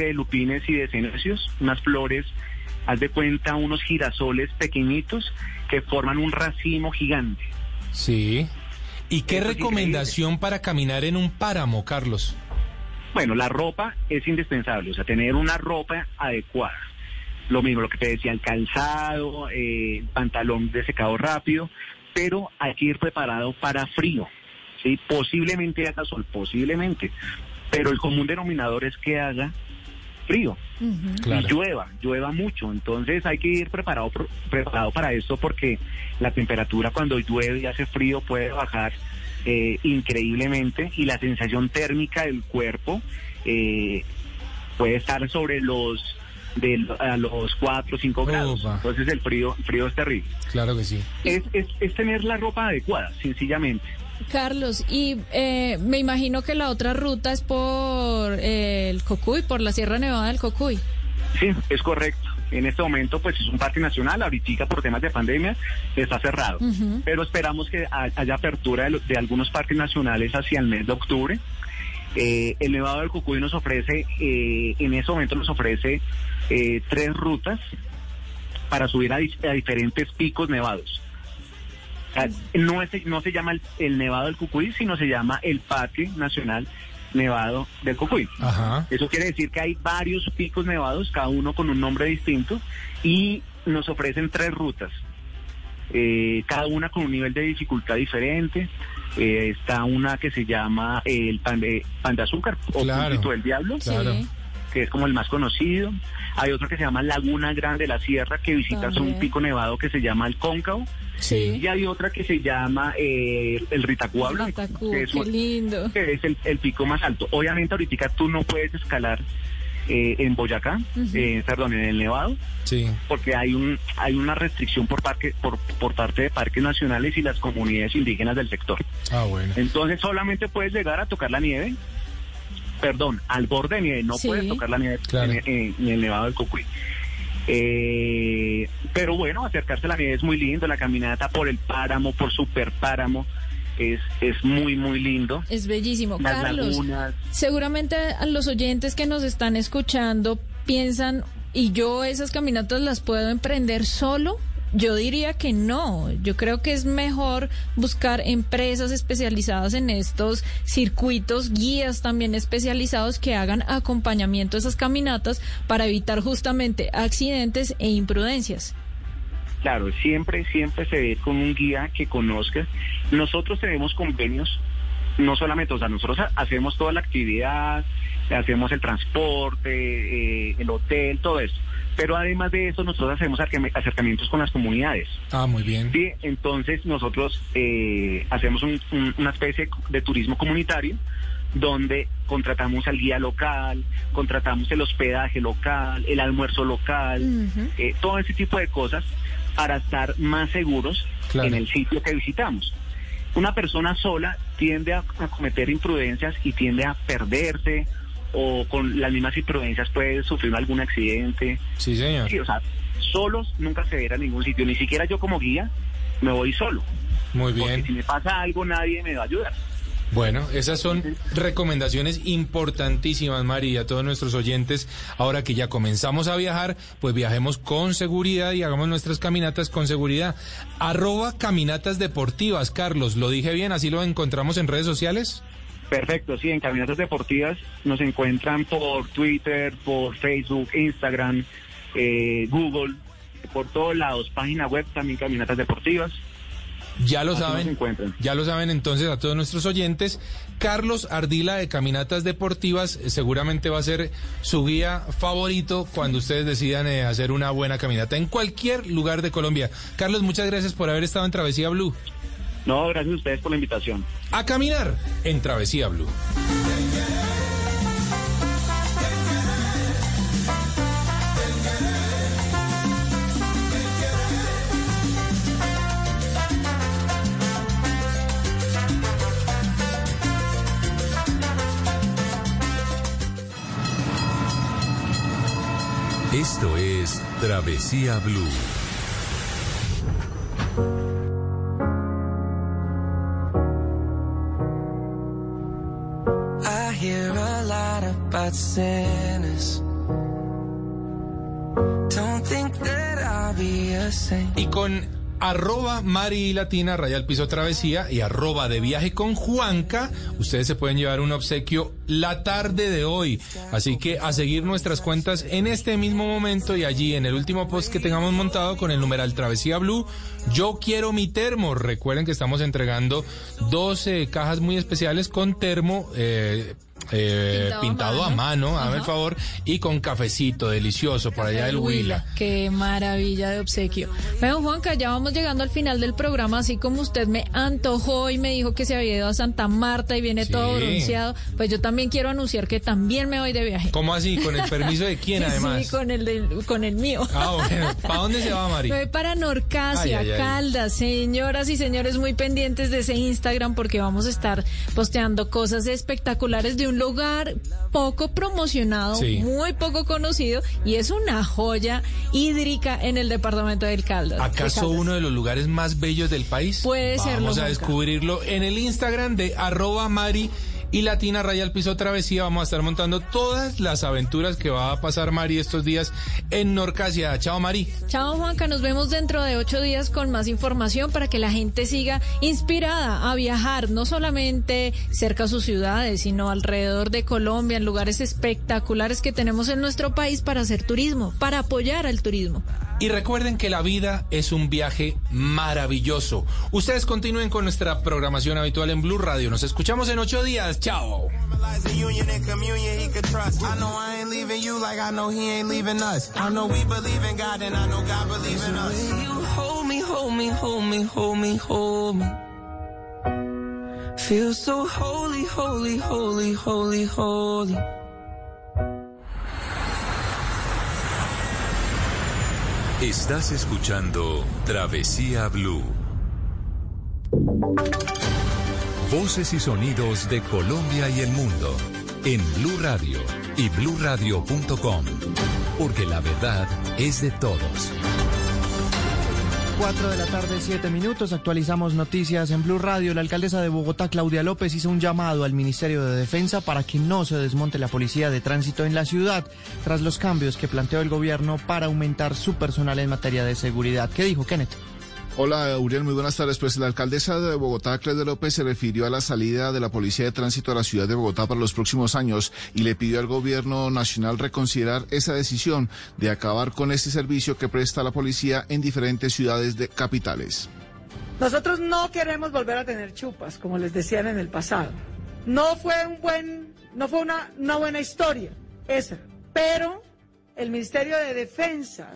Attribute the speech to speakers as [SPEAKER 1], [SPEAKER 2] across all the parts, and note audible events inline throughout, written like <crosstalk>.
[SPEAKER 1] de lupines y de cenecios, unas flores, haz de cuenta, unos girasoles pequeñitos que forman un racimo gigante.
[SPEAKER 2] Sí. ¿Y qué
[SPEAKER 1] Eso
[SPEAKER 2] recomendación para caminar en un páramo, Carlos?
[SPEAKER 1] Bueno, la ropa es indispensable, o sea, tener una ropa adecuada. Lo mismo, lo que te decía, el calzado, eh, pantalón de secado rápido, pero hay que ir preparado para frío. ¿sí? Posiblemente haga sol, posiblemente, pero el común denominador es que haga frío
[SPEAKER 2] Claro.
[SPEAKER 1] y llueva, llueva mucho. Entonces hay que ir preparado, preparado para esto porque la temperatura cuando llueve y hace frío puede bajar eh, increíblemente y la sensación térmica del cuerpo eh, puede estar sobre los de a los 4 o 5 grados. Entonces el frío, frío es terrible.
[SPEAKER 2] Claro que sí.
[SPEAKER 1] Es, es, es tener la ropa adecuada, sencillamente.
[SPEAKER 3] Carlos, y eh, me imagino que la otra ruta es por eh, el Cocuy, por la Sierra Nevada del Cocuy.
[SPEAKER 1] Sí, es correcto. En este momento, pues es un parque nacional, ahorita por temas de pandemia está cerrado. Pero esperamos que ha- haya apertura de, lo- de algunos parques nacionales hacia el mes de octubre. Eh, el Nevado del Cucuy nos ofrece, eh, en ese momento nos ofrece eh, tres rutas para subir a diferentes picos nevados. O sea, no, es- no se llama el, el Nevado del Cucuy, sino se llama el Parque Nacional Nevado del Cucuy.
[SPEAKER 2] Ajá.
[SPEAKER 1] Eso quiere decir que hay varios picos nevados, cada uno con un nombre distinto, y nos ofrecen tres rutas, eh, cada una con un nivel de dificultad diferente. Eh, está una que se llama eh, el pan de, pan de azúcar o
[SPEAKER 2] Claro.
[SPEAKER 1] del diablo,
[SPEAKER 2] Claro.
[SPEAKER 3] Sí.
[SPEAKER 1] Que es como el más conocido. Hay otro que se llama Laguna Grande de la Sierra, que visitas
[SPEAKER 3] También.
[SPEAKER 1] un pico nevado que se llama el Cóncavo.
[SPEAKER 2] Sí.
[SPEAKER 1] Y hay otra que se llama eh, el Ritacuá Blanco,
[SPEAKER 3] Itacú,
[SPEAKER 1] que es
[SPEAKER 3] qué lindo.
[SPEAKER 1] que es el, el pico más alto. Obviamente ahorita tú no puedes escalar eh, en Boyacá, eh, perdón, en el Nevado,
[SPEAKER 2] Sí.
[SPEAKER 1] porque hay un hay una restricción por parque por, por parte de parques nacionales y las comunidades indígenas del sector.
[SPEAKER 2] Ah, bueno.
[SPEAKER 1] Entonces solamente puedes llegar a tocar la nieve, perdón, al borde de nieve, no
[SPEAKER 3] Sí.
[SPEAKER 1] puedes tocar la nieve
[SPEAKER 2] Claro.
[SPEAKER 1] en, en- en el Nevado del Cocuy. Eh, pero bueno, acercarse a la nieve es muy lindo, la caminata por el páramo, por super páramo, es, es muy, muy lindo.
[SPEAKER 3] Es bellísimo.
[SPEAKER 1] Las
[SPEAKER 3] Carlos,
[SPEAKER 1] lagunas.
[SPEAKER 3] seguramente a los oyentes que nos están escuchando piensan, ¿y yo esas caminatas las puedo emprender solo? Yo diría que no. Yo creo que es mejor buscar empresas especializadas en estos circuitos, guías también especializados que hagan acompañamiento a esas caminatas para evitar justamente accidentes e imprudencias.
[SPEAKER 1] Claro, siempre, siempre se ve con un guía que conozca. Nosotros tenemos convenios, no solamente, o sea, nosotros ha- hacemos toda la actividad, hacemos el transporte, eh, el hotel, todo esto. Pero además de eso, nosotros hacemos acercami- acercamientos con las comunidades.
[SPEAKER 2] Ah, muy bien.
[SPEAKER 1] Sí, entonces nosotros eh, hacemos un- un- una especie de turismo comunitario donde contratamos al guía local, contratamos el hospedaje local, el almuerzo local, eh, todo ese tipo de cosas para estar más seguros
[SPEAKER 2] Claro.
[SPEAKER 1] en el sitio que visitamos. Una persona sola tiende a, a cometer imprudencias y tiende a perderse o con las mismas imprudencias puede sufrir algún accidente.
[SPEAKER 2] Sí, señor.
[SPEAKER 1] Sí, o sea, solos nunca se verá a ningún sitio, ni siquiera yo como guía me voy solo,
[SPEAKER 2] Muy
[SPEAKER 1] porque si
[SPEAKER 2] bien.
[SPEAKER 1] me pasa algo nadie me va a ayudar.
[SPEAKER 2] Bueno, esas son recomendaciones importantísimas, María, a todos nuestros oyentes. Ahora que ya comenzamos a viajar, pues viajemos con seguridad y hagamos nuestras caminatas con seguridad. Arroba caminatas deportivas, Carlos, ¿lo dije bien? ¿Así lo encontramos en redes sociales?
[SPEAKER 1] Perfecto, sí, en Caminatas Deportivas nos encuentran por Twitter, por Facebook, Instagram, eh, Google, por todos lados, página web también Caminatas Deportivas.
[SPEAKER 2] Ya lo
[SPEAKER 1] Así
[SPEAKER 2] saben. Ya lo saben entonces a todos nuestros oyentes. Carlos Ardila de Caminatas Deportivas eh, seguramente va a ser su guía favorito cuando ustedes decidan eh, hacer una buena caminata en cualquier lugar de Colombia. Carlos, muchas gracias por haber estado en Travesía Blue.
[SPEAKER 1] No, gracias a ustedes por la invitación.
[SPEAKER 2] A caminar en Travesía Blue.
[SPEAKER 4] Esto es Travesía Blue.
[SPEAKER 2] Y con arroba Mari Latina, Rayal Piso Travesía y arroba de viaje con Juanca, ustedes se pueden llevar un obsequio la tarde de hoy. Así que a seguir nuestras cuentas en este mismo momento y allí en el último post que tengamos montado con el numeral Travesía Blue, yo quiero mi termo. Recuerden que estamos entregando 12 cajas muy especiales con termo. Eh, eh, pintado, a mano, a el favor, y con cafecito delicioso por allá del Huila.
[SPEAKER 3] Qué maravilla de obsequio. Bueno, Juanca, ya vamos llegando al final del programa, así como usted me antojó y me dijo que se había ido a Santa Marta y viene todo bronceado, pues yo también quiero anunciar que también me voy de viaje.
[SPEAKER 2] ¿Cómo así? ¿Con el permiso de quién <laughs> además?
[SPEAKER 3] Sí, con el, con el mío.
[SPEAKER 2] Ah, bueno. ¿Para dónde se va, Mari? <laughs>
[SPEAKER 3] Me voy para Norcasia, Caldas. Señoras y señores, muy pendientes de ese Instagram porque vamos a estar posteando cosas espectaculares de un lugar poco promocionado, muy poco conocido y es una joya hídrica en el departamento del Caldas.
[SPEAKER 2] ¿Acaso uno de los lugares más bellos del país?
[SPEAKER 3] Puede
[SPEAKER 2] ser. Vamos a descubrirlo en el Instagram de arroba Mari y Latina Raya al Piso Travesía. Vamos a estar montando todas las aventuras que va a pasar Mari estos días en Norcasia. Chao Mari.
[SPEAKER 3] Chao Juanca, nos vemos dentro de ocho días con más información para que la gente siga inspirada a viajar, no solamente cerca a sus ciudades, sino alrededor de Colombia, en lugares espectaculares que tenemos en nuestro país para hacer turismo, para apoyar al turismo.
[SPEAKER 2] Y recuerden que la vida es un viaje maravilloso. Ustedes continúen con nuestra programación habitual en Blue Radio. Nos escuchamos en ocho días. Ciao.
[SPEAKER 5] Union and communion he could trust. I know I ain't leaving you like I know he ain't leaving us. I know we believe in God and I know God believes in
[SPEAKER 6] us. You hold me, hold me, hold me, hold me, hold me. Feel so holy, holy, holy, holy, holy.
[SPEAKER 4] Estás escuchando Travesía Blue. Voces y sonidos de Colombia y el mundo en Blue Radio y bluradio.com, porque la verdad es de todos.
[SPEAKER 7] 4 de la tarde, 7 minutos. Actualizamos noticias en Blue Radio. La alcaldesa de Bogotá, Claudia López, hizo un llamado al Ministerio de Defensa para que no se desmonte la policía de tránsito en la ciudad tras los cambios que planteó el gobierno para aumentar su personal en materia de seguridad. ¿Qué dijo Kenneth?
[SPEAKER 8] Hola, Uriel, muy buenas tardes. Pues la alcaldesa de Bogotá, Claudia López, se refirió a la salida de la Policía de Tránsito a la ciudad de Bogotá para los próximos años y le pidió al gobierno nacional reconsiderar esa decisión de acabar con este servicio que presta la policía en diferentes ciudades de capitales.
[SPEAKER 9] Nosotros no queremos volver a tener chupas, como les decían en el pasado. No fue un buen, no fue una, una buena historia esa, pero el Ministerio de Defensa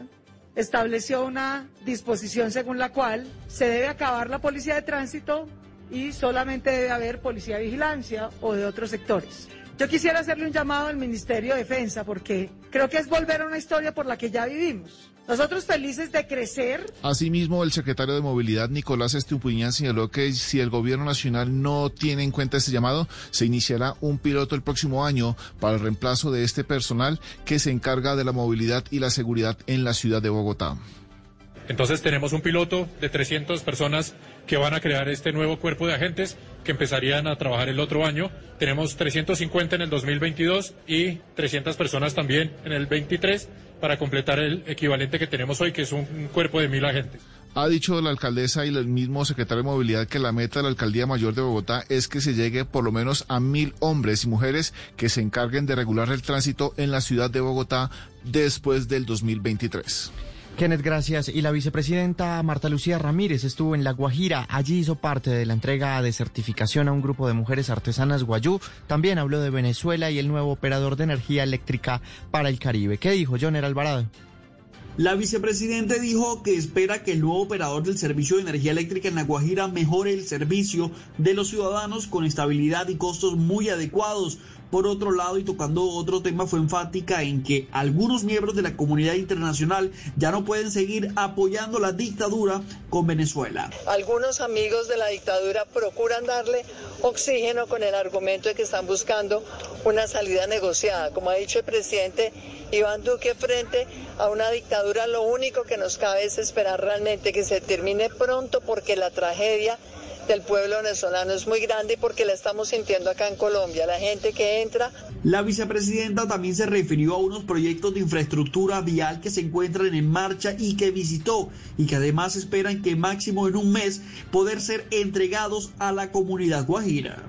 [SPEAKER 9] estableció una disposición según la cual se debe acabar la policía de tránsito y solamente debe haber policía de vigilancia o de otros sectores. Yo quisiera hacerle un llamado al Ministerio de Defensa porque creo que es volver a una historia por la que ya vivimos. Nosotros felices de crecer.
[SPEAKER 8] Asimismo, el secretario de Movilidad, Nicolás Estupiñán, señaló que si el gobierno nacional no tiene en cuenta este llamado, se iniciará un piloto el próximo año para el reemplazo de este personal que se encarga de la movilidad y la seguridad en la ciudad de Bogotá.
[SPEAKER 10] Entonces tenemos un piloto de 300 personas que van a crear este nuevo cuerpo de agentes que empezarían a trabajar el otro año. Tenemos 350 en el 2022 y 300 personas también en el 23 para completar el equivalente que tenemos hoy, que es un, cuerpo de mil agentes.
[SPEAKER 8] Ha dicho la alcaldesa y el mismo secretario de Movilidad que la meta de la Alcaldía Mayor de Bogotá es que se llegue por lo menos a mil hombres y mujeres que se encarguen de regular el tránsito en la ciudad de Bogotá después del 2023.
[SPEAKER 7] Kenneth, gracias. Y la vicepresidenta Marta Lucía Ramírez estuvo en La Guajira. Allí hizo parte de la entrega de certificación a un grupo de mujeres artesanas guayú. También habló de Venezuela y el nuevo operador de energía eléctrica para el Caribe. ¿Qué dijo John Alvarado?
[SPEAKER 11] La vicepresidenta dijo que espera que el nuevo operador del servicio de energía eléctrica en La Guajira mejore el servicio de los ciudadanos con estabilidad y costos muy adecuados por otro lado, y tocando otro tema, fue enfática en que algunos miembros de la comunidad internacional ya no pueden seguir apoyando la dictadura con Venezuela.
[SPEAKER 12] Algunos amigos de la dictadura procuran darle oxígeno con el argumento de que están buscando una salida negociada. Como ha dicho el presidente Iván Duque, frente a una dictadura, lo único que nos cabe es esperar realmente que se termine pronto porque la tragedia del pueblo venezolano es muy grande porque la estamos sintiendo acá en Colombia. La gente que entra.
[SPEAKER 11] La vicepresidenta también se refirió a unos proyectos de infraestructura vial que se encuentran en marcha y que visitó y que además esperan que máximo en un mes poder ser entregados a la comunidad guajira.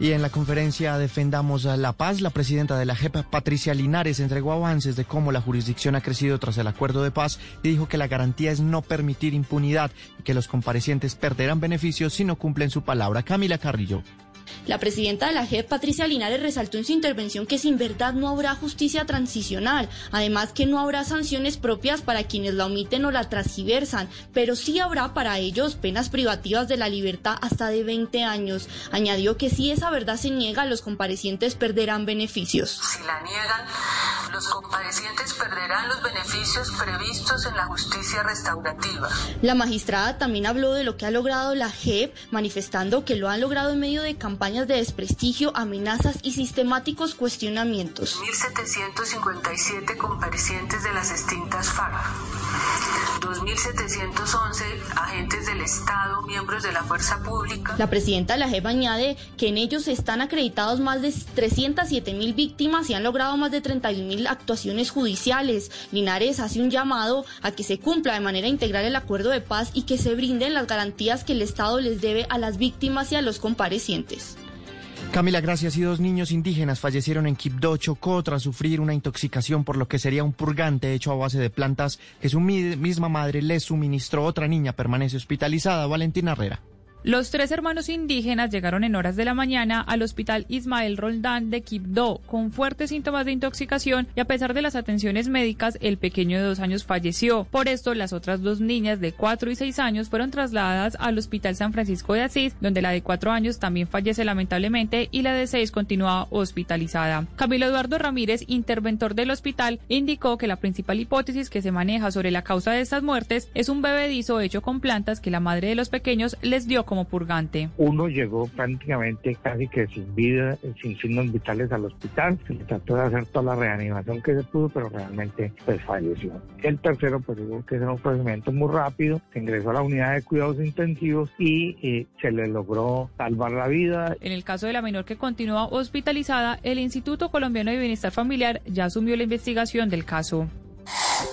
[SPEAKER 7] Y en la conferencia Defendamos la Paz, la presidenta de la JEP, Patricia Linares, entregó avances de cómo la jurisdicción ha crecido tras el acuerdo de paz y dijo que la garantía es no permitir impunidad y que los comparecientes perderán beneficios si no cumplen su palabra. Camila Carrillo.
[SPEAKER 13] La presidenta de la JEP, Patricia Linares, resaltó en su intervención que sin verdad no habrá justicia transicional, además que no habrá sanciones propias para quienes la omiten o la transgiversan, pero sí habrá para ellos penas privativas de la libertad hasta de 20 años. Añadió que si esa verdad se niega, los comparecientes perderán beneficios.
[SPEAKER 14] Si la niegan, los comparecientes perderán los beneficios previstos en la justicia restaurativa.
[SPEAKER 13] La magistrada también habló de lo que ha logrado la JEP, manifestando que lo han logrado en medio de campañas de desprestigio, amenazas y sistemáticos cuestionamientos.
[SPEAKER 14] 1.757 comparecientes de las extintas FARC. 2.711 agentes del Estado, miembros de la fuerza pública.
[SPEAKER 13] La presidenta de la JEP añade que en ellos están acreditados más de 307 mil víctimas y han logrado más de 31 mil actuaciones judiciales. Linares hace un llamado a que se cumpla de manera integral el acuerdo de paz y que se brinden las garantías que el Estado les debe a las víctimas y a los comparecientes.
[SPEAKER 7] Camila, gracias. Y dos niños indígenas fallecieron en Quibdó, Chocó, tras sufrir una intoxicación por lo que sería un purgante hecho a base de plantas que su misma madre les suministró. Otra niña permanece hospitalizada. Valentina Herrera.
[SPEAKER 15] Los tres hermanos indígenas llegaron en horas de la mañana al hospital Ismael Roldán de Quibdó con fuertes síntomas de intoxicación y a pesar de las atenciones médicas, el pequeño de dos años falleció. Por esto, las otras dos niñas de cuatro y seis años fueron trasladadas al hospital San Francisco de Asís, donde la de cuatro años también fallece lamentablemente y la de seis continúa hospitalizada. Camilo Eduardo Ramírez, interventor del hospital, indicó que la principal hipótesis que se maneja sobre la causa de estas muertes es un bebedizo hecho con plantas que la madre de los pequeños les dio como purgante.
[SPEAKER 16] Uno llegó prácticamente casi que sin vida, sin signos vitales al hospital. Se le trató de hacer toda la reanimación que se pudo, pero realmente pues falleció. El tercero pues tuvo que hacer un procedimiento muy rápido, se ingresó a la unidad de cuidados intensivos y eh, se le logró salvar la vida.
[SPEAKER 15] En el caso de la menor que continúa hospitalizada, el Instituto Colombiano de Bienestar Familiar ya asumió la investigación del caso.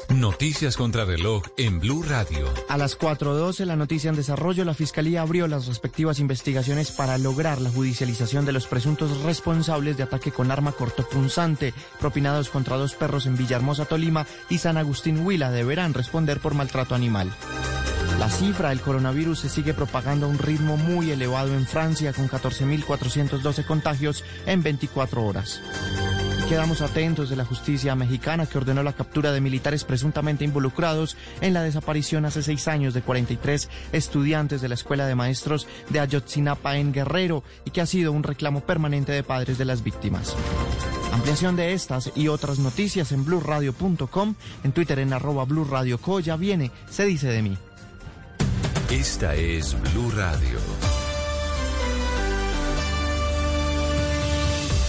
[SPEAKER 4] Noticias contra reloj en Blue Radio.
[SPEAKER 7] A las 4.12, la noticia en desarrollo, la Fiscalía abrió las respectivas investigaciones para lograr la judicialización de los presuntos responsables de ataque con arma cortopunzante propinados contra dos perros en Villahermosa, Tolima y San Agustín Huila. Deberán responder por maltrato animal. La cifra del coronavirus se sigue propagando a un ritmo muy elevado en Francia con 14.412 contagios en 24 horas. Quedamos atentos de la justicia mexicana que ordenó la captura de militares presuntamente involucrados en la desaparición hace seis años de 43 estudiantes de la Escuela de Maestros de Ayotzinapa en Guerrero y que ha sido un reclamo permanente de padres de las víctimas. Ampliación de estas y otras noticias en blurradio.com, en Twitter en arroba blurradioco, ya viene, se dice de mí.
[SPEAKER 4] Esta es Blue Radio.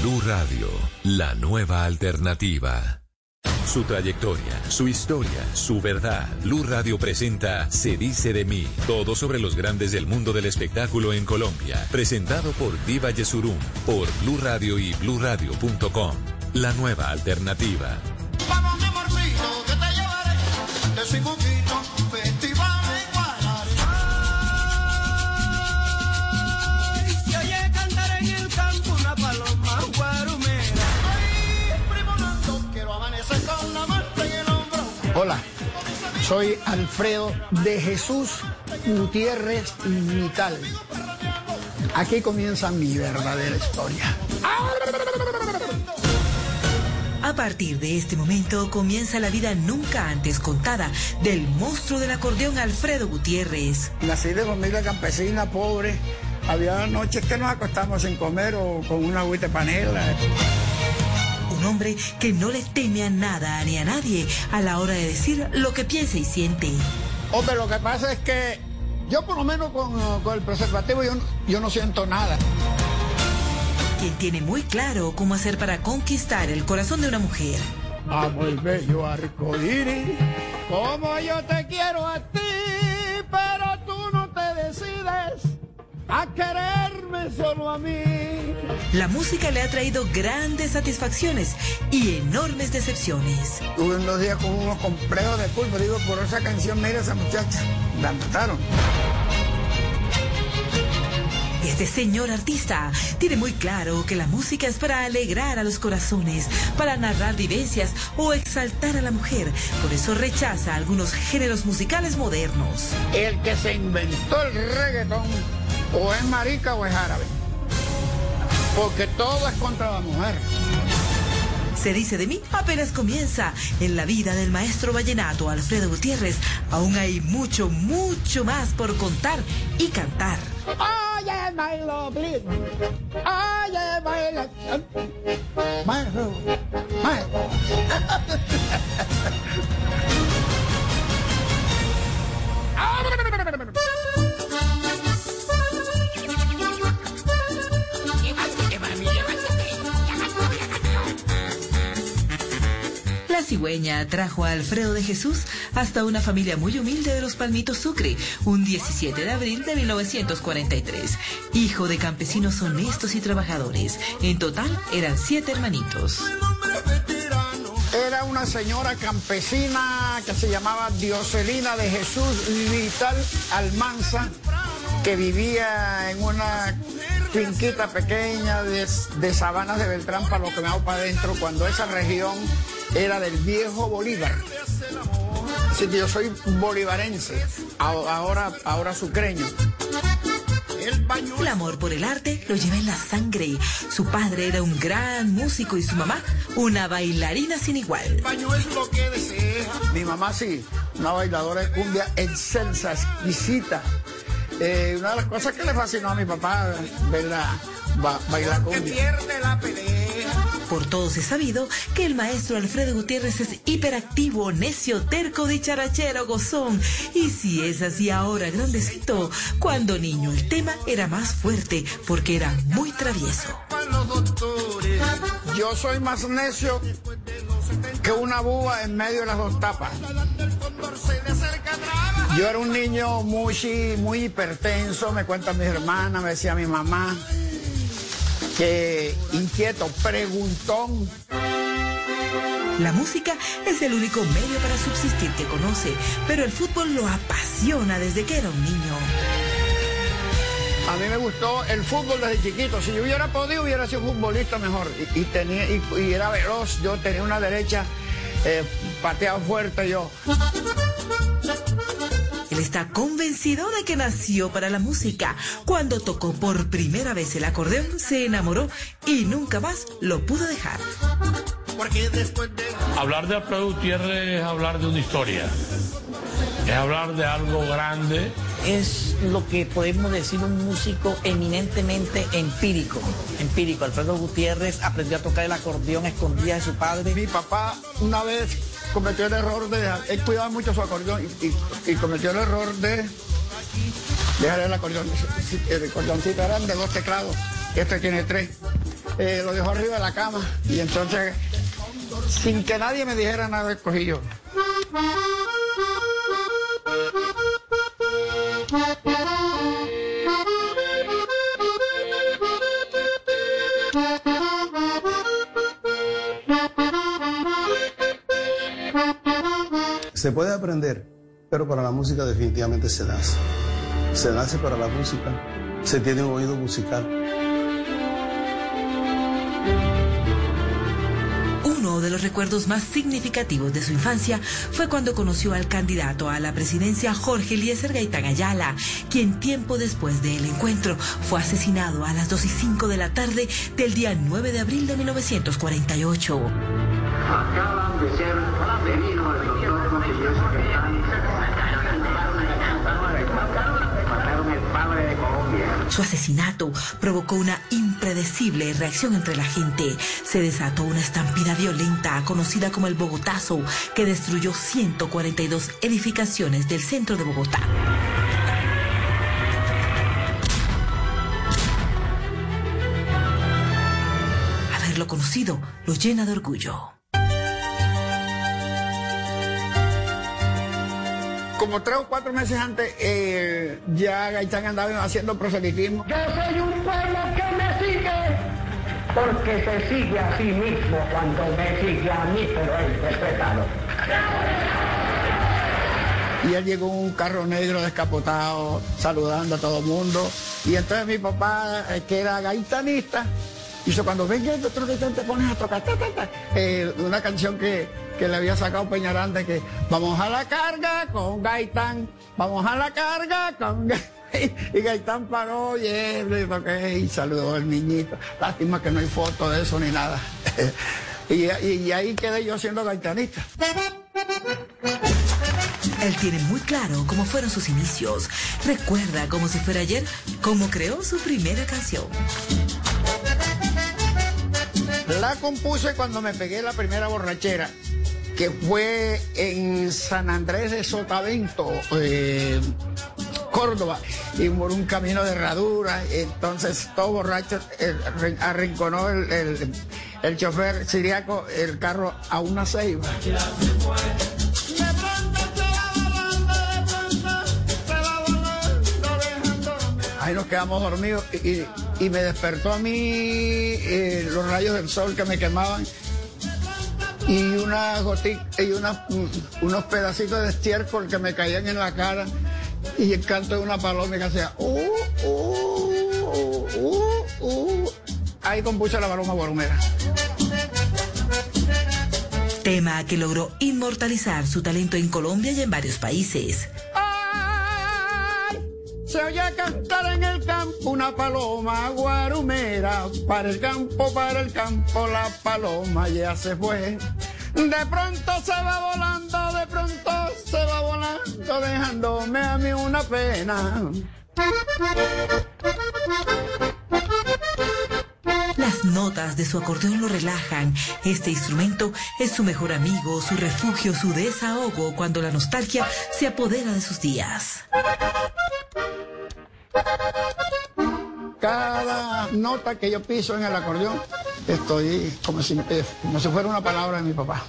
[SPEAKER 4] Blue Radio, la nueva alternativa. Su trayectoria, su historia, su verdad. Blue Radio presenta Se dice de mí. Todo sobre los grandes del mundo del espectáculo en Colombia. Presentado por Diva Yesurum, por Blue Radio y bluradio.com. La nueva alternativa.
[SPEAKER 17] Vamos, mi amorcito, que te llevaré
[SPEAKER 18] Hola, soy Alfredo de Jesús Gutiérrez Vital. Aquí comienza mi verdadera historia.
[SPEAKER 19] A partir de este momento comienza la vida nunca antes contada del monstruo del acordeón Alfredo Gutiérrez.
[SPEAKER 18] Nací de familia campesina pobre. Había noches que nos acostamos sin comer o con una agüita de panela.
[SPEAKER 19] Un hombre que no le teme a nada ni a nadie a la hora de decir lo que piensa y siente.
[SPEAKER 18] Hombre, lo que pasa es que yo por lo menos con, con el preservativo yo, no- yo no siento nada.
[SPEAKER 19] Quien tiene muy claro cómo hacer para conquistar el corazón de una mujer.
[SPEAKER 18] Amo el bello arcoíris, como yo te quiero a ti, pero tú no te decides a quererme solo a mí.
[SPEAKER 19] La música le ha traído grandes satisfacciones y enormes decepciones.
[SPEAKER 18] Tuve unos días con unos complejos de culpa, digo, por esa canción, mira esa muchacha, la mataron.
[SPEAKER 19] Este señor artista tiene muy claro que la música es para alegrar a los corazones, para narrar vivencias o exaltar a la mujer. Por eso rechaza algunos géneros musicales modernos.
[SPEAKER 18] El que se inventó el reggaetón, o es marica o es árabe. Porque todo es contra la mujer.
[SPEAKER 19] Se dice de mí, apenas comienza. En la vida del maestro vallenato Alfredo Gutiérrez aún hay mucho, mucho más por contar y cantar.
[SPEAKER 18] Oye, my lovely. Oye, my love. My love. My
[SPEAKER 19] La cigüeña trajo a Alfredo de Jesús hasta una familia muy humilde de los Palmitos Sucre, un 17 de abril de 1943. Hijo de campesinos honestos y trabajadores. En total eran siete hermanitos.
[SPEAKER 18] Era una señora campesina que se llamaba Dioselina de Jesús Vital Almanza, que vivía en una finquita pequeña de, de sabanas de Beltrán para lo que me hago para adentro, cuando esa región era del viejo Bolívar. Así que yo soy bolivarense, ahora, ahora sucreño.
[SPEAKER 19] El amor por el arte lo lleva en la sangre. Su padre era un gran músico y su mamá una bailarina sin igual.
[SPEAKER 18] Mi mamá sí, una bailadora de cumbia excelsa, exquisita. Eh, una de las cosas que le fascinó a mi papá, verla ba- bailar cumbia.
[SPEAKER 19] Por todos es sabido que el maestro Alfredo Gutiérrez es hiperactivo, necio, terco, dicharachero, gozón. Y si es así ahora, grandecito, cuando niño el tema era más fuerte porque era muy travieso.
[SPEAKER 18] Yo soy más necio que una búa en medio de las dos tapas. Yo era un niño muy, muy hipertenso, me cuentan mis hermanas, me decía mi mamá, que inquieto, preguntón.
[SPEAKER 19] La música es el único medio para subsistir que conoce, pero el fútbol lo apasiona desde que era un niño.
[SPEAKER 18] A mí me gustó el fútbol desde chiquito. Si yo hubiera podido, hubiera sido futbolista mejor. Y, y tenía, y, y era veloz. Yo tenía una derecha, eh, pateaba fuerte yo.
[SPEAKER 19] Está convencido de que nació para la música. Cuando tocó por primera vez el acordeón, se enamoró y nunca más lo pudo dejar.
[SPEAKER 20] Hablar de Alfredo Gutiérrez es hablar de una historia, es hablar de algo grande.
[SPEAKER 21] Es lo que podemos decir un músico eminentemente empírico. Empírico. Alfredo Gutiérrez aprendió a tocar el acordeón escondida de su padre.
[SPEAKER 18] Mi papá una vez cometió el error de... Él cuidaba mucho su acordeón y, cometió el error de dejar el acordeón. El acordeoncito eran de dos teclados. Este tiene tres. Eh, lo dejó arriba de la cama y entonces, sin que nadie me dijera nada, escogí yo.
[SPEAKER 22] Se puede aprender, pero para la música definitivamente se nace. Se nace para la música, se tiene un oído musical.
[SPEAKER 19] Uno de los recuerdos más significativos de su infancia fue cuando conoció al candidato a la presidencia Jorge Eliezer Gaitán Ayala, quien tiempo después del encuentro fue asesinado a las 2 y 5 de la tarde del día 9 de abril de 1948.
[SPEAKER 23] Acaban de ser
[SPEAKER 19] Su asesinato provocó una impredecible reacción entre la gente. Se desató una estampida violenta conocida como el Bogotazo, que destruyó 142 edificaciones del centro de Bogotá. Haberlo conocido lo llena de orgullo.
[SPEAKER 18] Como tres o cuatro meses antes, eh, ya Gaitán andaba haciendo proselitismo.
[SPEAKER 23] Yo soy un pueblo que me sigue, porque se sigue a sí mismo cuando me sigue a mí, pero es respetado.
[SPEAKER 18] Y él llegó en un carro negro descapotado, saludando a todo el mundo. Y entonces mi papá, eh, que era gaitanista, hizo cuando venga el otro Gaitán te pones a tocar ta, ta, ta", eh, una canción que, que le había sacado Peñaranda, que vamos a la carga con Gaitán, vamos a la carga con Gaitán. <laughs> Y Gaitán paró y él y saludó al niñito. Lástima que no hay foto de eso ni nada. <laughs> y- y ahí quedé yo siendo gaitanista.
[SPEAKER 19] Él tiene muy claro cómo fueron sus inicios. Recuerda como si fuera ayer cómo creó su primera canción.
[SPEAKER 18] La compuse cuando me pegué la primera borrachera, que fue en San Andrés de Sotavento, eh, Córdoba, y por un camino de herradura. Entonces, todo borracho, eh, arrin- arrinconó el, el- el chofer siriaco el carro a una ceiba. Ahí nos quedamos dormidos y, y- me despertó a mí eh, los rayos del sol que me quemaban y una gotica y una- mm, unos pedacitos de estiércol que me caían en la cara y el canto de una paloma que hacía uh, uh, uh, ahí la paloma borumera.
[SPEAKER 19] Tema que logró inmortalizar su talento en Colombia y en varios países.
[SPEAKER 18] Se oye cantar en el campo una paloma guarumera. Para el campo, para el campo, la paloma ya se fue. De pronto se va volando, de pronto se va volando, dejándome a mí una pena.
[SPEAKER 19] Las notas de su acordeón lo relajan. Este instrumento es su mejor amigo, su refugio, su desahogo cuando la nostalgia se apodera de sus días.
[SPEAKER 18] Cada nota que yo piso en el acordeón, estoy como si, como si fuera una palabra de mi papá.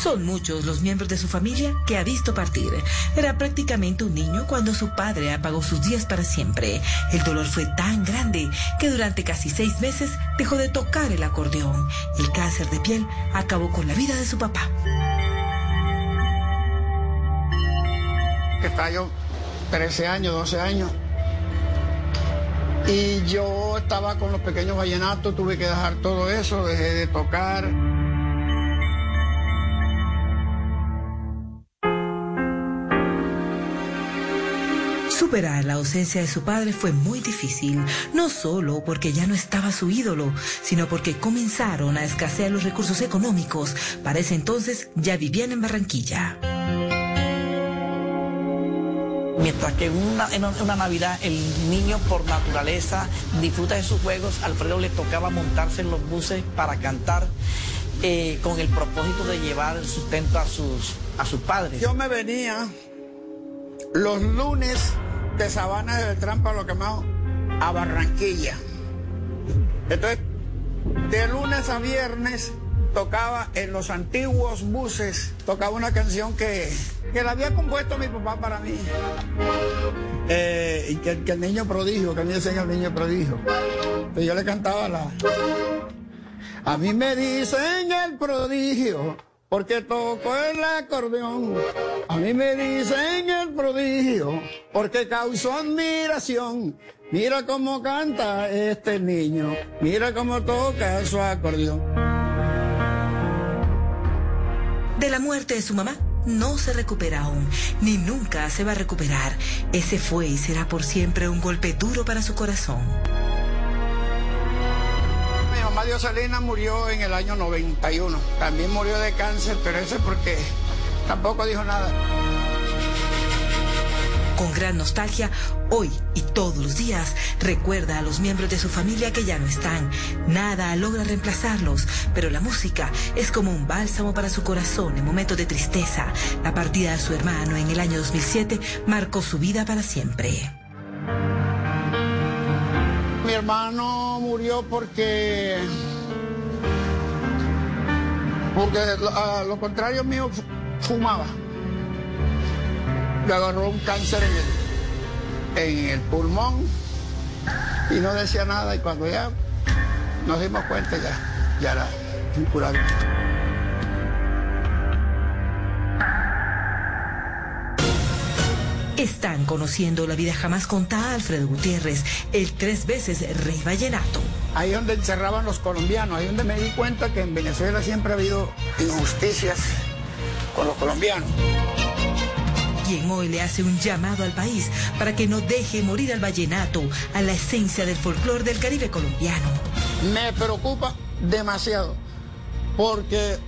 [SPEAKER 19] Son muchos los miembros de su familia que ha visto partir. Era prácticamente un niño cuando su padre apagó sus días para siempre. El dolor fue tan grande que durante casi seis meses dejó de tocar el acordeón. El cáncer de piel acabó con la vida de su papá.
[SPEAKER 18] Que estaba yo 13 años, 12 años. Y yo estaba con los pequeños vallenatos, tuve que dejar todo eso, dejé de tocar.
[SPEAKER 19] Superar la ausencia de su padre fue muy difícil, no solo porque ya no estaba su ídolo, sino porque comenzaron a escasear los recursos económicos. Para ese entonces ya vivían en Barranquilla.
[SPEAKER 21] Mientras que una, en una Navidad el niño por naturaleza disfruta de sus juegos, Alfredo le tocaba montarse en los buses para cantar eh, con el propósito de llevar el sustento a sus, a sus padres.
[SPEAKER 18] Yo me venía los lunes de Sabana de Beltrán para lo quemado a Barranquilla. Entonces, de lunes a viernes tocaba en los antiguos buses, tocaba una canción que, que la había compuesto mi papá para mí. Eh, y que, el niño prodigio, que a mí decían el niño prodigio. Entonces yo le cantaba la... A mí me dicen el prodigio porque toco el acordeón. A mí me dicen el prodigio porque causó admiración. Mira cómo canta este niño, mira cómo toca su acordeón.
[SPEAKER 19] De la muerte de su mamá no se recupera aún, ni nunca se va a recuperar. Ese fue y será por siempre un golpe duro para su corazón.
[SPEAKER 18] Mi mamá Dioselina murió en el año 91. También murió de cáncer, pero eso es porque tampoco dijo nada.
[SPEAKER 19] Con gran nostalgia, hoy y todos los días recuerda a los miembros de su familia que ya no están. Nada logra reemplazarlos, pero la música es como un bálsamo para su corazón en momentos de tristeza. La partida de su hermano en el año 2007 marcó su vida para siempre.
[SPEAKER 18] Mi hermano murió porque. Porque a lo contrario mío fu- fumaba. Le agarró un cáncer en el, en el pulmón y no decía nada. Y cuando ya nos dimos cuenta, ya, ya era incurable.
[SPEAKER 19] Están conociendo la vida jamás contada Alfredo Gutiérrez, el tres veces rey vallenato.
[SPEAKER 18] Ahí donde encerraban los colombianos, ahí donde me di cuenta que en Venezuela siempre ha habido injusticias con los colombianos.
[SPEAKER 19] Hoy le hace un llamado al país para que no deje morir al vallenato, a la esencia del folclore del Caribe colombiano.
[SPEAKER 18] Me preocupa demasiado porque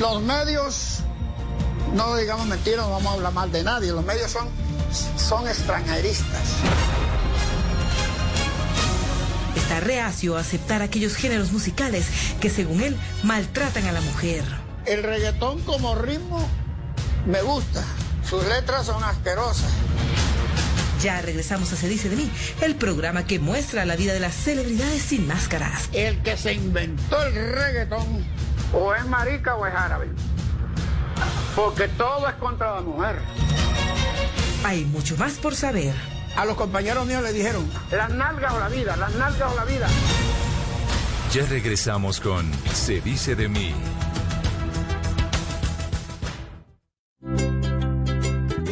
[SPEAKER 18] los medios, no digamos mentiras, no vamos a hablar mal de nadie, los medios son, son extranjeristas.
[SPEAKER 19] Está reacio a aceptar aquellos géneros musicales que según él maltratan a la mujer.
[SPEAKER 18] El reggaetón como ritmo me gusta, sus letras son asquerosas.
[SPEAKER 19] Ya regresamos a Se dice de mí, el programa que muestra la vida de las celebridades sin máscaras.
[SPEAKER 18] El que se inventó el reggaetón o es marica o es árabe. Porque todo es contra la mujer.
[SPEAKER 19] Hay mucho más por saber.
[SPEAKER 18] A los compañeros míos le dijeron, las nalgas o la vida, las nalgas o la vida.
[SPEAKER 4] Ya regresamos con Se dice de mí.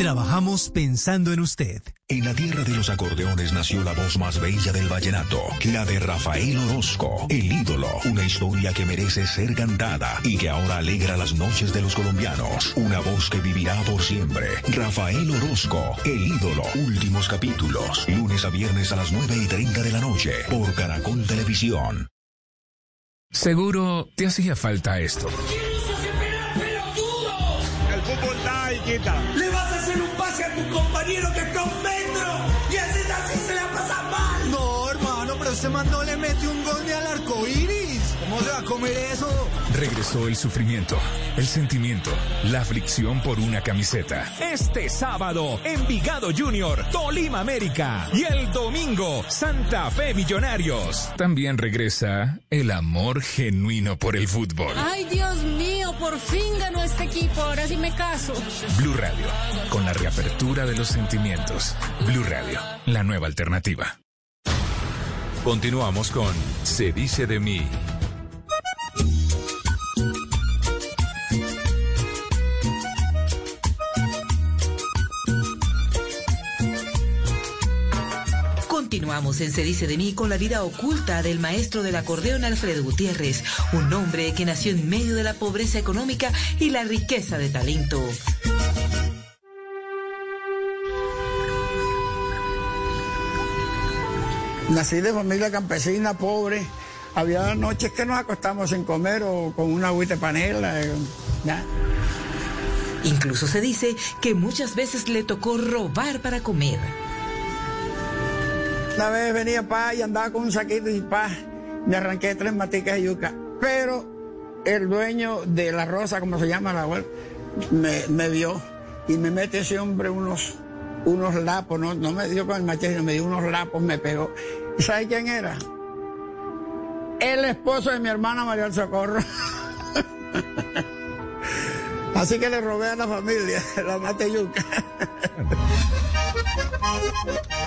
[SPEAKER 24] Trabajamos pensando en usted.
[SPEAKER 25] En la tierra de los acordeones nació la voz más bella del vallenato, la de Rafael Orozco, el ídolo, una historia que merece ser cantada y que ahora alegra las noches de los colombianos, una voz que vivirá por siempre. Rafael Orozco, el ídolo, últimos capítulos, lunes a viernes a las 9 y 30 de la noche, por Caracol Televisión.
[SPEAKER 26] Seguro te hacía falta esto.
[SPEAKER 23] El fútbol da compañero que está un metro y así así se la pasa mal.
[SPEAKER 5] No, hermano, pero este man no le mete un gol ni al arco iris. ¿Cómo se va a comer eso?
[SPEAKER 26] Regresó el sufrimiento, el sentimiento, la aflicción por una camiseta. Este sábado, Envigado Junior, Tolima América. Y el domingo, Santa Fe Millonarios. También regresa el amor genuino por el fútbol.
[SPEAKER 27] Ay, Dios mío, por fin ganó este equipo. Ahora sí me caso.
[SPEAKER 26] Blue Radio, con la reapertura de los sentimientos. Blue Radio, la nueva alternativa.
[SPEAKER 4] Continuamos con Se dice de mí.
[SPEAKER 19] Continuamos en Se dice de mí con la vida oculta del maestro del acordeón Alfredo Gutiérrez, un hombre que nació en medio de la pobreza económica y la riqueza de talento.
[SPEAKER 18] Nací de familia campesina, pobre. Había noches que nos acostamos sin comer o con una agüita de panela. eh, ya.
[SPEAKER 19] Incluso se dice que muchas veces le tocó robar para comer.
[SPEAKER 18] Una vez venía pa y andaba con un saquito y pa, me arranqué tres maticas de yuca. Pero el dueño de la rosa, como se llama la web, me, vio y me mete ese hombre unos, unos lapos, no, no me dio con el machete, me dio unos lapos, me pegó. ¿Y sabe quién era? El esposo de mi hermana María del Socorro. <laughs> Así que le robé a la familia, <laughs> la mateyuca. <laughs>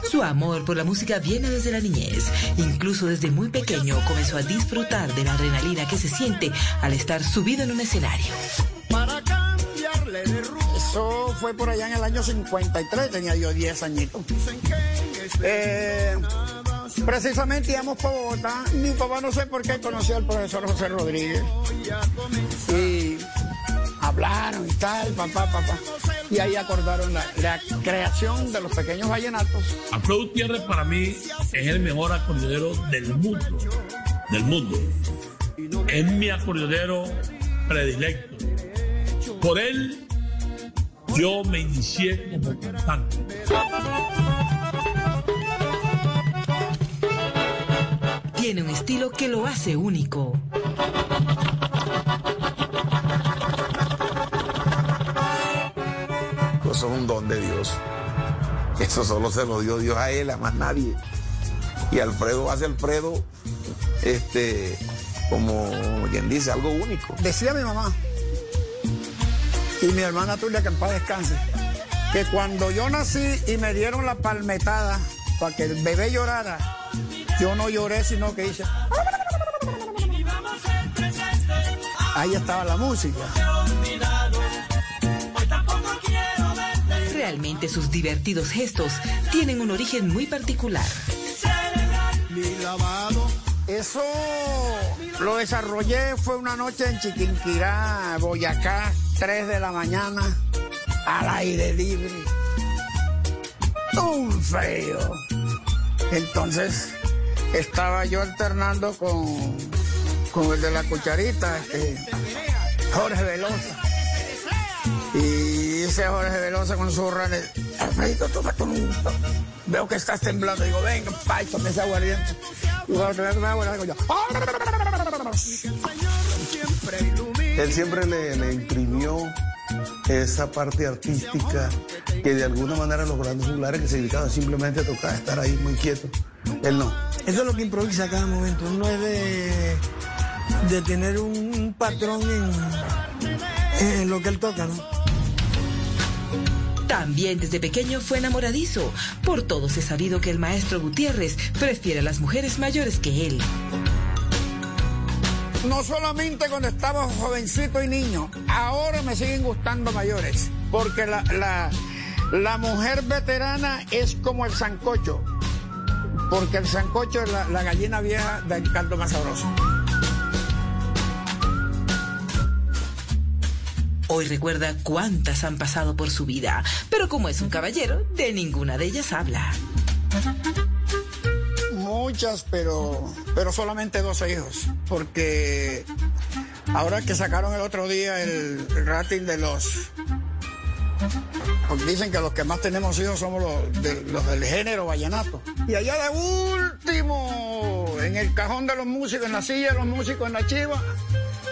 [SPEAKER 19] Su amor por la música viene desde la niñez. Incluso desde muy pequeño comenzó a disfrutar de la adrenalina que se siente al estar subido en un escenario.
[SPEAKER 18] Para cambiarle de rumbo. Eso fue por allá en el año 53, tenía yo 10 añitos. Eh, precisamente íbamos para Bogotá. Mi papá no sé por qué conoció al profesor José Rodríguez. Y hablaron y tal, papá, papá. Y ahí acordaron la, la creación de los pequeños vallenatos.
[SPEAKER 20] Alfredo Gutiérrez para mí es el mejor acordeonero del mundo. Del mundo. Es mi acordeonero predilecto. Por él yo me inicié como cantante.
[SPEAKER 19] Tiene un estilo que lo hace único.
[SPEAKER 28] Es un don de Dios. Eso solo se lo dio Dios a él, a más nadie. Y Alfredo hace Alfredo, este, como quien dice, algo único.
[SPEAKER 18] Decía mi mamá y mi hermana Tulia, que en paz descanse, que cuando yo nací y me dieron la palmetada para que el bebé llorara, yo no lloré, sino que hice. Ahí estaba la música.
[SPEAKER 19] Realmente sus divertidos gestos tienen un origen muy particular.
[SPEAKER 18] Eso lo desarrollé, fue una noche en Chiquinquirá, Boyacá, 3 de la mañana, al aire libre. Un frío. Entonces estaba yo alternando con, con el de la cucharita, este, Jorge Velosa. Y ese Jorge Velosa con su rana, Alfredito, tómate un... Veo que estás temblando. Digo, venga, pay, tome ese aguardiente. Y cuando te voy a tomar aguardiente, digo yo...
[SPEAKER 22] Él siempre le, le imprimió esa parte artística que de alguna manera los grandes juglares que se dedicaban simplemente a tocar, a estar ahí muy quieto. Él no.
[SPEAKER 29] Eso es lo que improvisa a cada momento. No es de, de tener un, un patrón en, en lo que él toca, ¿no?
[SPEAKER 19] También desde pequeño fue enamoradizo. Por todos es sabido que el maestro Gutiérrez prefiere a las mujeres mayores que él.
[SPEAKER 18] No solamente cuando estaba jovencito y niño, ahora me siguen gustando mayores, porque la, la, la mujer veterana es como el sancocho, porque el sancocho es la, la gallina vieja del caldo más sabroso.
[SPEAKER 19] Hoy recuerda cuántas han pasado por su vida, pero como es un caballero, de ninguna de ellas habla.
[SPEAKER 18] Muchas, pero, pero solamente 12 hijos, porque ahora que sacaron el otro día el rating de los... porque Dicen que los que más tenemos hijos somos los del género vallenato. Y allá de último, en el cajón de los músicos, en la silla de los músicos, en la chiva,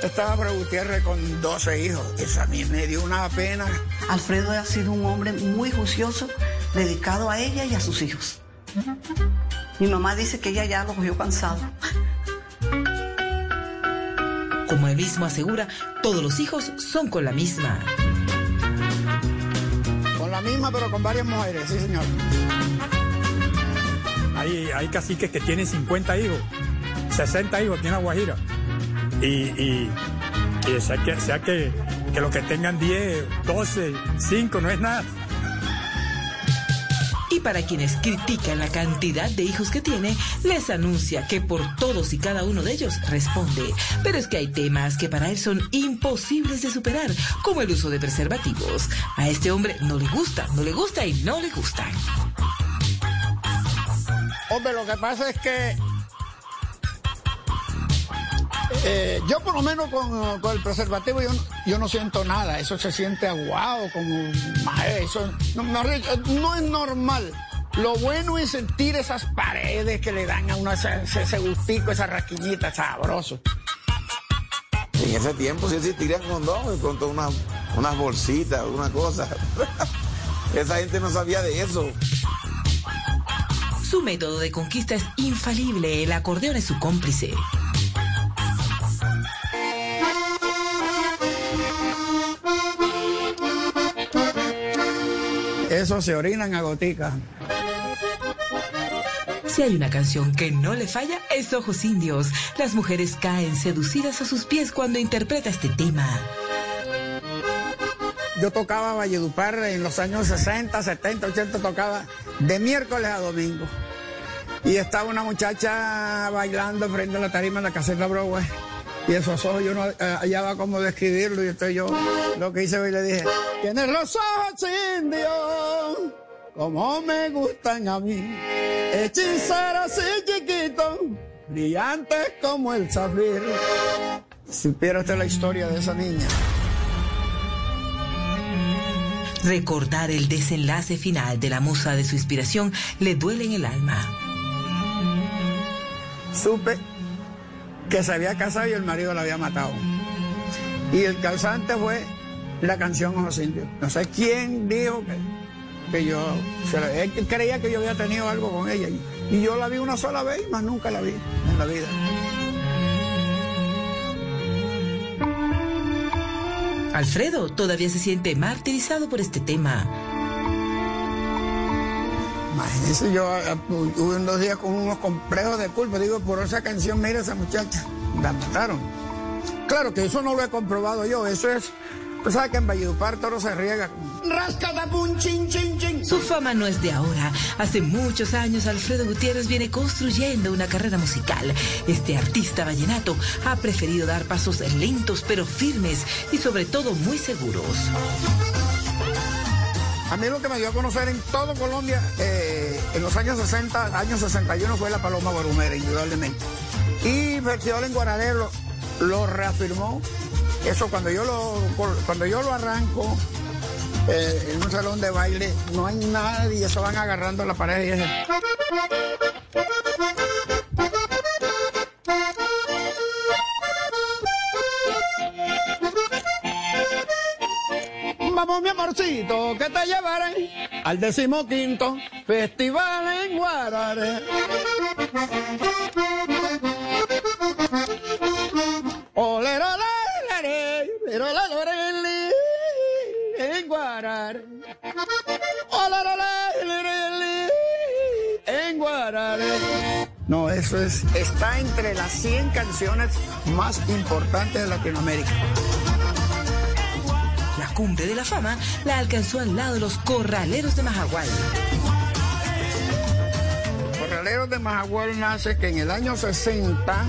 [SPEAKER 18] estaba Fred Gutiérrez con 12 hijos. Eso a mí me dio una pena.
[SPEAKER 30] Alfredo ha sido un hombre muy juicioso, dedicado a ella y a sus hijos. Mi mamá dice que ella ya lo cogió cansado.
[SPEAKER 19] Como él mismo asegura, todos los hijos son con la misma.
[SPEAKER 18] Con la misma, pero con varias mujeres, sí, señor.
[SPEAKER 31] Hay, hay caciques que tienen 50 hijos, 60 hijos aquí en La Guajira. Y, y, y sea, que, sea que, que los que tengan 10, 12, 5 no es nada.
[SPEAKER 19] Y para quienes critican la cantidad de hijos que tiene, les anuncia que por todos y cada uno de ellos responde. Pero es que hay temas que para él son imposibles de superar, como el uso de preservativos. A este hombre no le gusta, no le gusta y no le gusta.
[SPEAKER 18] Hombre, lo que pasa es que eh, yo por lo menos con, con el preservativo yo, no- yo no siento nada, eso se siente aguado, como mae, eso no, no, no es normal. Lo bueno es sentir esas paredes que le dan a uno ese, ese, ese gustico, esa raquiñita sabroso.
[SPEAKER 28] En ese tiempo sí existirían condones, pronto unas, unas bolsitas, una cosa. <laughs> Esa gente no sabía de eso.
[SPEAKER 19] Su método de conquista es infalible. El acordeón es su cómplice.
[SPEAKER 18] Eso se orinan a gotica.
[SPEAKER 19] Si hay una canción que no le falla, es Ojos Indios. Las mujeres caen seducidas a sus pies cuando interpreta este tema.
[SPEAKER 18] Yo tocaba Valledupar en los años 60, 70, 80, tocaba de miércoles a domingo. Y estaba una muchacha bailando frente a la tarima en la caseta Broadway. Y esos ojos yo no eh, hallaba cómo describirlo. Y entonces yo lo que hice fue le dije, tienes los ojos indios, como me gustan a mí. Hechiceros y chiquitos, brillantes como el zafiro. Supiera usted la historia de esa niña.
[SPEAKER 19] Recordar el desenlace final de la musa de su inspiración le duele en el alma.
[SPEAKER 18] Supe que se había casado y el marido la había matado. Y el causante fue la canción Ojos Indios. No sé quién dijo que, que yo, él creía que yo había tenido algo con ella. Y yo la vi una sola vez, más nunca la vi en la vida.
[SPEAKER 19] Alfredo todavía se siente martirizado por este tema.
[SPEAKER 18] Imagínense, yo eh, hubo unos días con unos complejos de culpa. Digo, por esa canción, mira esa muchacha, la mataron. Claro que eso no lo he comprobado yo, eso es. Pues sabe que en Valledupar todo se riega. Rascatapum, chin, chin, chin.
[SPEAKER 19] Su fama no es de ahora. Hace muchos años Alfredo Gutiérrez viene construyendo una carrera musical. Este artista vallenato ha preferido dar pasos lentos pero firmes y sobre todo muy seguros.
[SPEAKER 18] A mí lo que me dio a conocer en todo Colombia eh, en los años 60, años 61 fue la Paloma Barumera, indudablemente. Y Festival en Guaranero lo, reafirmó. Eso cuando yo lo, cuando yo lo arranco eh, en un salón de baile, no hay nadie, se van agarrando la pared y es... Vamos mi amorcito, que te llevaré al decimoquinto festival en Guarare. Olero, le, le, pero la lorele, en Guarare. Olero, le, le, le, en Guarare. No, eso es, está entre las 100 canciones más importantes de Latinoamérica.
[SPEAKER 19] Cumbre de la fama la alcanzó al lado de los corraleros de Majagual.
[SPEAKER 18] Corraleros de Majagual nace que en el año 60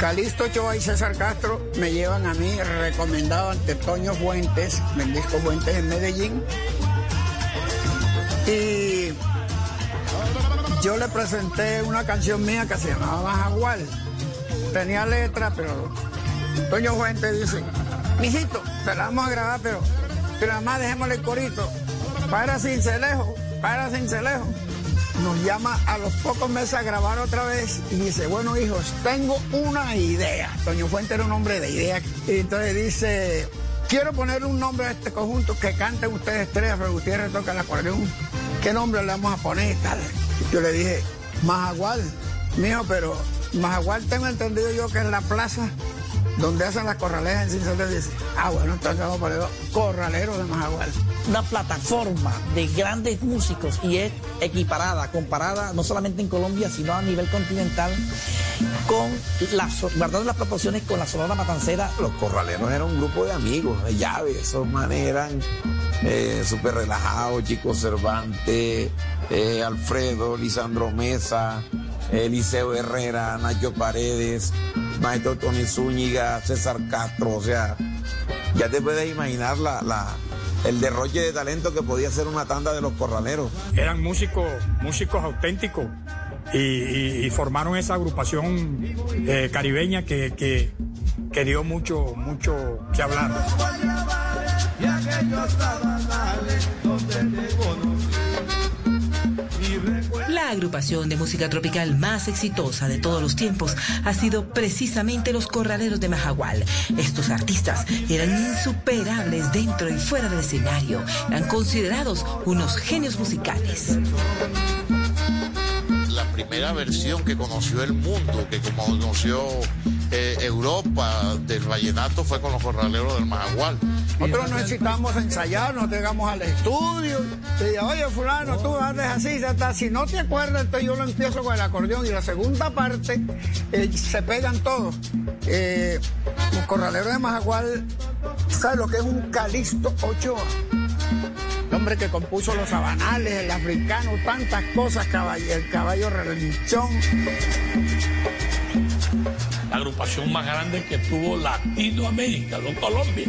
[SPEAKER 18] Calixto Ochoa y César Castro me llevan a mí recomendado ante Toño Fuentes, del disco Fuentes en Medellín. Y yo le presenté una canción mía que se llamaba Majagual. Tenía letra, pero Toño Fuentes dice, mijito, te la vamos a grabar, pero, pero además dejémosle el corito. Para Cincelejo, para Cincelejo. Nos llama a los pocos meses a grabar otra vez y dice, bueno hijos, tengo una idea. Toño Fuente era un hombre de idea. Y entonces dice, quiero ponerle un nombre a este conjunto que canten ustedes tres, Alfredo Gutiérrez toca el acordeón. ¿Qué nombre le vamos a poner? Tal. Yo le dije, Majagual. Mijo, pero Majagual tengo entendido yo que es la plaza donde hacen las corralejas en Cincelejo. Dice, ah, bueno, entonces vamos a poner corralero de Majagual.
[SPEAKER 21] una plataforma de grandes músicos y es equiparada, comparada no solamente en Colombia, sino a nivel continental con las, guardando las proporciones con la Sonora Matancera.
[SPEAKER 28] Los corraleros eran un grupo de amigos, de llaves. Esos manes eran eh, súper relajados, Chico Cervantes, eh, Alfredo, Lisandro Mesa, Eliseo Herrera, Nacho Paredes, Maestro Tony Zúñiga, César Castro. O sea, ya te puedes imaginar la, la, el derroche de talento que podía ser una tanda de los corraleros.
[SPEAKER 31] Eran músicos, músicos auténticos y, formaron esa agrupación eh, caribeña que, que- que dio mucho, mucho que hablar.
[SPEAKER 19] Agrupación de música tropical más exitosa de todos los tiempos ha sido precisamente los Corraleros de Majagual. Estos artistas eran insuperables dentro y fuera del escenario. Eran considerados unos genios musicales
[SPEAKER 32] primera versión que conoció el mundo, que conoció eh, Europa del vallenato fue con los corraleros del Majagual.
[SPEAKER 18] Nosotros necesitamos ensayar, nos llegamos al estudio. Y digo, oye, fulano, tú andes así, ya está. Si no te acuerdas, entonces yo lo empiezo con el acordeón y la segunda parte eh, se pegan todos. Eh, los corraleros de Majagual, ¿sabes lo que es un Calixto Ochoa? Hombre que compuso los sabanales, el africano, tantas cosas, caballo, el caballo relinchón.
[SPEAKER 20] La agrupación más grande que tuvo Latinoamérica, no Colombia,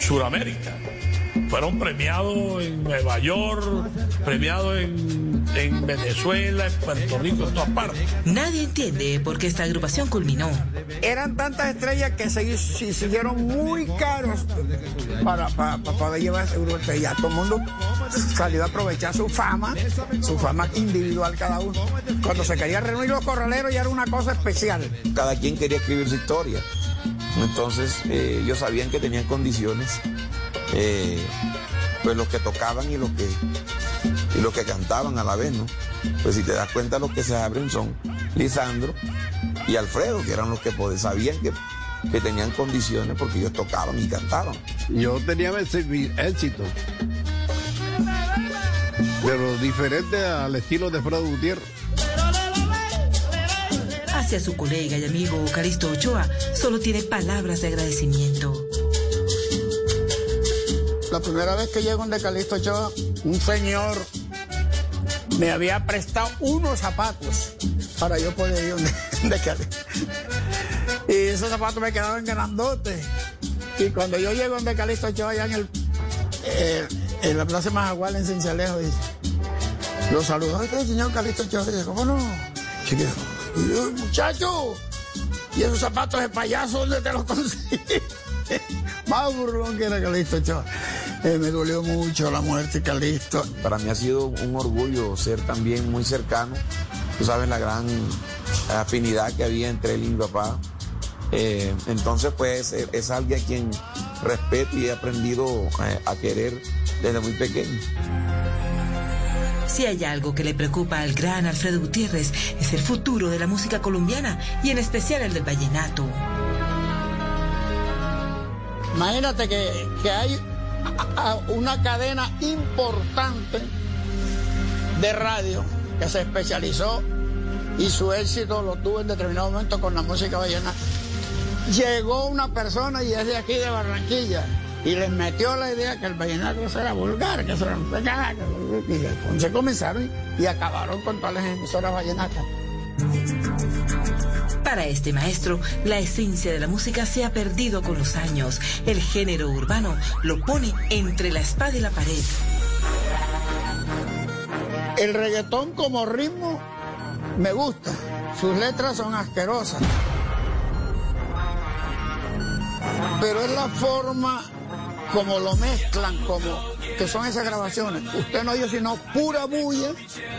[SPEAKER 20] Suramérica. Fueron premiados en Nueva York, premiados en, en Venezuela, en Puerto Rico, en todas partes.
[SPEAKER 19] Nadie entiende por qué esta agrupación culminó.
[SPEAKER 18] Eran tantas estrellas que se, se siguieron muy caros para, para, para poder llevar ese grupo. Ya todo el mundo salió a aprovechar su fama, su fama individual cada uno. Cuando se quería reunir los corraleros ya era una cosa especial.
[SPEAKER 28] Cada quien quería escribir su historia. Entonces eh, ellos sabían que tenían condiciones. eh, pues los que tocaban y los que y los que cantaban a la vez, ¿no? Pues si te das cuenta los que se abren son Lisandro y Alfredo, que eran los que pod- sabían que, que tenían condiciones porque ellos tocaban y cantaban.
[SPEAKER 33] Yo tenía éxito. Pero diferente al estilo de Fredo Gutiérrez.
[SPEAKER 19] Hacia su colega y amigo Caristo Ochoa solo tiene palabras de agradecimiento.
[SPEAKER 18] La primera vez que llego de Calixto Ochoa, un señor me había prestado unos zapatos para yo poder ir donde, <laughs> donde Calixto. Y esos zapatos me quedaban grandotes. Y cuando yo llego donde Calixto Ochoa, allá en, el, eh, en la Plaza Majagual en Cincelejo, dice, lo saludó este señor Calixto Ochoa. Dice, ¿cómo no? Chiquito. Yo, muchacho, ¿y esos zapatos de payaso dónde te los conseguí? <laughs> Más burlón que era Calixto Ochoa. Eh, me dolió mucho la muerte de Calixto.
[SPEAKER 28] Para mí ha sido un orgullo ser también muy cercano. Tú sabes la gran afinidad que había entre él y mi papá. Eh, entonces, pues, es, es alguien a quien respeto y he aprendido eh, a querer desde muy pequeño.
[SPEAKER 19] Si hay algo que le preocupa al gran Alfredo Gutiérrez es el futuro de la música colombiana y en especial el del vallenato.
[SPEAKER 18] Imagínate que, que hay una cadena importante de radio que se especializó y su éxito lo tuvo en determinado momento con la música vallenata. Llegó una persona y es de aquí de Barranquilla y les metió la idea que el vallenato era vulgar, que eso era. Y entonces comenzaron y acabaron con todas las emisoras vallenatas.
[SPEAKER 19] Para este maestro, la esencia de la música se ha perdido con los años. El género urbano lo pone entre la espada y la pared.
[SPEAKER 18] El reggaetón como ritmo me gusta. Sus letras son asquerosas. Pero es la forma como lo mezclan, como que son esas grabaciones. Usted no oye sino pura bulla.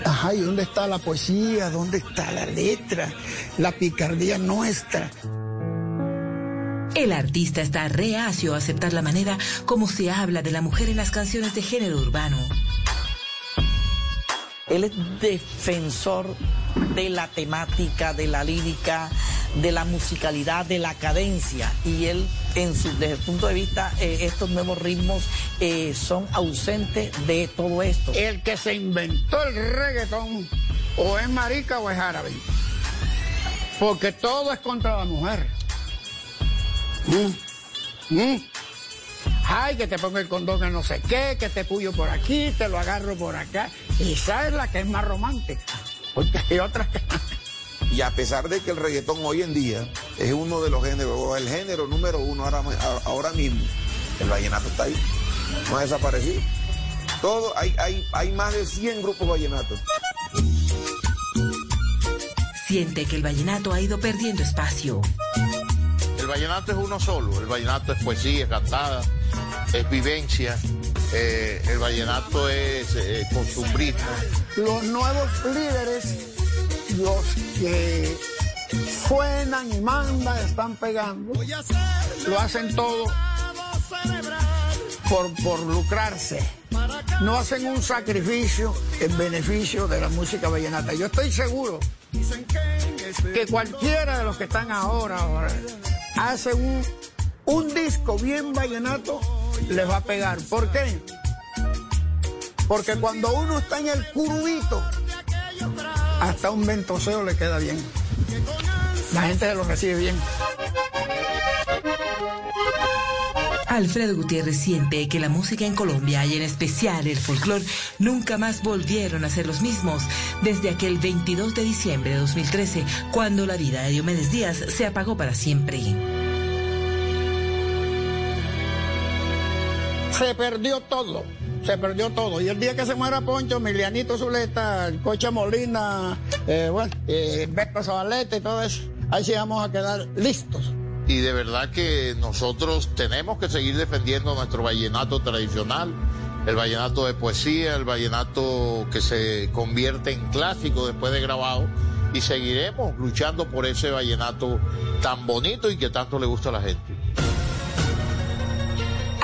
[SPEAKER 18] Ajá, ¿y dónde está la poesía? ¿Dónde está la letra? La picardía nuestra.
[SPEAKER 19] El artista está reacio a aceptar la manera como se habla de la mujer en las canciones de género urbano.
[SPEAKER 21] Él es defensor de la temática, de la lírica, de la musicalidad, de la cadencia. Y él, desde el punto de vista, eh, estos nuevos ritmos eh, son ausentes de todo esto.
[SPEAKER 18] El que se inventó el reggaetón o es marica o es árabe. Porque todo es contra la mujer. Mm, mm. Ay, que te pongo el condón en no sé qué, que te puyo por aquí, te lo agarro por acá. Y esa es la que es más romántica. Porque hay otras que...
[SPEAKER 28] Y a pesar de que el reggaetón hoy en día es uno de los géneros, o el género número uno ahora, ahora mismo, el vallenato está ahí, no ha desaparecido. Todo, hay, hay, hay más de 100 grupos vallenatos.
[SPEAKER 19] Siente que el vallenato ha ido perdiendo espacio.
[SPEAKER 32] El vallenato es uno solo, el vallenato es poesía cantada, es vivencia, eh, el vallenato es eh.
[SPEAKER 18] Los nuevos líderes, los que suenan y mandan, están pegando, lo hacen todo por, por lucrarse. No hacen un sacrificio en beneficio de la música vallenata. Yo estoy seguro que cualquiera de los que están ahora, ahora hace un, un disco bien vallenato, les va a pegar. ¿Por qué? Porque cuando uno está en el curubito, hasta un ventoseo le queda bien. La gente se lo recibe bien.
[SPEAKER 19] Alfredo Gutiérrez siente que la música en Colombia y en especial el folclore nunca más volvieron a ser los mismos desde aquel 22 de diciembre de 2013 cuando la vida de Diomedes Díaz se apagó para siempre.
[SPEAKER 18] Se perdió todo, se perdió todo. Y el día que se muera Poncho, Milianito Zuleta, el Coche Molina, eh, bueno, eh, Beto Zabaleta y todo eso, ahí sí vamos a quedar listos.
[SPEAKER 32] Y de verdad que nosotros tenemos que seguir defendiendo nuestro vallenato tradicional, el vallenato de poesía, el vallenato que se convierte en clásico después de grabado. Y seguiremos luchando por ese vallenato tan bonito y que tanto le gusta a la gente.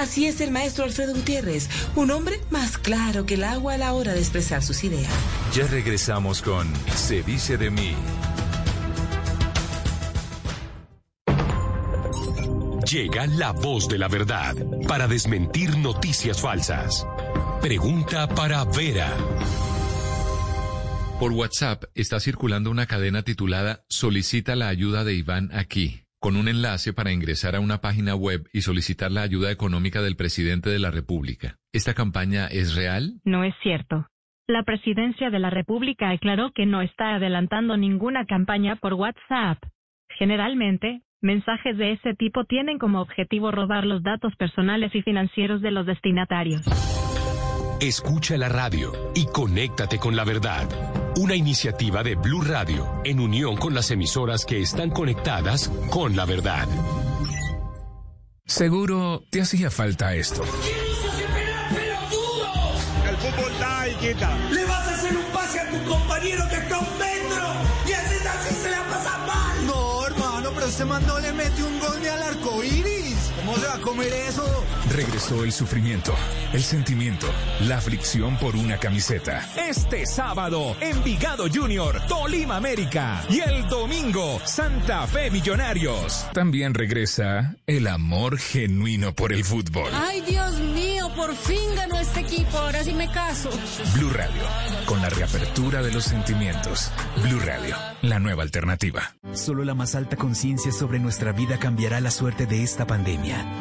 [SPEAKER 19] Así es el maestro Alfredo Gutiérrez, un hombre más claro que el agua a la hora de expresar sus ideas.
[SPEAKER 4] Ya regresamos con Se dice de mí.
[SPEAKER 34] Llega la voz de la verdad para desmentir noticias falsas. Pregunta para Vera.
[SPEAKER 35] Por WhatsApp está circulando una cadena titulada Solicita la ayuda de Iván aquí, con un enlace para ingresar a una página web y solicitar la ayuda económica del presidente de la República. ¿Esta campaña es real?
[SPEAKER 36] No es cierto. La presidencia de la República aclaró que no está adelantando ninguna campaña por WhatsApp. Generalmente, mensajes de ese tipo tienen como objetivo robar los datos personales y financieros de los destinatarios.
[SPEAKER 34] Escucha la radio y conéctate con la verdad. Una iniciativa de Blue Radio en unión con las emisoras que están conectadas con la verdad.
[SPEAKER 26] Seguro te hacía falta esto.
[SPEAKER 23] El fútbol da y quita. Le vas a hacer un pase a tu compañero que está a un metro y así así se la pasa mal.
[SPEAKER 5] No, hermano, pero este man no le mete un va a comer eso?
[SPEAKER 26] Regresó el sufrimiento, el sentimiento, la aflicción por una camiseta. Este sábado, Envigado Junior, Tolima América. Y el domingo, Santa Fe Millonarios. También regresa el amor genuino por el fútbol.
[SPEAKER 27] Ay, Dios mío, por fin ganó este equipo. Ahora sí me caso.
[SPEAKER 26] Blue Radio, con la reapertura de los sentimientos. Blue Radio, la nueva alternativa.
[SPEAKER 24] Solo la más alta conciencia sobre nuestra vida cambiará la suerte de esta pandemia.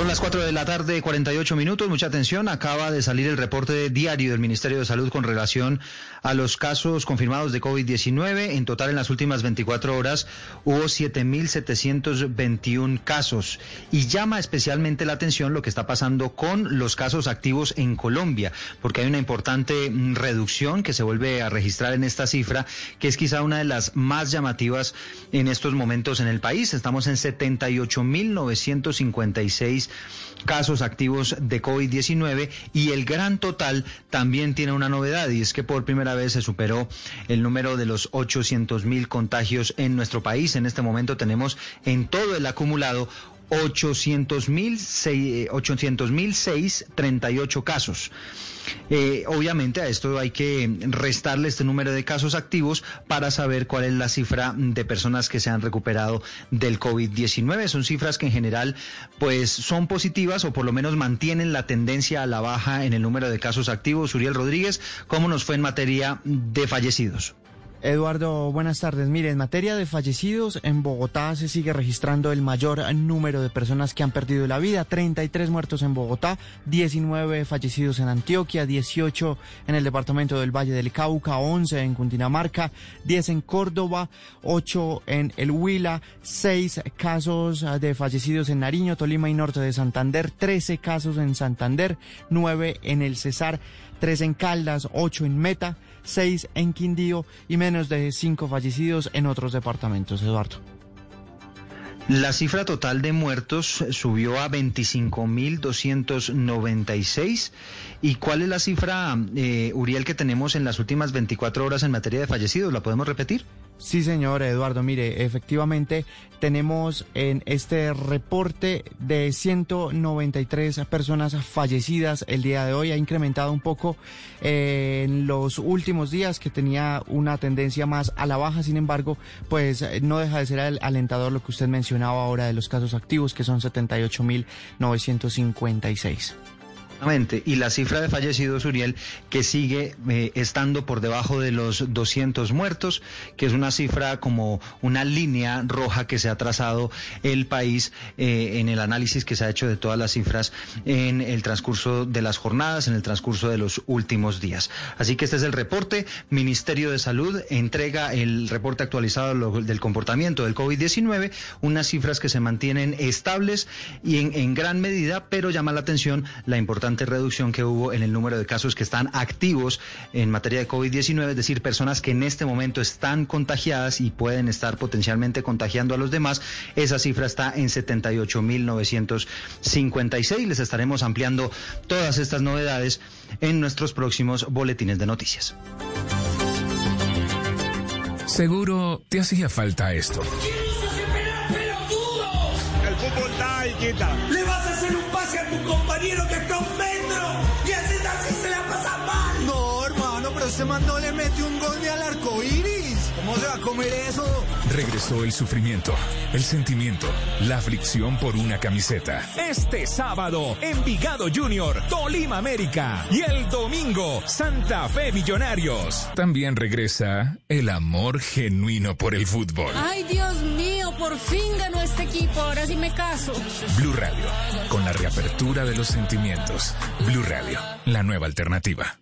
[SPEAKER 37] Son las 4 de la tarde, 48 minutos. Mucha atención. Acaba de salir el reporte diario del Ministerio de Salud con relación a los casos confirmados de COVID-19. En total, en las últimas 24 horas hubo 7.721 casos. Y llama especialmente la atención lo que está pasando con los casos activos en Colombia, porque hay una importante mm, reducción que se vuelve a registrar en esta cifra, que es quizá una de las más llamativas en estos momentos en el país. Estamos en 78.956 casos activos de COVID-19 y el gran total también tiene una novedad y es que por primera vez se superó el número de los 800 mil contagios en nuestro país. En este momento tenemos en todo el acumulado 800 mil 800 38 casos. Eh, obviamente a esto hay que restarle este número de casos activos para saber cuál es la cifra de personas que se han recuperado del COVID-19. Son cifras que en general pues son positivas o por lo menos mantienen la tendencia a la baja en el número de casos activos. Uriel Rodríguez, ¿cómo nos fue en materia de fallecidos?
[SPEAKER 7] Eduardo, buenas tardes. Mire, en materia de fallecidos, en Bogotá se sigue registrando el mayor número de personas que han perdido la vida. 33 muertos en Bogotá, 19 fallecidos en Antioquia, 18 en el departamento del Valle del Cauca, 11 en Cundinamarca, 10 en Córdoba, 8 en El Huila, 6 casos de fallecidos en Nariño, Tolima y norte de Santander, 13 casos en Santander, 9 en el Cesar, 3 en Caldas, 8 en Meta, 6 en Quindío y menos de 5 fallecidos en otros departamentos. Eduardo.
[SPEAKER 37] La cifra total de muertos subió a 25.296. ¿Y cuál es la cifra, eh, Uriel, que tenemos en las últimas 24 horas en materia de fallecidos? ¿La podemos repetir?
[SPEAKER 7] Sí, señor Eduardo. Mire, efectivamente tenemos en este reporte de 193 personas fallecidas el día de hoy. Ha incrementado un poco eh, en los últimos días que tenía una tendencia más a la baja. Sin embargo, pues no deja de ser alentador lo que usted mencionaba ahora de los casos activos, que son 78.956.
[SPEAKER 37] Y la cifra de fallecidos, Uriel, que sigue eh, estando por debajo de los 200 muertos, que es una cifra como una línea roja que se ha trazado el país eh, en el análisis que se ha hecho de todas las cifras en el transcurso de las jornadas, en el transcurso de los últimos días. Así que este es el reporte. Ministerio de Salud entrega el reporte actualizado del comportamiento del COVID-19, unas cifras que se mantienen estables y en, en gran medida, pero llama la atención la importancia reducción que hubo en el número de casos que están activos en materia de COVID-19, es decir, personas que en este momento están contagiadas y pueden estar potencialmente contagiando a los demás. Esa cifra está en 78.956. Les estaremos ampliando todas estas novedades en nuestros próximos boletines de noticias.
[SPEAKER 26] Seguro te hacía falta esto.
[SPEAKER 5] El fútbol da compañero que está un metro y así así se la pasa mal. No, hermano, pero este man no le mete un gol ni al arco iris. ¿Cómo se va a comer eso?
[SPEAKER 26] Regresó el sufrimiento, el sentimiento, la aflicción por una camiseta. Este sábado, Envigado Junior, Tolima América. Y el domingo, Santa Fe Millonarios. También regresa el amor genuino por el fútbol.
[SPEAKER 27] Ay, Dios mío, por fin ganó este equipo. Ahora sí me caso.
[SPEAKER 26] Blue Radio, con la reapertura de los sentimientos. Blue Radio, la nueva alternativa.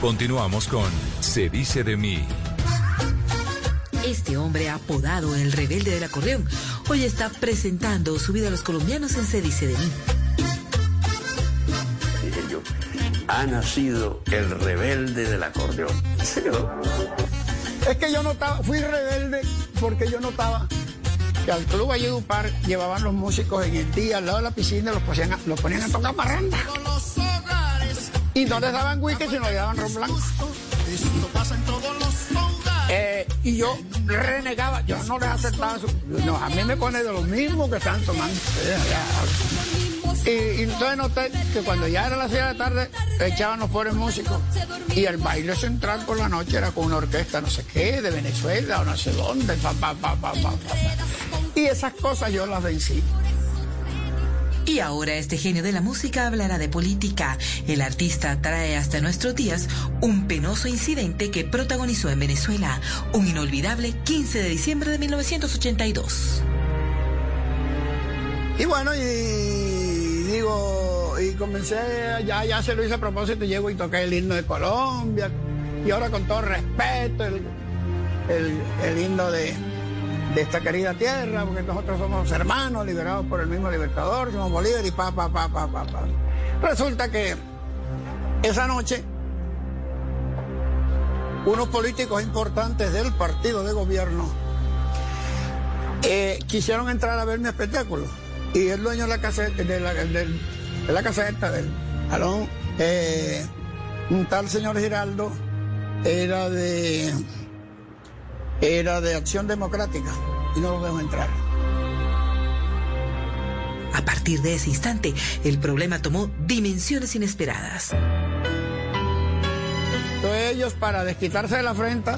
[SPEAKER 4] Continuamos con Se dice de mí.
[SPEAKER 19] Este hombre apodado el rebelde del acordeón hoy está presentando su vida a los colombianos en Se dice de mí.
[SPEAKER 38] dije yo, ha nacido el rebelde del acordeón.
[SPEAKER 18] Es que yo notaba, fui rebelde porque yo notaba que al club Valledupar llevaban los músicos en el día al lado de la piscina los ponían a, los ponían a tocar parranda. Y no les daban whisky, sino les daban ron blanco. Eh, y yo renegaba, yo no les aceptaba su... No, a mí me pone de lo mismo que están tomando. Y, y entonces noté que cuando ya era las 6 de la tarde, echaban los pobres músicos. Y el baile central por la noche era con una orquesta, no sé qué, de Venezuela o no sé dónde. pa, pa, pa, pa, pa, pa, pa. Y esas cosas yo las vencí.
[SPEAKER 19] Y ahora este genio de la música hablará de política. El artista trae hasta nuestros días un penoso incidente que protagonizó en Venezuela, un inolvidable 15 de diciembre de 1982.
[SPEAKER 18] Y bueno, y y comencé, ya, ya se lo hice a propósito, llego y toqué el himno de Colombia. Y ahora con todo respeto, el, el, el himno de, de esta querida tierra, porque nosotros somos hermanos, liberados por el mismo libertador, somos Bolívar y pa, pa, pa, pa, pa, pa. Resulta que esa noche unos políticos importantes del partido de gobierno eh, quisieron entrar a ver mi espectáculo. Y el dueño de la caseta, de la, del- de la caseta del salón, eh, un tal señor Giraldo, era de era de Acción Democrática y no lo dejó entrar.
[SPEAKER 19] A partir de ese instante, el problema tomó dimensiones inesperadas.
[SPEAKER 18] Entonces ellos, para desquitarse de la afrenta,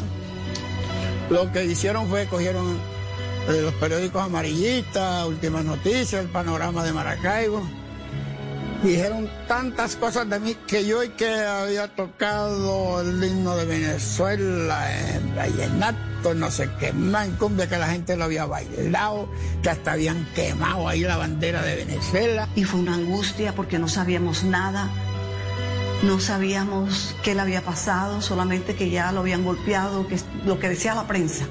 [SPEAKER 18] lo que hicieron fue cogieron eh, los periódicos amarillistas, Últimas Noticias, el panorama de Maracaibo, Dijeron tantas cosas de mí que yo y que había tocado el himno de Venezuela, en vallenato, no sé qué más, en cumbia que la gente lo había bailado, que hasta habían quemado ahí la bandera de Venezuela.
[SPEAKER 39] Y fue una angustia porque no sabíamos nada, no sabíamos qué le había pasado, solamente que ya lo habían golpeado, que lo que decía la prensa.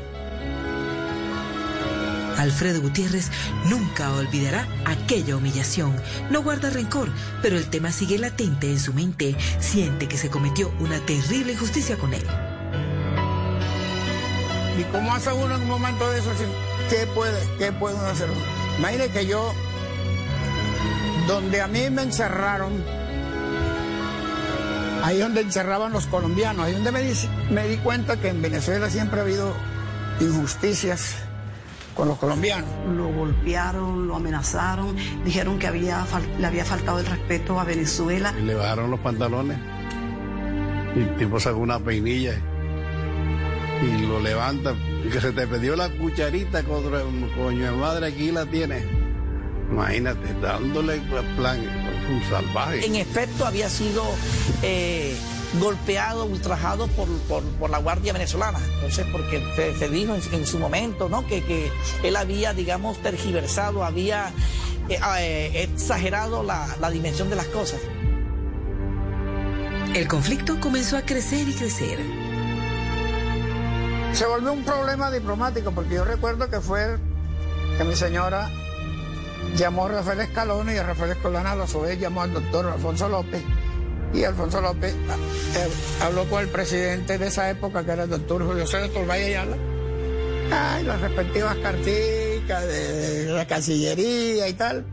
[SPEAKER 19] Alfredo Gutiérrez nunca olvidará aquella humillación. No guarda rencor, pero el tema sigue latente en su mente. Siente que se cometió una terrible injusticia con él.
[SPEAKER 18] ¿Y cómo hace uno en un momento de eso? ¿Qué puede, qué puede uno hacer? Imagine que yo, donde a mí me encerraron, ahí donde encerraban los colombianos, ahí donde me di, me di cuenta que en Venezuela siempre ha habido injusticias con los colombianos.
[SPEAKER 39] Lo golpearon, lo amenazaron, dijeron que había le había faltado el respeto a Venezuela.
[SPEAKER 33] Y le bajaron los pantalones. Y el tipo sacó una peinilla y lo levanta. Y que se te perdió la cucharita contra coño de madre, aquí la tienes. Imagínate, dándole el plan, un salvaje.
[SPEAKER 21] En efecto, había sido eh, golpeado, ultrajado por, por- por la Guardia Venezolana. Entonces, porque se, se dijo en, en su momento, ¿no? Que, que él había, digamos, tergiversado, había eh, eh, exagerado la, la dimensión de las cosas.
[SPEAKER 19] El conflicto comenzó a crecer y crecer.
[SPEAKER 18] Se volvió un problema diplomático porque yo recuerdo que fue que mi señora llamó a Rafael Escalona y a Rafael Escalona a su vez llamó al doctor Alfonso López y Alfonso López eh, habló con el presidente de esa época que era el doctor Julio César Valle Ayala. Ay, las respectivas carticas de, la Cancillería y tal.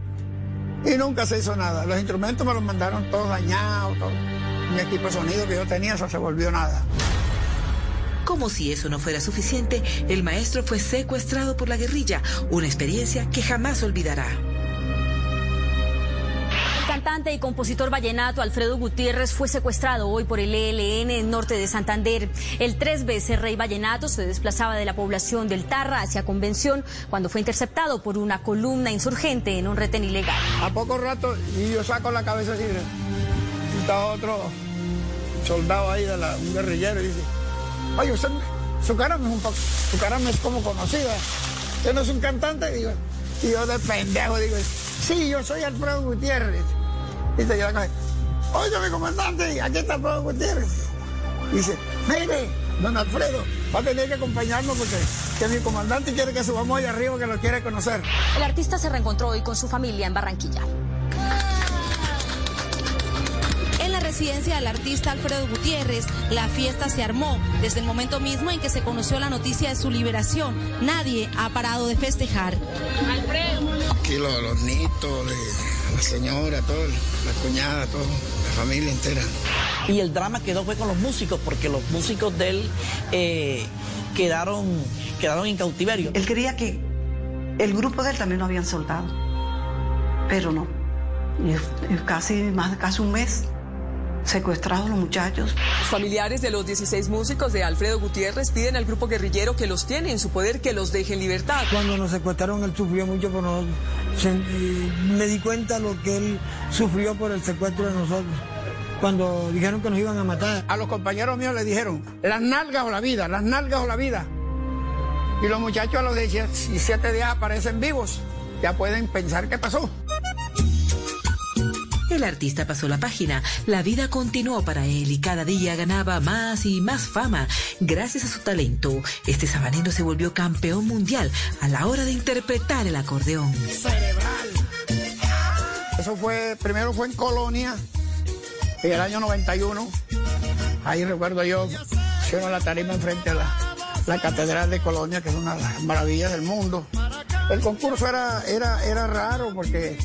[SPEAKER 18] Y nunca se hizo nada. Los instrumentos me los mandaron todos dañados. Mi equipo de sonido que yo tenía, eso se volvió nada.
[SPEAKER 19] Como si eso no fuera suficiente, el maestro fue secuestrado por la guerrilla, una experiencia que jamás olvidará.
[SPEAKER 40] El cantante y compositor vallenato Alfredo Gutiérrez fue secuestrado hoy por el ELN en norte de Santander. El tres veces rey vallenato se desplazaba de la población del Tarra hacia Convención cuando fue interceptado por una columna insurgente en un retén ilegal.
[SPEAKER 18] A poco rato, y yo saco la cabeza así, y está otro soldado ahí, de un guerrillero, y dice, oye, usted, su cara es un su cara es como conocida. ¿Usted no es un cantante? Digo, y yo de pendejo digo, sí, yo soy Alfredo Gutiérrez. Dice yo la mi comandante, aquí está Alfredo Gutiérrez. Dice, mire, don Alfredo, va a tener que acompañarnos porque que mi comandante quiere que subamos allá arriba, que lo quiere conocer.
[SPEAKER 40] El artista se reencontró hoy con su familia en Barranquilla.
[SPEAKER 41] Residencia del artista Alfredo Gutiérrez, la fiesta se armó. Desde el momento mismo en que se conoció la noticia de su liberación, nadie ha parado de festejar.
[SPEAKER 18] Aquí los, los nietos, de la señora, todo, la cuñada, todo, la familia entera.
[SPEAKER 21] Y el drama quedó fue con los músicos, porque los músicos de él eh, quedaron, quedaron en cautiverio.
[SPEAKER 39] Él quería que el grupo de él también lo habían soltado, pero no. Y casi más casi un mes secuestrados los muchachos.
[SPEAKER 42] Los familiares de los 16 músicos de Alfredo Gutiérrez piden al grupo guerrillero que los tiene en su poder que los deje en libertad.
[SPEAKER 43] Cuando nos secuestraron, él sufrió mucho por nosotros. Me di cuenta lo que él sufrió por el secuestro de nosotros. Cuando dijeron que nos iban a matar.
[SPEAKER 18] A los compañeros míos les dijeron, las nalgas o la vida, las nalgas o la vida. Y los muchachos a los 17 días aparecen vivos. Ya pueden pensar qué pasó.
[SPEAKER 19] El artista pasó la página, la vida continuó para él y cada día ganaba más y más fama. Gracias a su talento, este sabanero se volvió campeón mundial a la hora de interpretar el acordeón.
[SPEAKER 18] Eso fue, primero fue en Colonia, en el año 91. Ahí recuerdo yo, hicieron la tarima enfrente a la, la Catedral de Colonia, que es una de las maravillas del mundo. El concurso era, era, era raro porque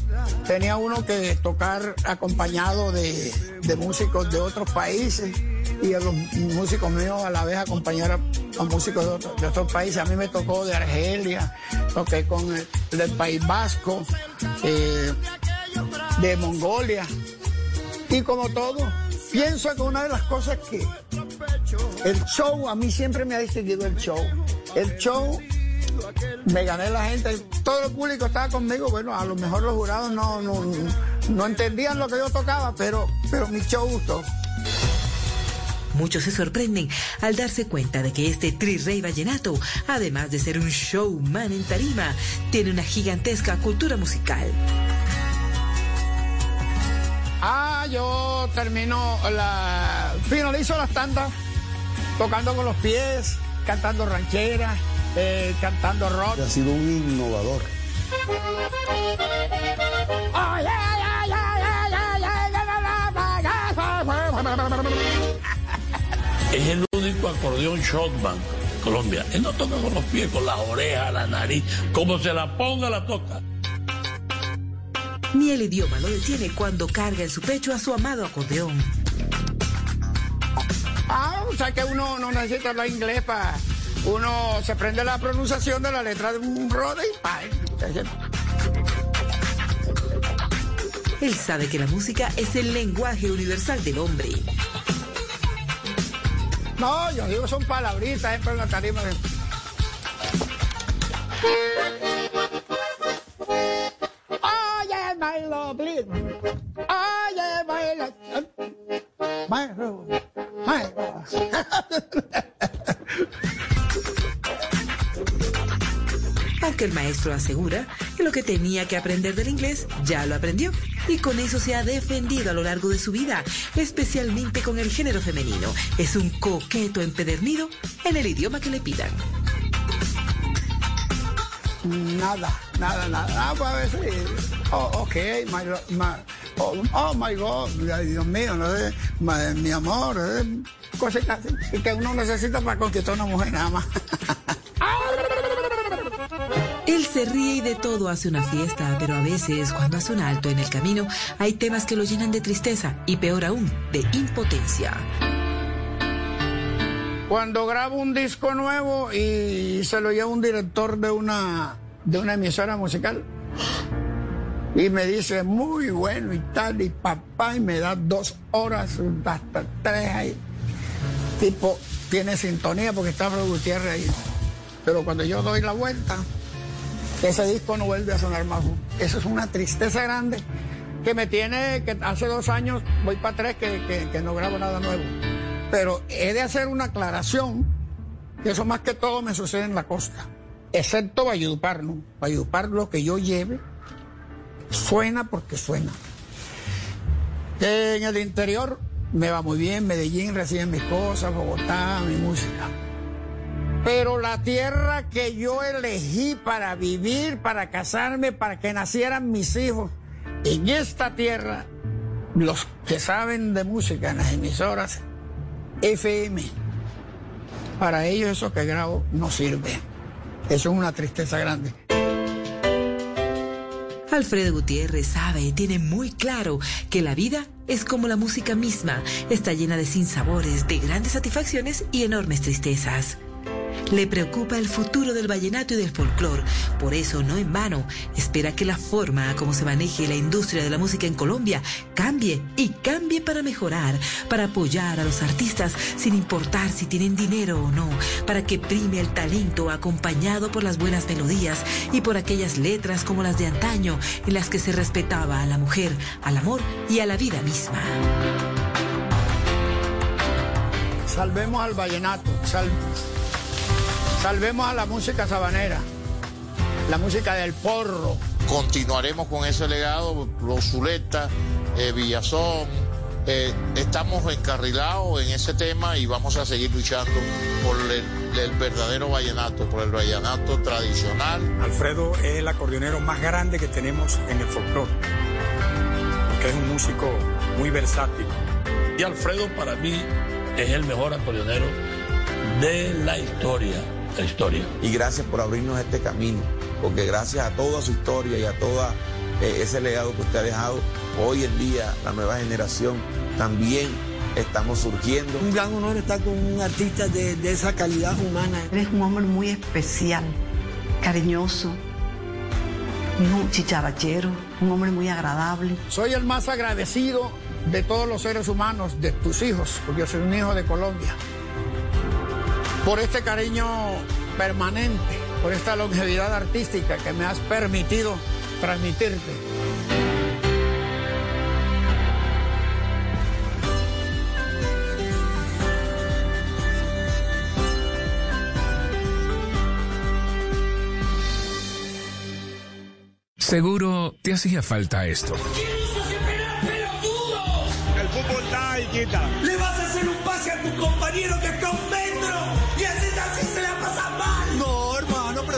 [SPEAKER 18] tenía uno que tocar acompañado de, de músicos de otros países y a los músicos míos a la vez acompañar a, músicos de, otro- de otros países. A mí me tocó de Argelia, toqué con el, del País Vasco, eh, de Mongolia. Y como todo, pienso que una de las cosas que el show, a mí siempre me ha distinguido el show. El show, me gané la gente, todo el público estaba conmigo, bueno, a lo mejor los jurados no, no, no entendían lo que yo tocaba, pero, pero mi show gustó.
[SPEAKER 19] Muchos se sorprenden al darse cuenta de que este Tri Rey Vallenato, además de ser un showman en tarima, tiene una gigantesca cultura musical.
[SPEAKER 18] Ah, yo termino la. finalizo las tandas tocando con los pies, cantando ranchera, eh, cantando rock.
[SPEAKER 33] Ha sido un innovador.
[SPEAKER 44] Es el único acordeón shotman Colombia. Él no toca con los pies, con las orejas, la nariz. Como se la ponga, la toca.
[SPEAKER 19] Ni el idioma lo detiene cuando carga en su pecho a su amado acordeón.
[SPEAKER 18] Ah, o sea que uno no necesita hablar inglés para. Uno se prende la pronunciación de la letra de un rode y pa.
[SPEAKER 19] Él sabe que la música es el lenguaje universal del hombre.
[SPEAKER 18] No, yo digo son palabritas, eh, pero en la tarima. de- Oye, my lovely. Oye, my lovely. My love. My love. <laughs>
[SPEAKER 19] Aunque el maestro asegura que lo que tenía que aprender del inglés ya lo aprendió y con eso se ha defendido a lo largo de su vida, especialmente con el género femenino. Es un coqueto empedernido en el idioma que le pidan.
[SPEAKER 18] Nada, nada, nada. Ah, pues a veces. Oh, ok, my, oh, oh, my God, Dios mío, no sé, my- mi amor, eh, así, y que uno necesita para conquistar a una mujer nada más. <laughs> <laughs>
[SPEAKER 19] Él se ríe y de todo hace una fiesta, pero a veces cuando hace un alto en el camino hay temas que lo llenan de tristeza y peor aún, de impotencia.
[SPEAKER 18] Cuando grabo un disco nuevo y se lo lleva un director de una, de una emisora musical y me dice, muy bueno y tal, y papá, y me da dos horas, hasta tres ahí. Tipo, tiene sintonía porque está Gutiérrez ahí. Pero cuando yo doy la vuelta, ese disco no vuelve a sonar más. Eso es una tristeza grande que me tiene, que hace dos años voy para tres que, que- no grabo nada nuevo. Pero he de hacer una aclaración, que eso más que todo me sucede en la costa, excepto Valledupar, ¿no? Valledupar lo que yo lleve suena porque suena. En el interior me va muy bien, Medellín recibe mis cosas, Bogotá, mi música. Pero la tierra que yo elegí para vivir, para casarme, para que nacieran mis hijos, en esta tierra, los que saben de música en las emisoras, FM, para ellos eso que grabo no sirve. Eso es una tristeza grande.
[SPEAKER 19] Alfredo Gutiérrez sabe y tiene muy claro que la vida es como la música misma, está llena de sinsabores, de grandes satisfacciones y enormes tristezas. Le preocupa el futuro del vallenato y del folclor, por eso no en vano espera que la forma como se maneje la industria de la música en Colombia cambie y cambie para mejorar, para apoyar a los artistas sin importar si tienen dinero o no, para que prime el talento acompañado por las buenas melodías y por aquellas letras como las de antaño en las que se respetaba a la mujer, al amor y a la vida misma.
[SPEAKER 18] Salvemos al vallenato, sal- salvemos a la música sabanera, la música del porro.
[SPEAKER 45] Continuaremos con ese legado, los Zuleta, eh, Villazón. eh, estamos encarrilados en ese tema y vamos a seguir luchando por el, el verdadero vallenato, por el vallenato tradicional.
[SPEAKER 46] Alfredo es el acordeonero más grande que tenemos en el folclore, porque es un músico muy versátil.
[SPEAKER 44] Y Alfredo para mí es el mejor acordeonero de la historia. Historia.
[SPEAKER 47] y gracias por abrirnos este camino, porque gracias a toda su historia y a todo ese legado que usted ha dejado, hoy en día la nueva generación también estamos surgiendo.
[SPEAKER 43] Un gran honor estar con un artista de, de esa calidad humana.
[SPEAKER 39] Él es un hombre muy especial, cariñoso, un chicharachero, un hombre muy agradable.
[SPEAKER 18] Soy el más agradecido de todos los seres humanos, de tus hijos, porque yo soy un hijo de Colombia, por este cariño permanente, por esta longevidad artística que me has permitido transmitirte.
[SPEAKER 26] Seguro te hacía falta esto. ¿Quién?
[SPEAKER 5] El fútbol está inquieta. Le vas a hacer un pase a tu compañero que está un metro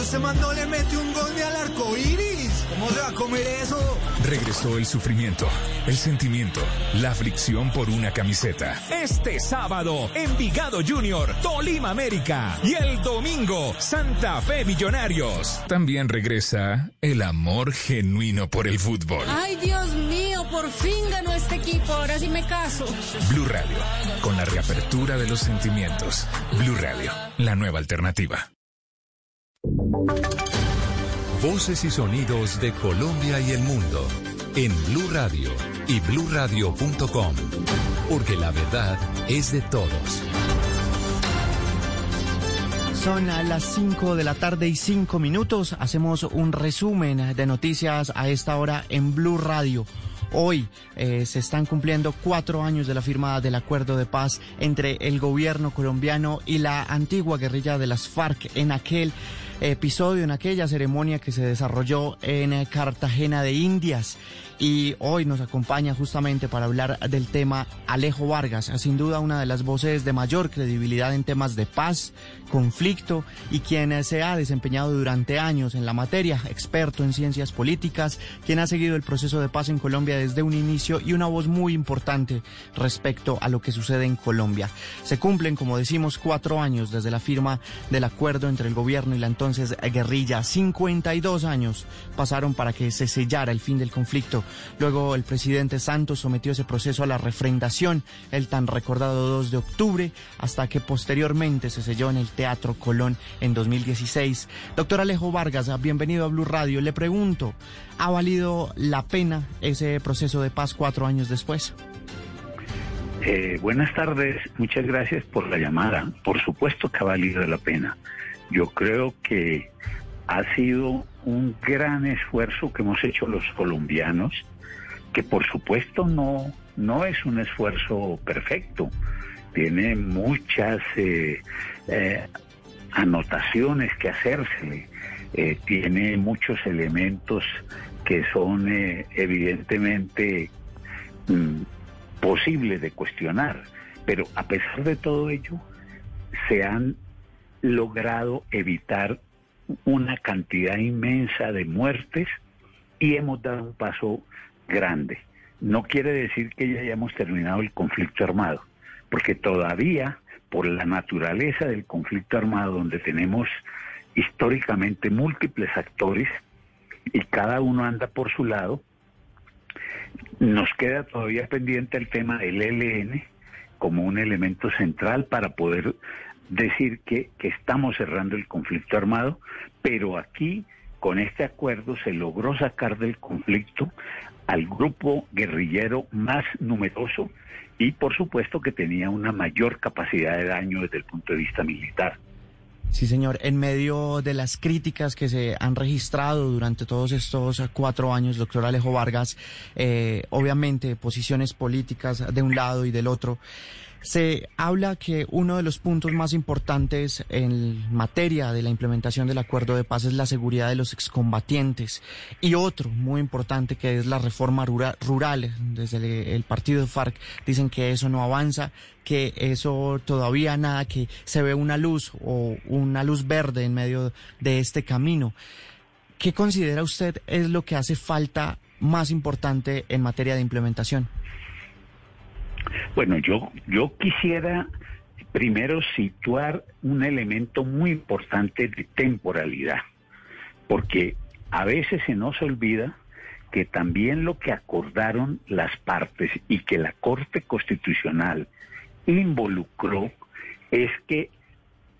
[SPEAKER 5] ese man no le mete un gol ni al arco iris. ¿Cómo se va a comer eso?
[SPEAKER 26] Regresó el sufrimiento, el sentimiento, la aflicción por una camiseta. Este sábado, Envigado Junior, Tolima América. Y el domingo, Santa Fe Millonarios. También regresa el amor genuino por el fútbol.
[SPEAKER 27] Ay, Dios mío, por fin ganó este equipo. Ahora sí me caso.
[SPEAKER 26] Blue Radio, con la reapertura de los sentimientos. Blue Radio, la nueva alternativa.
[SPEAKER 4] Voces y sonidos de Colombia y el mundo en Blue Radio y bluradio.com, porque la verdad es de todos.
[SPEAKER 7] Son a las 5 de la tarde y 5 minutos. Hacemos un resumen de noticias a esta hora en Blue Radio. Hoy eh, se están cumpliendo cuatro años de la firma del acuerdo de paz entre el gobierno colombiano y la antigua guerrilla de las FARC en aquel episodio, en aquella ceremonia que se desarrolló en Cartagena de Indias. Y hoy nos acompaña justamente para hablar del tema Alejo Vargas, sin duda una de las voces de mayor credibilidad en temas de paz, conflicto y quien se ha desempeñado durante años en la materia, experto en ciencias políticas, quien ha seguido el proceso de paz en Colombia desde un inicio y una voz muy importante respecto a lo que sucede en Colombia. Se cumplen, como decimos, cuatro años desde la firma del acuerdo entre el gobierno y la entonces guerrilla. 52 años pasaron para que se sellara el fin del conflicto. Luego el presidente Santos sometió ese proceso a la refrendación el tan recordado 2 de octubre, hasta que posteriormente se selló en el Teatro Colón en 2016. Doctor Alejo Vargas, bienvenido a Blue Radio. Le pregunto, ¿ha valido la pena ese proceso de paz cuatro años después?
[SPEAKER 48] Eh, buenas tardes, muchas gracias por la llamada. Por supuesto que ha valido la pena. Yo creo que ha sido un gran esfuerzo que hemos hecho los colombianos, que por supuesto no, no es un esfuerzo perfecto, tiene muchas eh, eh, anotaciones que hacerse, eh, tiene muchos elementos que son evidentemente mm, posibles de cuestionar, pero a pesar de todo ello, se han logrado evitar una cantidad inmensa de muertes y hemos dado un paso grande. No quiere decir que ya hayamos terminado el conflicto armado, porque todavía, por la naturaleza del conflicto armado, donde tenemos históricamente múltiples actores y cada uno anda por su lado, nos queda todavía pendiente el tema del ELN como un elemento central para poder decir que, que estamos cerrando el conflicto armado, pero aquí con este acuerdo se logró sacar del conflicto al grupo guerrillero más numeroso y por supuesto que tenía una mayor capacidad de daño desde el punto de vista militar.
[SPEAKER 7] Sí, señor. En medio de las críticas que se han registrado durante todos estos cuatro años, doctor Alejo Vargas, eh, obviamente posiciones políticas de un lado y del otro, se habla que uno de los puntos más importantes en materia de la implementación del acuerdo de paz es la seguridad de los excombatientes y otro muy importante que es la reforma rural. Desde el, partido FARC dicen que eso no avanza, que eso todavía nada, que se ve una luz o una luz verde en medio de este camino. ¿Qué considera usted es lo que hace falta más importante en materia de implementación?
[SPEAKER 48] Bueno, yo, yo quisiera primero situar un elemento muy importante de temporalidad, porque a veces se nos olvida que también lo que acordaron las partes y que la Corte Constitucional involucró es que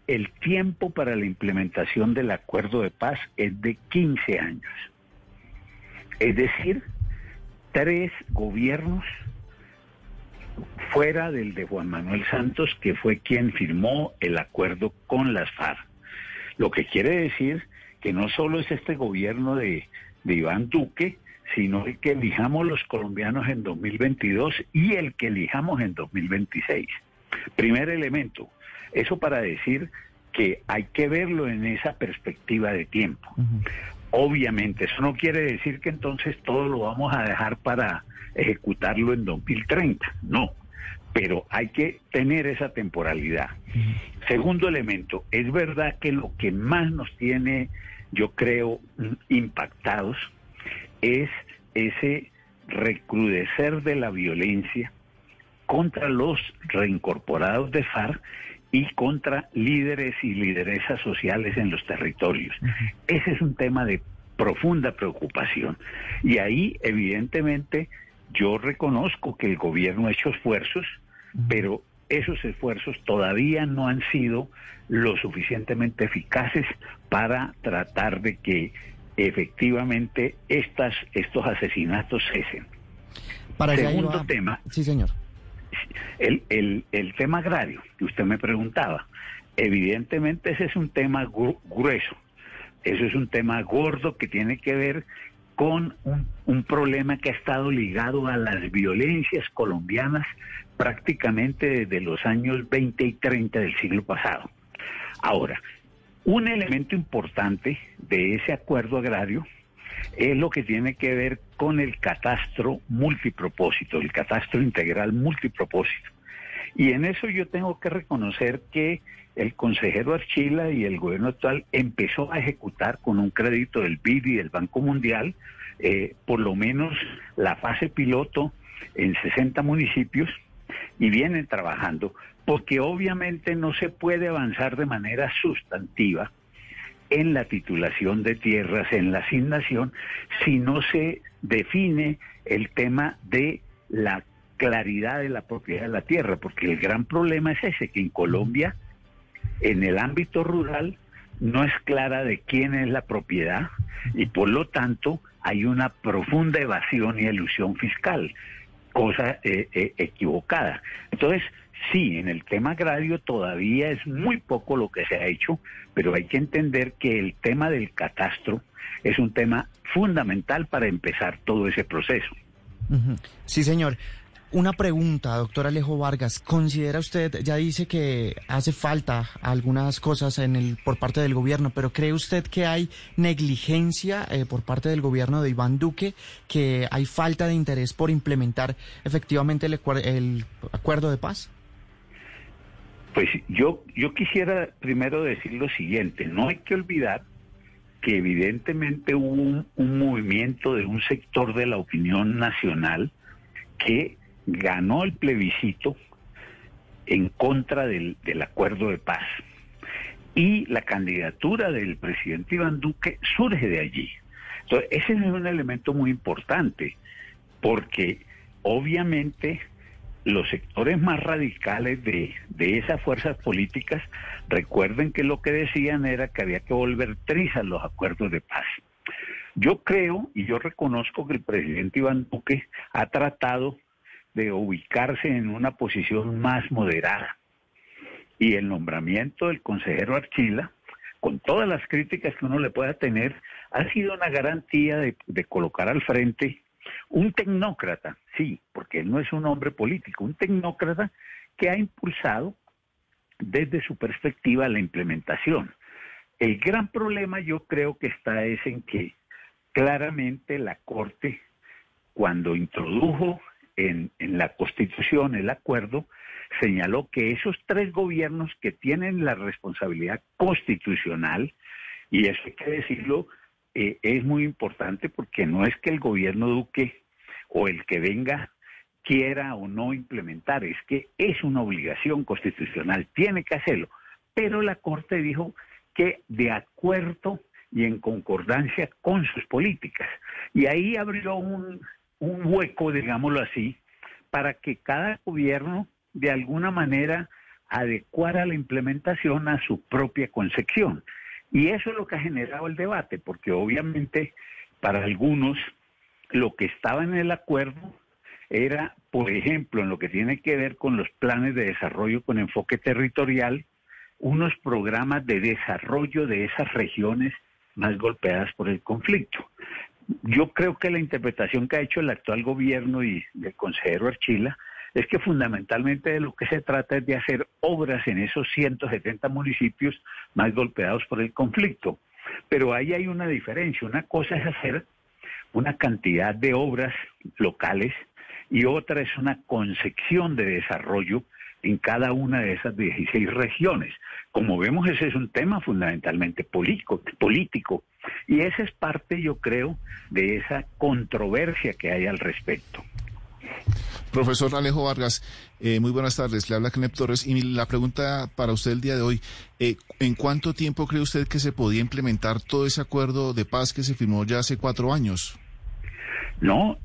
[SPEAKER 48] el tiempo para la implementación del acuerdo de paz es de 15 años. Es decir, tres gobiernos fuera del de Juan Manuel Santos, que fue quien firmó el acuerdo con las FARC. Lo que quiere decir que no solo es este gobierno de, Iván Duque, sino el que elijamos los colombianos en 2022 y el que elijamos en 2026. Primer elemento, eso para decir que hay que verlo en esa perspectiva de tiempo. Obviamente, eso no quiere decir que entonces todo lo vamos a dejar para ejecutarlo en 2030, no, pero hay que tener esa temporalidad. Segundo elemento, es verdad que lo que más nos tiene, yo creo, impactados es ese recrudecer de la violencia contra los reincorporados de FARC y contra líderes y lideresas sociales en los territorios. Ese es un tema de profunda preocupación. Y ahí, evidentemente, yo reconozco que el gobierno ha hecho esfuerzos, pero esos esfuerzos todavía no han sido lo suficientemente eficaces para tratar de que efectivamente estas, estos asesinatos cesen.
[SPEAKER 7] Para
[SPEAKER 48] Segundo tema.
[SPEAKER 7] Sí, señor.
[SPEAKER 48] El, el, el tema agrario que usted me preguntaba, evidentemente ese es un tema grueso, eso es un tema gordo que tiene que ver con un, un, problema que ha estado ligado a las violencias colombianas prácticamente desde los años 20 y 30 del siglo pasado. Ahora, un elemento importante de ese acuerdo agrario es lo que tiene que ver con el catastro multipropósito, el catastro integral multipropósito. Y en eso yo tengo que reconocer que el consejero Archila y el gobierno actual empezó a ejecutar con un crédito del BID y del Banco Mundial, eh, por lo menos la fase piloto en 60 municipios y vienen trabajando, porque obviamente no se puede avanzar de manera sustantiva en la titulación de tierras, en la asignación, si no se define el tema de la claridad de la propiedad de la tierra, porque el gran problema es ese, que en Colombia, en el ámbito rural, no es clara de quién es la propiedad y por lo tanto hay una profunda evasión y elusión fiscal, cosa eh, eh, equivocada. Entonces, Sí, en el tema agrario todavía es muy poco lo que se ha hecho, pero hay que entender que el tema del catastro es un tema fundamental para empezar todo ese proceso.
[SPEAKER 7] Sí, señor. Una pregunta, doctor Alejo Vargas. ¿Considera usted, ya dice que hace falta algunas cosas en el, por parte del gobierno, pero cree usted que hay negligencia eh, por parte del gobierno de Iván Duque, que hay falta de interés por implementar efectivamente el, el acuerdo de paz?
[SPEAKER 48] Pues yo, yo quisiera primero decir lo siguiente, no hay que olvidar que evidentemente hubo un, movimiento de un sector de la opinión nacional que ganó el plebiscito en contra del, del acuerdo de paz. Y la candidatura del presidente Iván Duque surge de allí. Entonces, ese es un elemento muy importante, porque obviamente los sectores más radicales de, esas fuerzas políticas, recuerden que lo que decían era que había que volver trizas los acuerdos de paz. Yo creo y yo reconozco que el presidente Iván Duque ha tratado de ubicarse en una posición más moderada. Y el nombramiento del consejero Archila, con todas las críticas que uno le pueda tener, ha sido una garantía de, de colocar al frente un tecnócrata, sí, porque él no es un hombre político, un tecnócrata que ha impulsado desde su perspectiva la implementación. El gran problema yo creo que está es en que claramente la Corte, cuando introdujo en, en, la Constitución el acuerdo, señaló que esos tres gobiernos que tienen la responsabilidad constitucional, y eso hay que decirlo, eh, es muy importante porque no es que el gobierno Duque o el que venga quiera o no implementar, es que es una obligación constitucional, tiene que hacerlo. Pero la Corte dijo que de acuerdo y en concordancia con sus políticas. Y ahí abrió un, un hueco, digámoslo así, para que cada gobierno de alguna manera adecuara la implementación a su propia concepción. Y eso es lo que ha generado el debate, porque obviamente para algunos lo que estaba en el acuerdo era, por ejemplo, en lo que tiene que ver con los planes de desarrollo con enfoque territorial, unos programas de desarrollo de esas regiones más golpeadas por el conflicto. Yo creo que la interpretación que ha hecho el actual gobierno y el consejero Archila es que fundamentalmente de lo que se trata es de hacer obras en esos 170 municipios más golpeados por el conflicto. Pero ahí hay una diferencia. Una cosa es hacer una cantidad de obras locales y otra es una concepción de desarrollo en cada una de esas 16 regiones. Como vemos, ese es un tema fundamentalmente político, político y esa es parte, yo creo, de esa controversia que hay al respecto.
[SPEAKER 8] Profesor Alejo Vargas, eh, muy buenas tardes. Le habla Kenneth Torres y la pregunta para usted el día de hoy, eh, ¿en cuánto tiempo cree usted que se podía implementar todo ese acuerdo de paz que se firmó ya hace cuatro años?
[SPEAKER 48] No,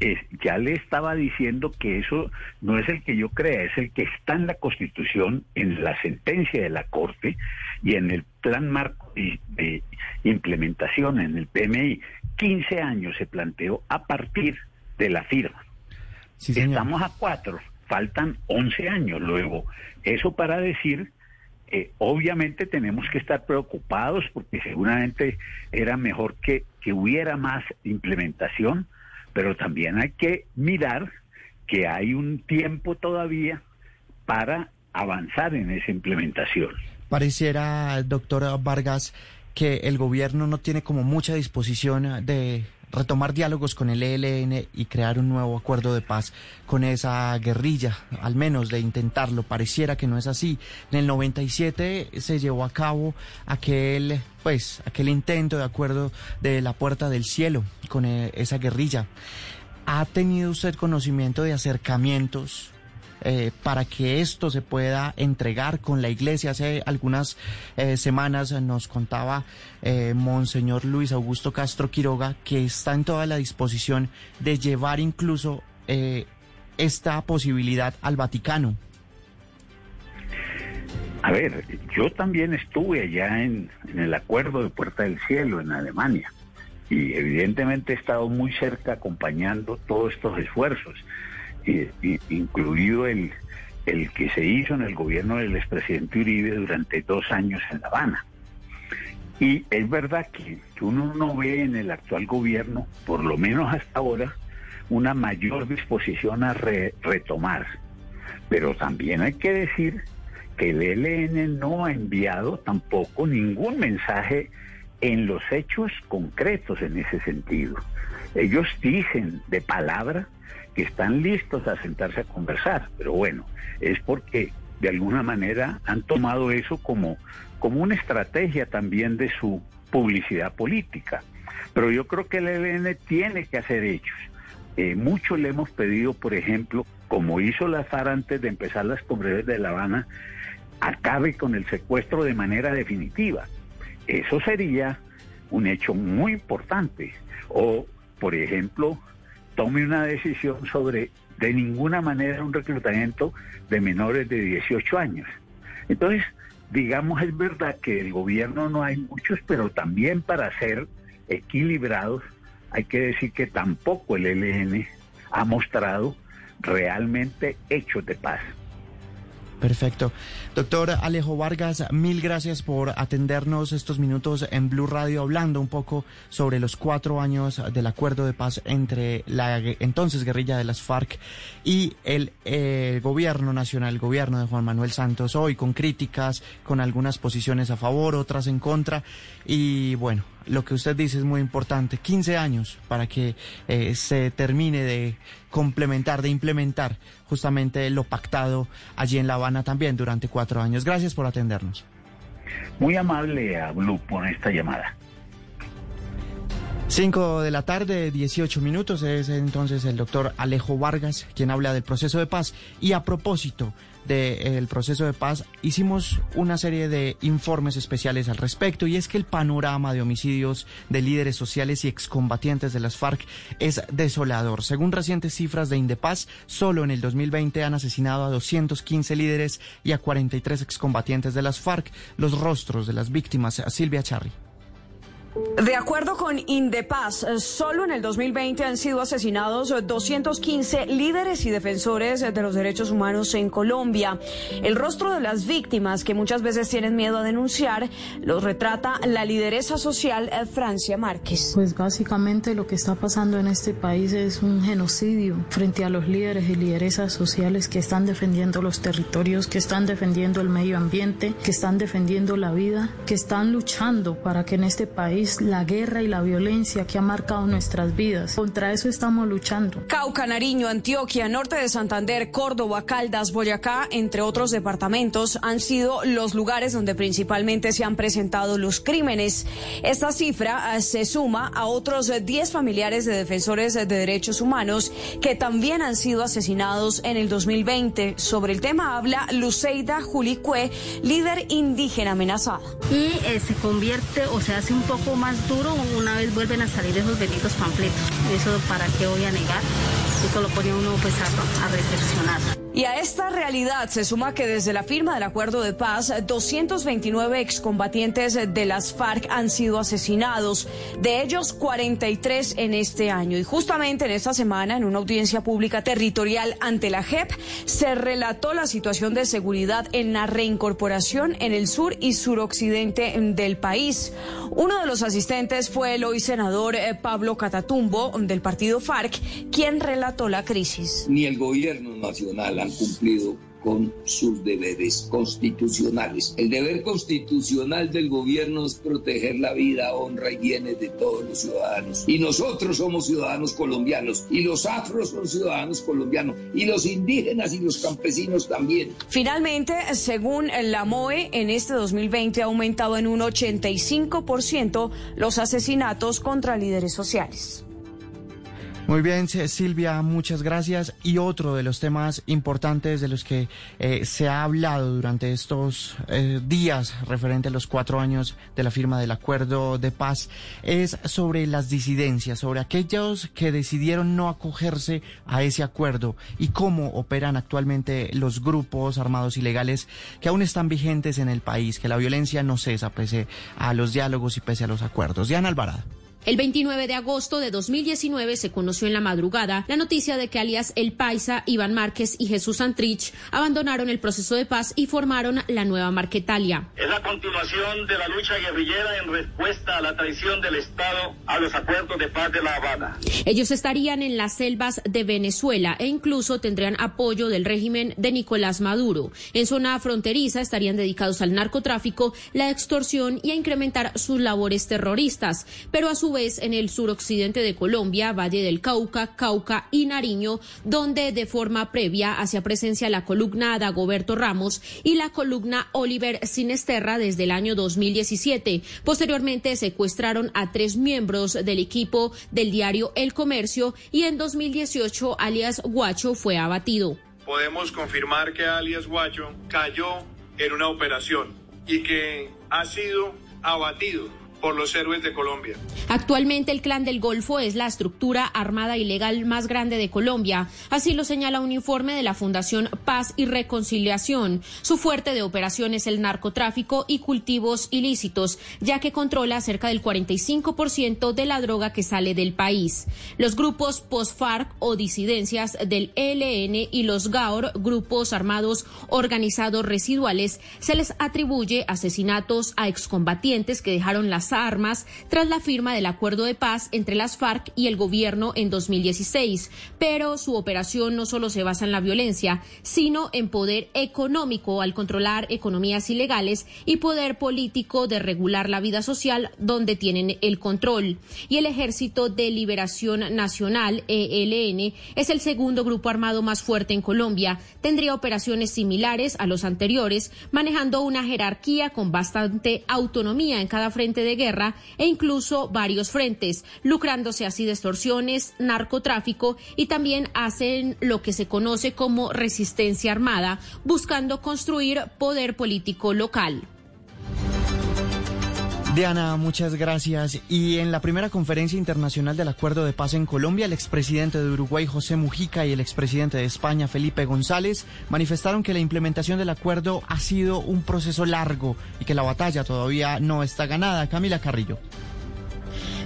[SPEAKER 48] ya le estaba diciendo que eso no es el que yo crea, es el que está en la Constitución, en la sentencia de la Corte y en el plan marco de, implementación, en el PMI. 15 años se planteó a partir de la firma. Estamos a cuatro, faltan 11 años luego. Eso para decir eh, obviamente tenemos que estar preocupados porque seguramente era mejor que, que hubiera más implementación, pero también hay que mirar que hay un tiempo todavía para avanzar en esa implementación.
[SPEAKER 7] Pareciera, doctor Vargas, que el gobierno no tiene como mucha disposición de retomar diálogos con el ELN y crear un nuevo acuerdo de paz con esa guerrilla, al menos de intentarlo. Pareciera que no es así. En el 97 se llevó a cabo aquel, pues, aquel intento de acuerdo de la Puerta del Cielo con eh, esa guerrilla. ¿Ha tenido usted conocimiento de acercamientos eh, para que esto se pueda entregar con la iglesia. Hace algunas eh, semanas nos contaba eh, Monseñor Luis Augusto Castro Quiroga que está en toda la disposición de llevar incluso esta posibilidad al Vaticano.
[SPEAKER 48] A ver, yo también estuve allá en, en, el acuerdo de Puerta del Cielo en Alemania y evidentemente he estado muy cerca acompañando todos estos esfuerzos incluido el, el que se hizo en el gobierno del expresidente Uribe durante dos años en La Habana. Y es verdad que, uno no ve en el actual gobierno, por lo menos hasta ahora, una mayor disposición a retomar. Pero también hay que decir que el ELN no ha enviado tampoco ningún mensaje en los hechos concretos en ese sentido. Ellos dicen de palabra que están listos a sentarse a conversar, pero bueno, es porque de alguna manera han tomado eso como, como una estrategia también de su publicidad política. Pero yo creo que el ELN tiene que hacer hechos. Eh, mucho le hemos pedido, por ejemplo, como hizo la FARC antes de empezar las congresos de La Habana, acabe con el secuestro de manera definitiva. Eso sería un hecho muy importante. O, por ejemplo, tome una decisión sobre de ninguna manera un reclutamiento de menores de 18 años. Entonces, digamos, es verdad que el gobierno no hay muchos, pero también para ser equilibrados, hay que decir que tampoco el ELN ha mostrado realmente hechos de paz.
[SPEAKER 7] Perfecto. Doctor Alejo Vargas, mil gracias por atendernos estos minutos en Blue Radio hablando un poco sobre los cuatro años del acuerdo de paz entre la entonces guerrilla de las FARC y el eh, gobierno nacional, el gobierno de Juan Manuel Santos, hoy con críticas, con algunas posiciones a favor, otras en contra. Y bueno, lo que usted dice es muy importante, 15 años para que eh, se termine de complementar, de implementar justamente lo pactado allí en La Habana también durante cuatro años. Gracias por atendernos.
[SPEAKER 48] Muy amable a Blue por esta llamada.
[SPEAKER 7] 5 de la tarde, 18 minutos, es entonces el doctor Alejo Vargas quien habla del proceso de paz. Y a propósito del proceso de paz, hicimos una serie de informes especiales al respecto y es que el panorama de homicidios de líderes sociales y excombatientes de las FARC es desolador. Según recientes cifras de Indepaz, solo en el 2020 han asesinado a 215 líderes y a 43 excombatientes de las FARC. Los rostros de las víctimas, Silvia Charri.
[SPEAKER 49] De acuerdo con Indepaz, solo en el 2020 han sido asesinados 215 líderes y defensores de los derechos humanos en Colombia. El rostro de las víctimas, que muchas veces tienen miedo a denunciar, los retrata la lideresa social Francia Márquez.
[SPEAKER 50] Pues básicamente lo que está pasando en este país es un genocidio frente a los líderes y lideresas sociales que están defendiendo los territorios, que están defendiendo el medio ambiente, que están defendiendo la vida, que están luchando para que en este país la guerra y la violencia que ha marcado nuestras vidas. Contra eso estamos luchando.
[SPEAKER 49] Cauca, Nariño, Antioquia, norte de Santander, Córdoba, Caldas, Boyacá, entre otros departamentos, han sido los lugares donde principalmente se han presentado los crímenes. Esta cifra eh, se suma a otros 10 familiares de defensores de derechos humanos que también han sido asesinados en el 2020. Sobre el tema habla Luceida Julicue, líder indígena amenazada.
[SPEAKER 51] Y eh, se convierte o se hace un poco más duro una vez vuelven a salir esos benditos panfletos. Eso para qué voy a negar. Eso lo pone uno pues a, a reflexionar.
[SPEAKER 49] Y a esta realidad se suma que desde la firma del acuerdo de paz, 229 excombatientes de las FARC han sido asesinados, de ellos 43 en este año. Y justamente en esta semana, en una audiencia pública territorial ante la JEP, se relató la situación de seguridad en la reincorporación en el sur y suroccidente del país. Uno de los asistentes fue el hoy senador eh, Pablo Catatumbo del partido FARC, quien relató la crisis.
[SPEAKER 52] Ni el gobierno nacional han cumplido con sus deberes constitucionales. El deber constitucional del gobierno es proteger la vida, honra y bienes de todos los ciudadanos. Y nosotros somos ciudadanos colombianos, y los afros son ciudadanos colombianos, y los indígenas y los campesinos también.
[SPEAKER 49] Finalmente, según la MOE, en este 2020 ha aumentado en un 85% los asesinatos contra líderes sociales.
[SPEAKER 7] Muy bien, Silvia, muchas gracias. Y otro de los temas importantes de los que eh, se ha hablado durante estos eh, días referente a los cuatro años de la firma del acuerdo de paz es sobre las disidencias, sobre aquellos que decidieron no acogerse a ese acuerdo y cómo operan actualmente los grupos armados ilegales que aún están vigentes en el país, que la violencia no cesa pese a los diálogos y pese a los acuerdos. Diana Alvarado.
[SPEAKER 53] El 29 de agosto de 2019 se conoció en la madrugada la noticia de que alias El Paisa, Iván Márquez y Jesús Santrich abandonaron el proceso de paz y formaron la nueva Marquetalia.
[SPEAKER 54] Es la continuación de la lucha guerrillera en respuesta a la traición del Estado a los acuerdos de paz de La Habana.
[SPEAKER 53] Ellos estarían en las selvas de Venezuela e incluso tendrían apoyo del régimen de Nicolás Maduro. En zona fronteriza estarían dedicados al narcotráfico, la extorsión y a incrementar sus labores terroristas, pero a su en el suroccidente de Colombia, Valle del Cauca, Cauca y Nariño, donde de forma previa hacía presencia la columna Dagoberto Ramos y la columna Oliver Sinesterra desde el año 2017. Posteriormente secuestraron a tres miembros del equipo del diario El Comercio y en 2018 alias Guacho fue abatido.
[SPEAKER 55] Podemos confirmar que alias Guacho cayó en una operación y que ha sido abatido por los héroes de Colombia.
[SPEAKER 53] Actualmente el Clan del Golfo es la estructura armada ilegal más grande de Colombia. Así lo señala un informe de la Fundación Paz y Reconciliación. Su fuerte de operación es el narcotráfico y cultivos ilícitos, ya que controla cerca del 45% de la droga que sale del país. Los grupos post-FARC o disidencias del ELN y los GAOR, grupos armados organizados residuales, se les atribuye asesinatos a excombatientes que dejaron las armas tras la firma del acuerdo de paz entre las FARC y el gobierno en 2016. Pero su operación no solo se basa en la violencia, sino en poder económico al controlar economías ilegales y poder político de regular la vida social donde tienen el control. Y el Ejército de Liberación Nacional, ELN, es el segundo grupo armado más fuerte en Colombia. Tendría operaciones similares a los anteriores, manejando una jerarquía con bastante autonomía en cada frente de guerra e incluso varios frentes, lucrándose así de extorsiones, narcotráfico y también hacen lo que se conoce como resistencia armada, buscando construir poder político local.
[SPEAKER 7] Diana, muchas gracias. Y en la primera conferencia internacional del Acuerdo de Paz en Colombia, el expresidente de Uruguay, José Mujica, y el expresidente de España, Felipe González, manifestaron que la implementación del acuerdo ha sido un proceso largo y que la batalla todavía no está ganada. Camila Carrillo.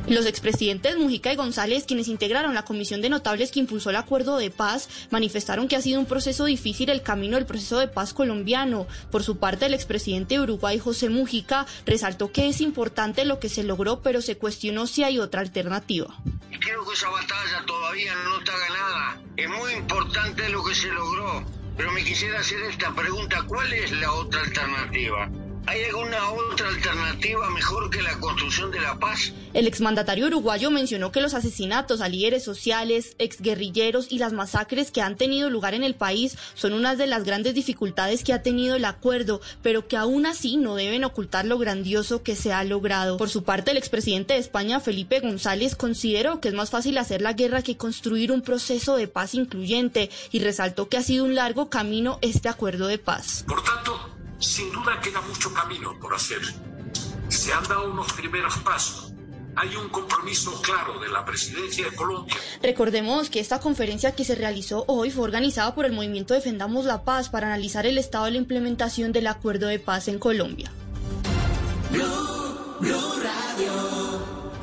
[SPEAKER 13] Los expresidentes Mujica y González, quienes integraron la comisión de notables que impulsó el acuerdo de paz, manifestaron que ha sido un proceso difícil el camino del proceso de paz colombiano. Por su parte, el expresidente de Uruguay, José Mujica, resaltó que es importante lo que se logró, pero se cuestionó si hay otra alternativa.
[SPEAKER 56] Creo que esa batalla todavía no está ganada. Es muy importante lo que se logró, pero me quisiera hacer esta pregunta, ¿cuál es la otra alternativa? ¿Hay alguna otra alternativa mejor que la construcción de la paz?
[SPEAKER 13] El exmandatario uruguayo mencionó que los asesinatos a líderes sociales, exguerrilleros y las masacres que han tenido lugar en el país son una de las grandes dificultades que ha tenido el acuerdo, pero que aún así no deben ocultar lo grandioso que se ha logrado. Por su parte, el expresidente de España, Felipe González, consideró que es más fácil hacer la guerra que construir un proceso de paz incluyente y resaltó que ha sido un largo camino este acuerdo de paz.
[SPEAKER 57] Por tanto, sin duda queda mucho camino por hacer. Se han dado unos primeros pasos. Hay un compromiso claro de la presidencia de Colombia.
[SPEAKER 13] Recordemos que esta conferencia que se realizó hoy fue organizada por el movimiento Defendamos la Paz para analizar el estado de la implementación del acuerdo de paz en Colombia.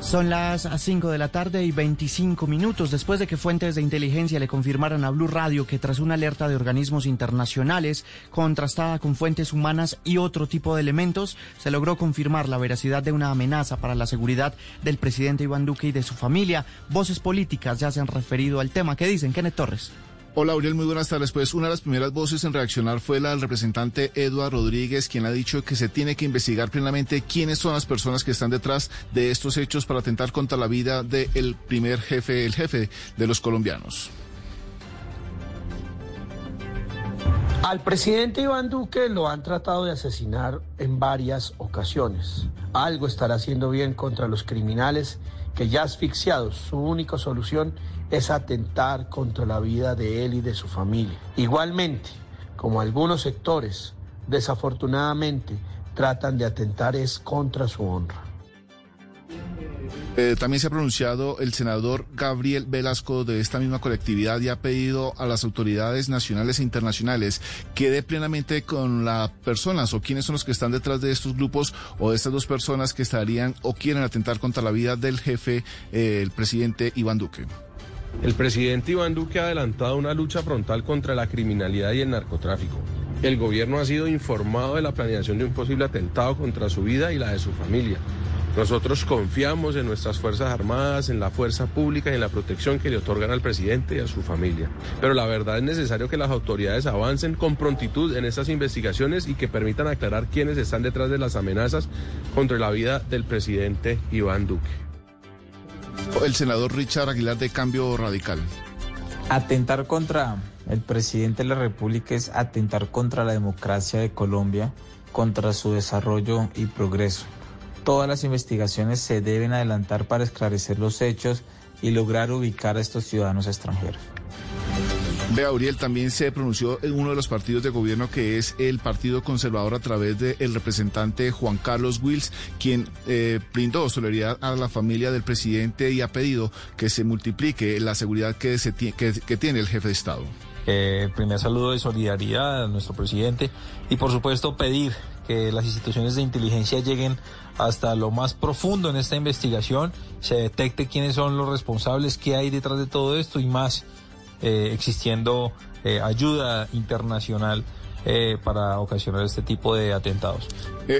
[SPEAKER 7] Son las 5 de la tarde y 25 minutos después de que fuentes de inteligencia le confirmaran a Blue Radio que tras una alerta de organismos internacionales contrastada con fuentes humanas y otro tipo de elementos, se logró confirmar la veracidad de una amenaza para la seguridad del presidente Iván Duque y de su familia. Voces políticas ya se han referido al tema. ¿Qué dicen? Kenneth Torres.
[SPEAKER 8] Hola, Auriel, muy buenas tardes. Pues una de las primeras voces en reaccionar fue la del representante Eduard Rodríguez, quien ha dicho que se tiene que investigar plenamente quiénes son las personas que están detrás de estos hechos para atentar contra la vida del primer jefe, el jefe de los colombianos.
[SPEAKER 58] Al presidente Iván Duque lo han tratado de asesinar en varias ocasiones. Algo estará haciendo bien contra los criminales que ya asfixiados, su única solución atentar contra la vida de él y de su familia. Igualmente, como algunos sectores, desafortunadamente, tratan de atentar es contra su honra.
[SPEAKER 8] Eh, también se ha pronunciado el senador Gabriel Velasco de esta misma colectividad y ha pedido a las autoridades nacionales e internacionales que dé plenamente con las personas o quiénes son los que están detrás de estos grupos o de estas dos personas que estarían o quieren atentar contra la vida del jefe, eh, el presidente Iván Duque.
[SPEAKER 59] El presidente Iván Duque ha adelantado una lucha frontal contra la criminalidad y el narcotráfico. El gobierno ha sido informado de la planeación de un posible atentado contra su vida y la de su familia. Nosotros confiamos en nuestras Fuerzas Armadas, en la fuerza pública y en la protección que le otorgan al presidente y a su familia. Pero la verdad es necesario que las autoridades avancen con prontitud en estas investigaciones y que permitan aclarar quiénes están detrás de las amenazas contra la vida del presidente Iván Duque.
[SPEAKER 8] El senador Richard Aguilar de Cambio Radical.
[SPEAKER 60] Atentar contra el presidente de la República es atentar contra la democracia de Colombia, contra su desarrollo y progreso. Todas las investigaciones se deben adelantar para esclarecer los hechos y lograr ubicar a estos ciudadanos extranjeros.
[SPEAKER 8] Vea, Uriel, también se pronunció en uno de los partidos de gobierno que es el Partido Conservador a través del representante Juan Carlos Wills, quien eh, brindó solidaridad a la familia del presidente y ha pedido que se multiplique la seguridad que, se que, que tiene el jefe de Estado.
[SPEAKER 60] Eh, primer saludo de solidaridad a nuestro presidente y por supuesto pedir que las instituciones de inteligencia lleguen hasta lo más profundo en esta investigación, se detecte quiénes son los responsables, qué hay detrás de todo esto y más eh, existiendo eh, ayuda internacional eh, para ocasionar este tipo de atentados.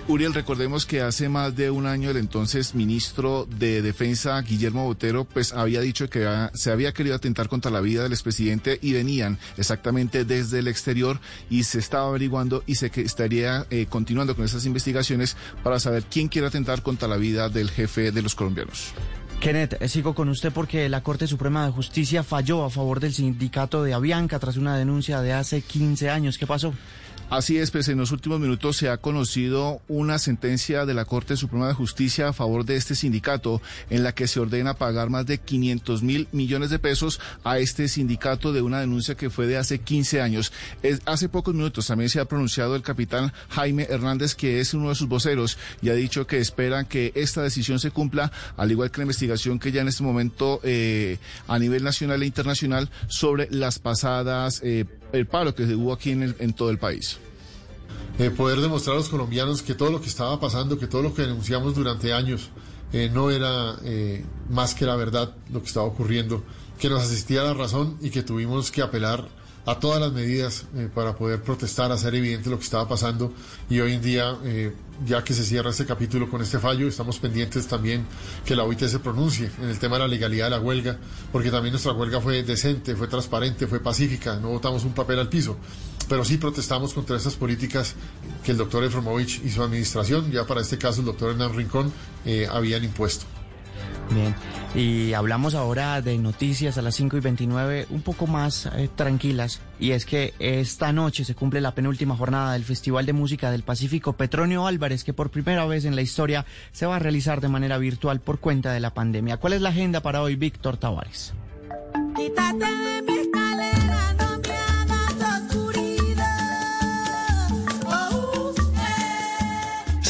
[SPEAKER 8] Uriel, recordemos que hace más de un año el entonces ministro de Defensa, Guillermo Botero, pues había dicho que se había querido atentar contra la vida del expresidente y venían exactamente desde el exterior y se estaba averiguando y se estaría continuando con esas investigaciones para saber quién quiere atentar contra la vida del jefe de los colombianos.
[SPEAKER 7] Kenneth, eh, sigo con usted porque la Corte Suprema de Justicia falló a favor del sindicato de Avianca tras una denuncia de hace 15 años. ¿Qué pasó?
[SPEAKER 8] Así es, pues en los últimos minutos se ha conocido una sentencia de la Corte Suprema de Justicia a favor de este sindicato en la que se ordena pagar más de 500 mil millones de pesos a este sindicato de una denuncia que fue de hace 15 años. hace pocos minutos también se ha pronunciado el capitán Jaime Hernández, que es uno de sus voceros, y ha dicho que esperan que esta decisión se cumpla, al igual que la investigación que ya en este momento eh, a nivel nacional e internacional sobre las pasadas, eh, el paro que hubo aquí en, en todo el país.
[SPEAKER 61] Eh, poder demostrar a los colombianos que todo lo que estaba pasando, que todo lo que denunciamos durante años eh, no era eh, más que la verdad lo que estaba ocurriendo, que nos asistía la razón y que tuvimos que apelar a todas las medidas para poder protestar, hacer evidente lo que estaba pasando y hoy en día, ya que se cierra este capítulo con este fallo, estamos pendientes también que la OIT se pronuncie en el tema de la legalidad de la huelga, porque también nuestra huelga fue decente, fue transparente, fue pacífica, no votamos un papel al piso pero sí protestamos contra estas políticas que el doctor Efromovich y su administración, ya para este caso el doctor Hernán Rincón, eh, habían impuesto.
[SPEAKER 7] Bien, y hablamos ahora de noticias a las 5 y 29 un poco más eh, tranquilas, y es que esta noche se cumple la penúltima jornada del Festival de Música del Pacífico Petronio Álvarez, que por primera vez en la historia se va a realizar de manera virtual por cuenta de la pandemia. ¿Cuál es la agenda para hoy, Víctor Tavares?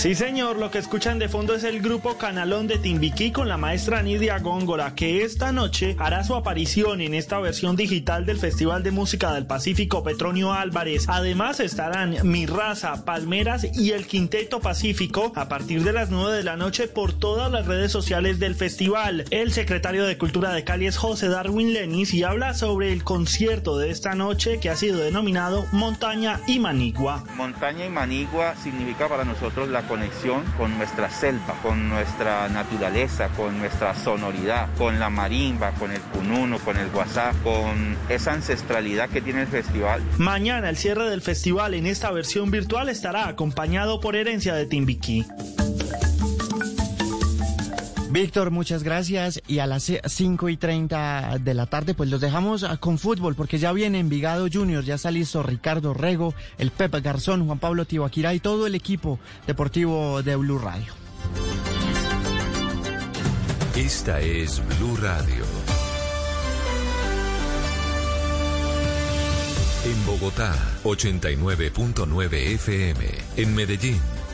[SPEAKER 62] Sí, señor, lo que escuchan de fondo es el grupo Canalón de Timbiquí con la maestra Nidia Góngora, que esta noche hará su aparición en esta versión digital del Festival de Música del Pacífico Petronio Álvarez. Además estarán Mi Raza, Palmeras y el Quinteto Pacífico a partir de las 9 de la noche por todas las redes sociales del festival. El secretario de Cultura de Cali es José Darwin Lenis y habla sobre el concierto de esta noche que ha sido denominado Montaña y Manigua.
[SPEAKER 63] Montaña y Manigua significa para nosotros la conexión con nuestra selva, con nuestra naturaleza, con nuestra sonoridad, con la marimba, con el cununo, con el guasá, con esa ancestralidad que tiene el festival.
[SPEAKER 62] Mañana el cierre del festival en esta versión virtual estará acompañado por Herencia de Timbiquí.
[SPEAKER 7] Víctor, muchas gracias. Y a las 5 y 30 de la tarde, pues los dejamos ah, con fútbol, porque ya viene Envigado Junior, ya está listo Ricardo Rego, el Pepe Garzón, Juan Pablo Tibaquirá y todo el equipo deportivo de Blue Radio.
[SPEAKER 4] Esta es Blue Radio. En Bogotá, 89.9 FM. En Medellín.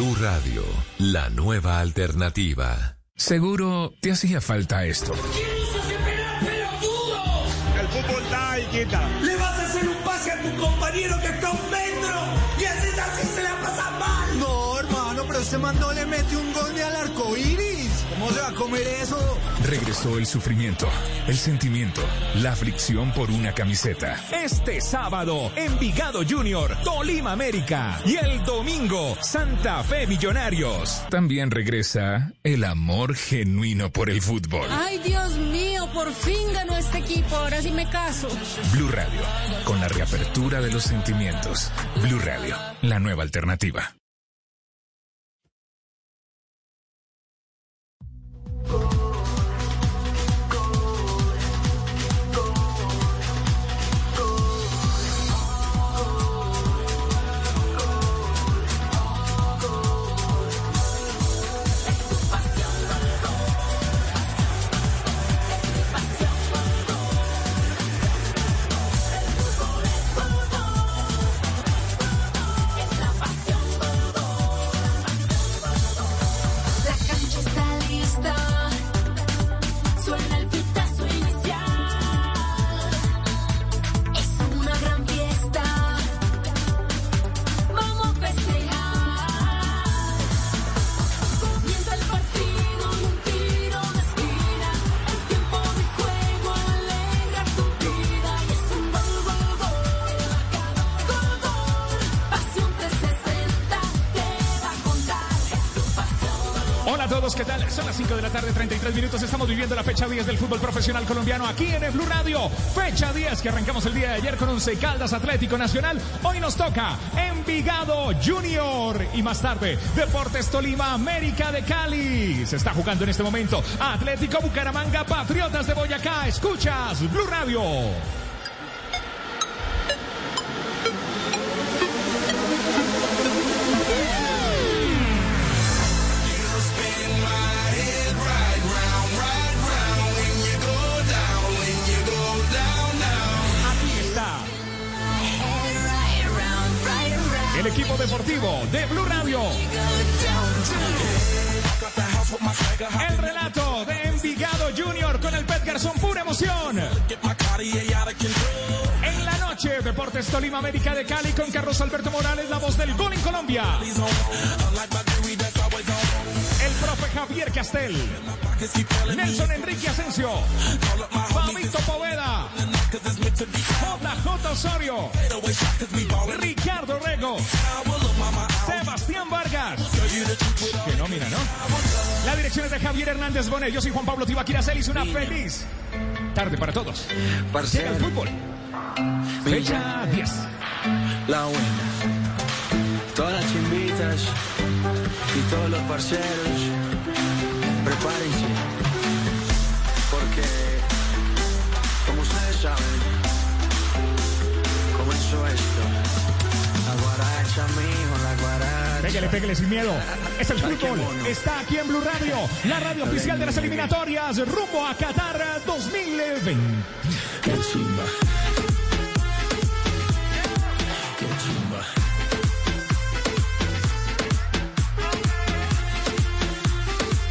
[SPEAKER 4] Blue Radio, la nueva alternativa.
[SPEAKER 26] Seguro te hacía falta esto.
[SPEAKER 64] El fútbol da y quita.
[SPEAKER 65] Le vas a hacer un pase a tu compañero que está a un metro y así así se la pasa mal.
[SPEAKER 66] No, hermano, pero este man no le mete un gol ni al arco iris. ¿Cómo se va a comer eso?
[SPEAKER 26] Regresó el sufrimiento, el sentimiento, la aflicción por una camiseta. Este sábado, Envigado Junior, Tolima América. Y el domingo, Santa Fe Millonarios. También regresa el amor genuino por el fútbol.
[SPEAKER 27] Ay, Dios mío, por fin ganó este equipo. Ahora sí me caso.
[SPEAKER 26] Blue Radio, con la reapertura de los sentimientos. Blue Radio, la nueva alternativa.
[SPEAKER 67] La
[SPEAKER 68] colombiano aquí en el Blue Radio. Fecha 10 que arrancamos el día de ayer con Once Caldas Atlético Nacional. Hoy nos toca Envigado Junior y más tarde Deportes Tolima América de Cali. Se está jugando en este momento Atlético Bucaramanga Patriotas de Boyacá. Escuchas Blue Radio. Deportes Tolima América de Cali con Carlos Alberto Morales, la voz del gol en Colombia. El profe Javier Castel. Nelson Enrique Asensio. Fabito Poveda. JJ Osorio. Ricardo Rego. La dirección es de Javier Hernández Bonet. Yo soy Juan Pablo Tibaquira Celis. Una feliz tarde para todos. Llega el fútbol. Fecha 10.
[SPEAKER 69] La buena. Todas las chimbitas y todos los parceros, prepárense. Porque, como ustedes saben, comenzó esto.
[SPEAKER 68] Pégale, pégale sin miedo. Es el fútbol. Está aquí en Blue Radio, la radio oficial de las eliminatorias rumbo a Qatar 2020.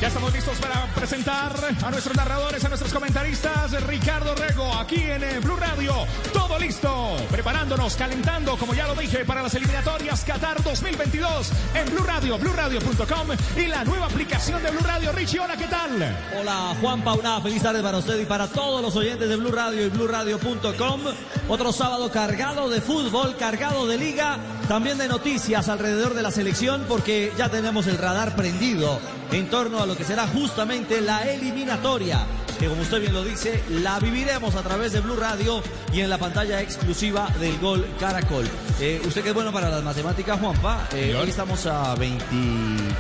[SPEAKER 68] Estamos listos para presentar a nuestros narradores, a nuestros comentaristas. Ricardo Rego, aquí en eh, Blue Radio. Todo listo. Preparándonos, calentando, como ya lo dije, para las eliminatorias Qatar 2022 en Blue Radio, BlueRadio.com y la nueva aplicación de Blue Radio. Richie, hola, ¿qué tal?
[SPEAKER 70] Hola Juan Pauna, feliz tarde para usted y para todos los oyentes de Blue Radio y BlueRadio.com. Otro sábado cargado de fútbol, cargado de liga, también de noticias alrededor de la selección porque ya tenemos el radar prendido en torno a lo que será justamente la eliminatoria. Que como usted bien lo dice, la viviremos a través de Blue Radio y en la pantalla exclusiva del Gol Caracol. Eh, usted que es bueno para las matemáticas, Juanpa. Eh,
[SPEAKER 68] Señor.
[SPEAKER 70] hoy estamos a 20...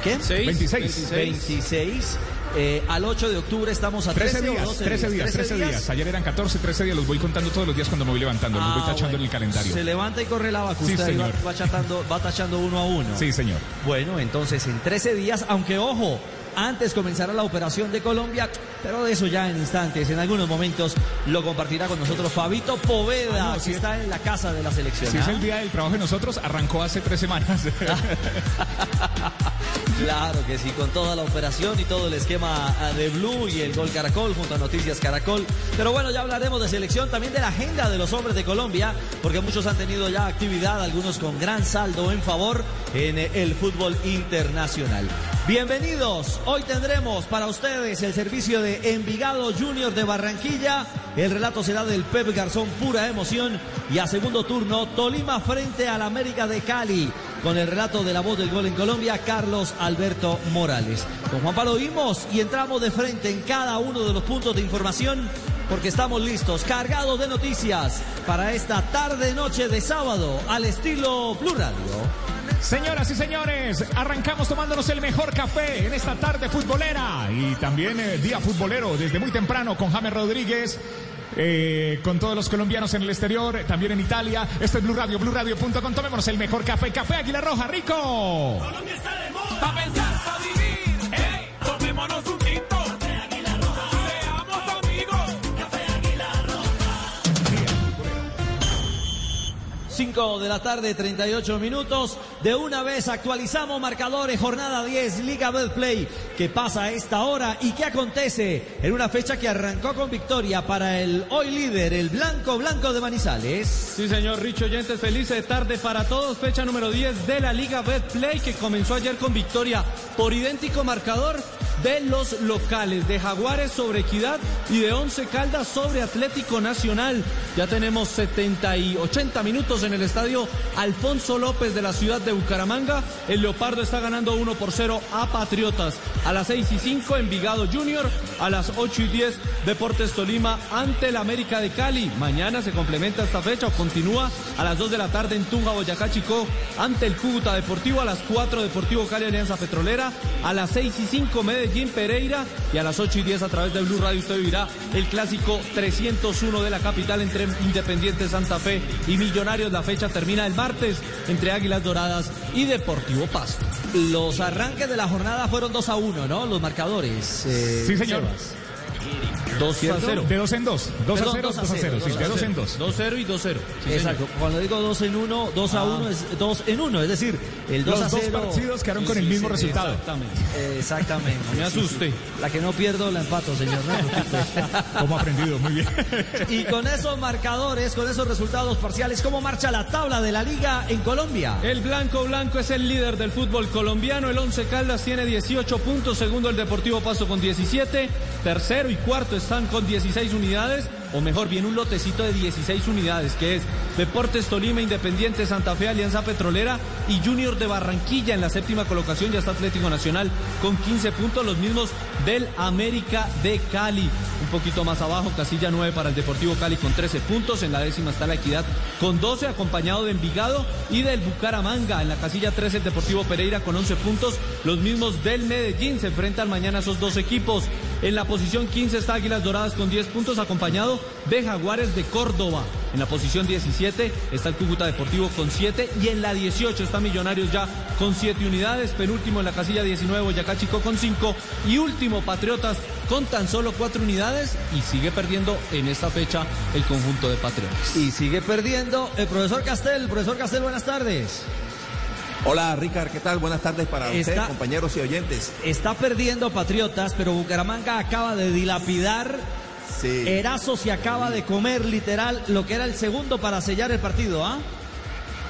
[SPEAKER 70] ¿Qué?
[SPEAKER 68] 26.
[SPEAKER 70] 26. Eh, al 8 de octubre estamos a
[SPEAKER 68] 13
[SPEAKER 70] 13 o
[SPEAKER 68] días,
[SPEAKER 70] 12
[SPEAKER 68] 13 días, 13 días. Ayer eran 14, 13 días. Los voy contando todos los días cuando me voy levantando. Los
[SPEAKER 70] Ah,
[SPEAKER 68] voy tachando
[SPEAKER 70] bueno.
[SPEAKER 68] en el calendario.
[SPEAKER 70] Se levanta y corre la vaca.
[SPEAKER 68] Sí,
[SPEAKER 70] Usted ahí va,
[SPEAKER 68] señor.
[SPEAKER 70] va, chatando- va tachando uno a uno.
[SPEAKER 68] Sí, señor.
[SPEAKER 70] Bueno, entonces en 13 días, aunque ojo, antes comenzará la operación de Colombia, pero de eso ya en instantes, en algunos momentos lo compartirá con nosotros Fabito Poveda,
[SPEAKER 68] Ah, no,
[SPEAKER 70] que está en la casa de la selección.
[SPEAKER 68] Si es
[SPEAKER 70] ¿ah?
[SPEAKER 68] el día del trabajo de nosotros, arrancó hace tres semanas. <laughs>
[SPEAKER 70] Claro que sí, con toda la operación y todo el esquema ah, de Blue y el Gol Caracol junto a Noticias Caracol. Pero bueno, ya hablaremos de selección, también de la agenda de los hombres de Colombia, porque muchos han tenido ya actividad, algunos con gran saldo en favor en eh, el fútbol internacional. Bienvenidos, hoy tendremos para ustedes el servicio de Envigado Junior de Barranquilla. El relato será del Pep Garzón, pura emoción. Y a segundo turno, Tolima frente al América de Cali. Con el relato de la voz del gol en Colombia, Carlos Alberto Morales. Con Juan Pablo vimos y entramos de frente en cada uno de los puntos de información porque estamos listos, cargados de noticias para esta tarde-noche de sábado al estilo Blue Radio.
[SPEAKER 68] Señoras y señores, arrancamos tomándonos el mejor café en esta tarde futbolera y también eh, día futbolero desde muy temprano con James Rodríguez. eh, con todos los colombianos en el exterior, también en Italia. Este es Blue Radio, BlueRadio.com. Tomémonos el mejor café. Café Águila Roja, rico.
[SPEAKER 65] Colombia está de moda. Pa' pensar, pa' vivir. Ey, tomémonos un
[SPEAKER 70] 5 de la tarde, 38 minutos. De una vez actualizamos marcadores, jornada 10, Liga Betplay, que pasa a esta hora y qué acontece en una fecha que arrancó con victoria para el hoy líder, el Blanco Blanco de Manizales.
[SPEAKER 71] Sí, señor Richo Oyentes, feliz tarde para todos. Fecha número 10 de la Liga Betplay que comenzó ayer con victoria por idéntico marcador de los locales, de Jaguares sobre Equidad y de Once Caldas sobre Atlético Nacional. Ya tenemos 70 y 80 minutos en el estadio Alfonso López de la ciudad de Bucaramanga. El Leopardo está ganando 1 por 0 a Patriotas. A las 6 y 5 Envigado Junior. A las 8 y 10 Deportes Tolima ante el América de Cali. Mañana se complementa esta fecha o continúa a las 2 de la tarde en Tunja, Boyacá, Chico ante el Cúcuta Deportivo. A las 4 Deportivo Cali Alianza Petrolera. A las 6 y 5 Medellín Pereira. Y a las 8 y 10 a través de Blue Radio usted vivirá el clásico 301 de la capital entre Independiente Santa Fe y Millonarios. La fecha termina el martes entre Águilas Doradas y Deportivo Pasto.
[SPEAKER 70] Los arranques de la jornada fueron 2 a 1, ¿no? Los marcadores. eh,
[SPEAKER 68] Sí, señor.
[SPEAKER 70] Sebas.
[SPEAKER 71] 2 a 0.
[SPEAKER 68] De 2 en 2. 2 a
[SPEAKER 70] Perdón,
[SPEAKER 68] 0, 2 a 0. Sí, de 2 en 2.
[SPEAKER 71] 2-0 y 2-0. Sí,
[SPEAKER 70] Exacto.
[SPEAKER 71] señor.
[SPEAKER 70] Cuando digo 2 en 1, 2 a
[SPEAKER 71] Ah.
[SPEAKER 70] 1 es 2 en 1. Es decir, el 2
[SPEAKER 68] Los
[SPEAKER 70] a
[SPEAKER 68] dos
[SPEAKER 70] 0.
[SPEAKER 68] partidos quedaron con el mismo resultado.
[SPEAKER 71] Exactamente.
[SPEAKER 70] Exactamente.
[SPEAKER 71] No me asuste.
[SPEAKER 70] La que no pierdo la empato, señor. No. <laughs>
[SPEAKER 68] Como ha aprendido, muy bien.
[SPEAKER 70] y con esos marcadores, con esos resultados parciales, ¿cómo marcha la tabla de la liga en Colombia?
[SPEAKER 71] El Blanco Blanco es el líder del fútbol colombiano. El Once Caldas tiene 18 puntos. Segundo, el Deportivo Paso con 17. Tercero y cuarto están con 16 unidades. O mejor, bien un lotecito de 16 unidades, que es Deportes Tolima, Independiente Santa Fe, Alianza Petrolera y Junior de Barranquilla en la séptima colocación. Ya está Atlético Nacional con 15 puntos, los mismos del América de Cali. Un poquito más abajo, casilla 9 para el Deportivo Cali con 13 puntos. En la décima está la Equidad con 12, acompañado de Envigado y del Bucaramanga. En la casilla 13 el Deportivo Pereira con 11 puntos. Los mismos del Medellín se enfrentan mañana a esos dos equipos. En la posición 15 está Águilas Doradas con 10 puntos, acompañado de Jaguares de Córdoba. En la posición 17 está el Cúcuta Deportivo con 7 y en la 18 está Millonarios ya con 7 unidades. Penúltimo en la casilla 19 Boyacá Chico con 5 y último Patriotas con tan solo 4 unidades y sigue perdiendo en esta fecha el conjunto de Patriotas.
[SPEAKER 70] Y sigue perdiendo el profesor Castel. Profesor Castel, buenas tardes.
[SPEAKER 72] Hola, Ricard, ¿qué tal? Buenas tardes para
[SPEAKER 70] Está-
[SPEAKER 72] ustedes, compañeros y oyentes.
[SPEAKER 70] Está perdiendo Patriotas, pero Bucaramanga acaba de dilapidar.
[SPEAKER 72] Sí.
[SPEAKER 70] Erazo se acaba de comer literal lo que era el segundo para sellar el partido, ¿ah?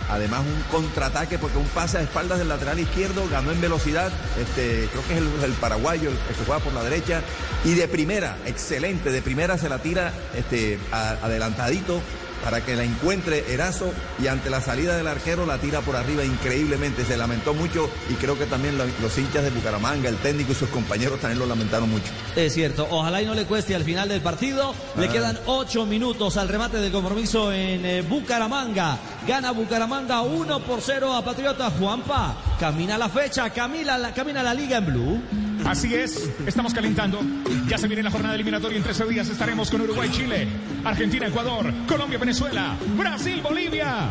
[SPEAKER 72] Además, un contraataque porque un pase a espaldas del lateral izquierdo ganó en velocidad. Este, creo que es el, el paraguayo el, el que juega por la derecha. Y de primera, excelente, de primera se la tira este, a- adelantadito para que la encuentre Erazo y ante la salida del arquero la tira por arriba increíblemente. Se lamentó mucho y creo que también lo- los hinchas de Bucaramanga, el técnico y sus compañeros también lo lamentaron mucho.
[SPEAKER 70] Es cierto, ojalá y no le cueste al final del partido. Le
[SPEAKER 72] Ah.
[SPEAKER 70] quedan ocho minutos al remate del compromiso en eh, Bucaramanga. Gana Bucaramanga 1 por 0 a Patriota. Juanpa, camina la fecha, camina la, camina la liga en blue.
[SPEAKER 68] Así es, estamos calentando. Ya se viene la jornada eliminatoria. En 13 días estaremos con Uruguay, Chile, Argentina, Ecuador, Colombia, Venezuela, Brasil, Bolivia.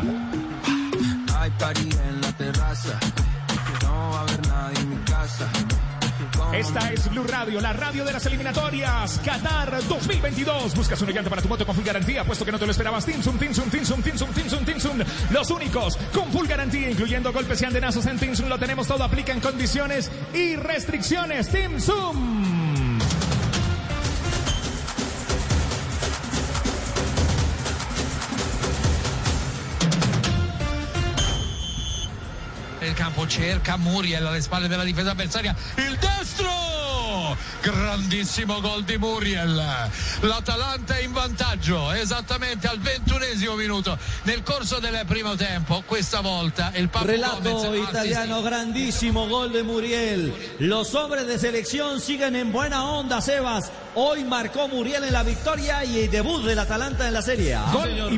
[SPEAKER 69] Hay party en la terraza. No va a haber nadie en mi casa.
[SPEAKER 68] Esta es Blue Radio, la radio de las eliminatorias. Qatar 2022. Buscas un llanta para tu moto con full garantía, puesto que no te lo esperabas. Tinsum, Tinsum, Tinsum, Tinsum, Tinsum, Tinsum. Los únicos con full garantía, incluyendo golpes y andenazos en Tinsum. Lo tenemos todo, aplica en condiciones y restricciones. Tinsum.
[SPEAKER 73] Cerca Muriel alle spalle della difesa avversaria. Il destro! Grandissimo gol di Muriel. L'Atalanta è in vantaggio esattamente al ventunesimo minuto nel corso del primo tempo. Questa volta il Papu
[SPEAKER 70] Relato
[SPEAKER 73] Gomez
[SPEAKER 70] italiano, grandísimo gol de Muriel. Los hombres de selección siguen en buena onda, Sebas. Hoy marcó Muriel en la victoria y el debut del Atalanta en la Serie A.
[SPEAKER 71] Señor, no-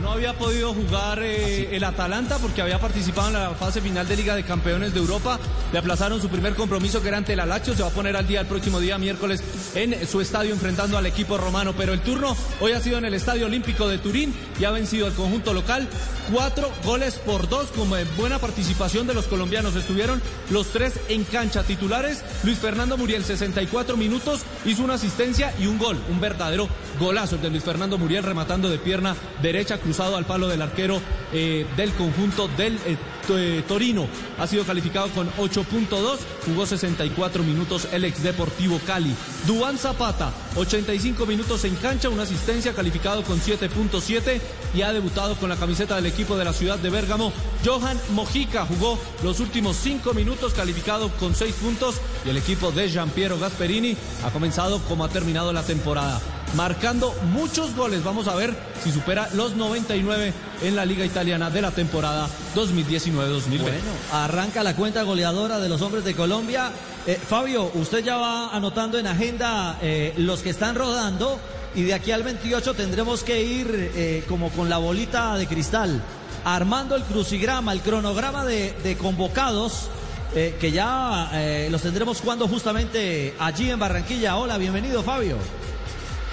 [SPEAKER 71] No había podido jugar eh, el Atalanta porque había participado en la fase final de Liga de Campeones de Europa. Le aplazaron su primer compromiso que era ante la Lazio. Se va a poner al día el próximo día, miércoles, en su estadio enfrentando al equipo romano. Pero el turno hoy ha sido en el Estadio Olímpico de Turín y ha vencido el conjunto local. Cuatro goles por dos, como de buena participación de los colombianos. Estuvieron los tres en cancha titulares. Luis Fernando Muriel, 64 minutos, hizo una asistencia y un gol. Un verdadero golazo el de Luis Fernando Muriel, rematando de pierna derecha, cruzado al palo del arquero eh, del conjunto del eh, eh, Torino. Ha sido calificado con 8.2, jugó 64 minutos el ex Deportivo Cali. Duan Zapata, 85 minutos en cancha, una asistencia calificado con 7.7 y ha debutado con la camiseta del equipo de la ciudad de Bérgamo. Johan Mojica jugó los últimos 5 minutos calificado con 6 puntos y el equipo de Giampiero Gasperini ha comenzado como ha terminado la temporada. Marcando muchos goles, vamos a ver si supera los 99 en la Liga Italiana de la temporada 2019-2020.
[SPEAKER 70] Bueno, arranca la cuenta goleadora de los hombres de Colombia. Eh, Fabio, usted ya va anotando en agenda eh, los que están rodando y de aquí al 28 tendremos que ir eh, como con la bolita de cristal, armando el crucigrama, el cronograma de, de convocados. que ya los tendremos jugando justamente allí en Barranquilla. Hola, bienvenido Fabio.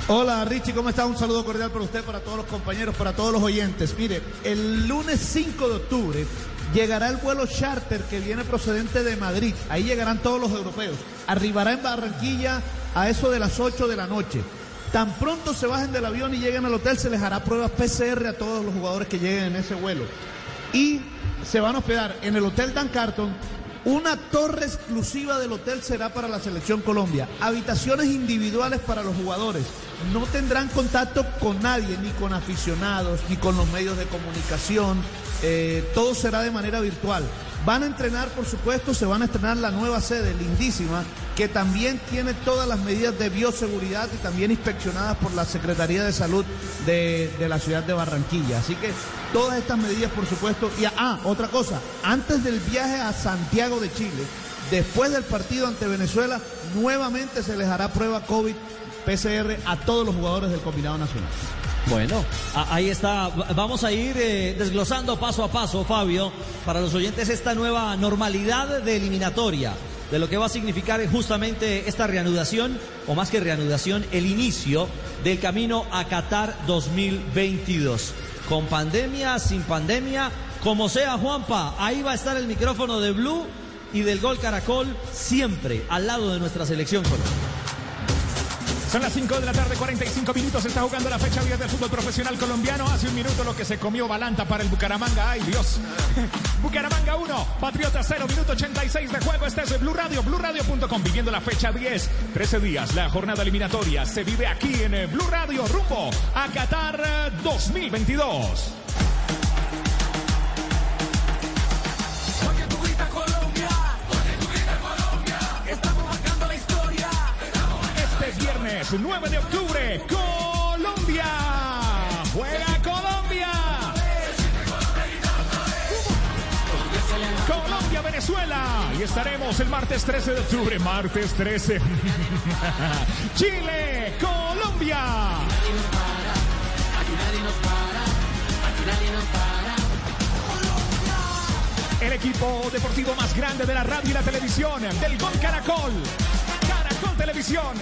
[SPEAKER 74] Hola Richie, ¿cómo está? Un saludo cordial para usted, para todos los compañeros, para todos los oyentes. Mire, el lunes 5 de octubre llegará el vuelo charter que viene procedente de Madrid. Ahí llegarán todos los europeos. Arribará en Barranquilla a eso de las 8 de la noche. Tan pronto se bajen del avión y lleguen al hotel, se les hará pruebas PCR a todos los jugadores que lleguen en ese vuelo. Y se van a hospedar en el Hotel Dan Carton. Una torre exclusiva del hotel será para la Selección Colombia. Habitaciones individuales para los jugadores. No tendrán contacto con nadie, ni con aficionados, ni con los medios de comunicación. Eh, todo será de manera virtual. Van a entrenar, por supuesto, se van a estrenar la nueva sede, lindísima, que también tiene todas las medidas de bioseguridad y también inspeccionadas por la Secretaría de Salud de, la ciudad de Barranquilla. Así que todas estas medidas, por supuesto. Y ah, otra cosa, antes del viaje a Santiago de Chile, después del partido ante Venezuela, nuevamente se les hará prueba COVID PCR a todos los jugadores del combinado nacional.
[SPEAKER 70] Bueno, ahí está. Va- Vamos a ir eh, desglosando paso a paso, Fabio, para los oyentes esta nueva normalidad de eliminatoria, de lo que va a significar justamente esta reanudación, o más que reanudación, el inicio del camino a Qatar 2022. Con pandemia, sin pandemia, como sea, Juanpa, ahí va a estar el micrófono de Blue y del Gol Caracol siempre al lado de nuestra selección Colombia.
[SPEAKER 68] Son las 5 de la tarde, 45 minutos. Está jugando la fecha 10 del fútbol profesional colombiano. Hace un minuto lo que se comió Balanta para el Bucaramanga. ¡Ay, Dios! <laughs> Bucaramanga 1, Patriota 0, minuto 86 de juego. Este es Blue Radio, BlueRadio.com. Viviendo la fecha 10, 13 días. La jornada eliminatoria se vive aquí en eh, Blue Radio, rumbo a Qatar eh, 2022. Viernes 9 de octubre, Colombia. Juega Colombia. Colombia, Venezuela. Y estaremos el martes 13 de octubre. Martes 13. <laughs> Chile, Colombia.
[SPEAKER 65] Aquí.
[SPEAKER 68] El equipo deportivo más grande de la radio y la televisión. Del Gol Caracol. Televisión.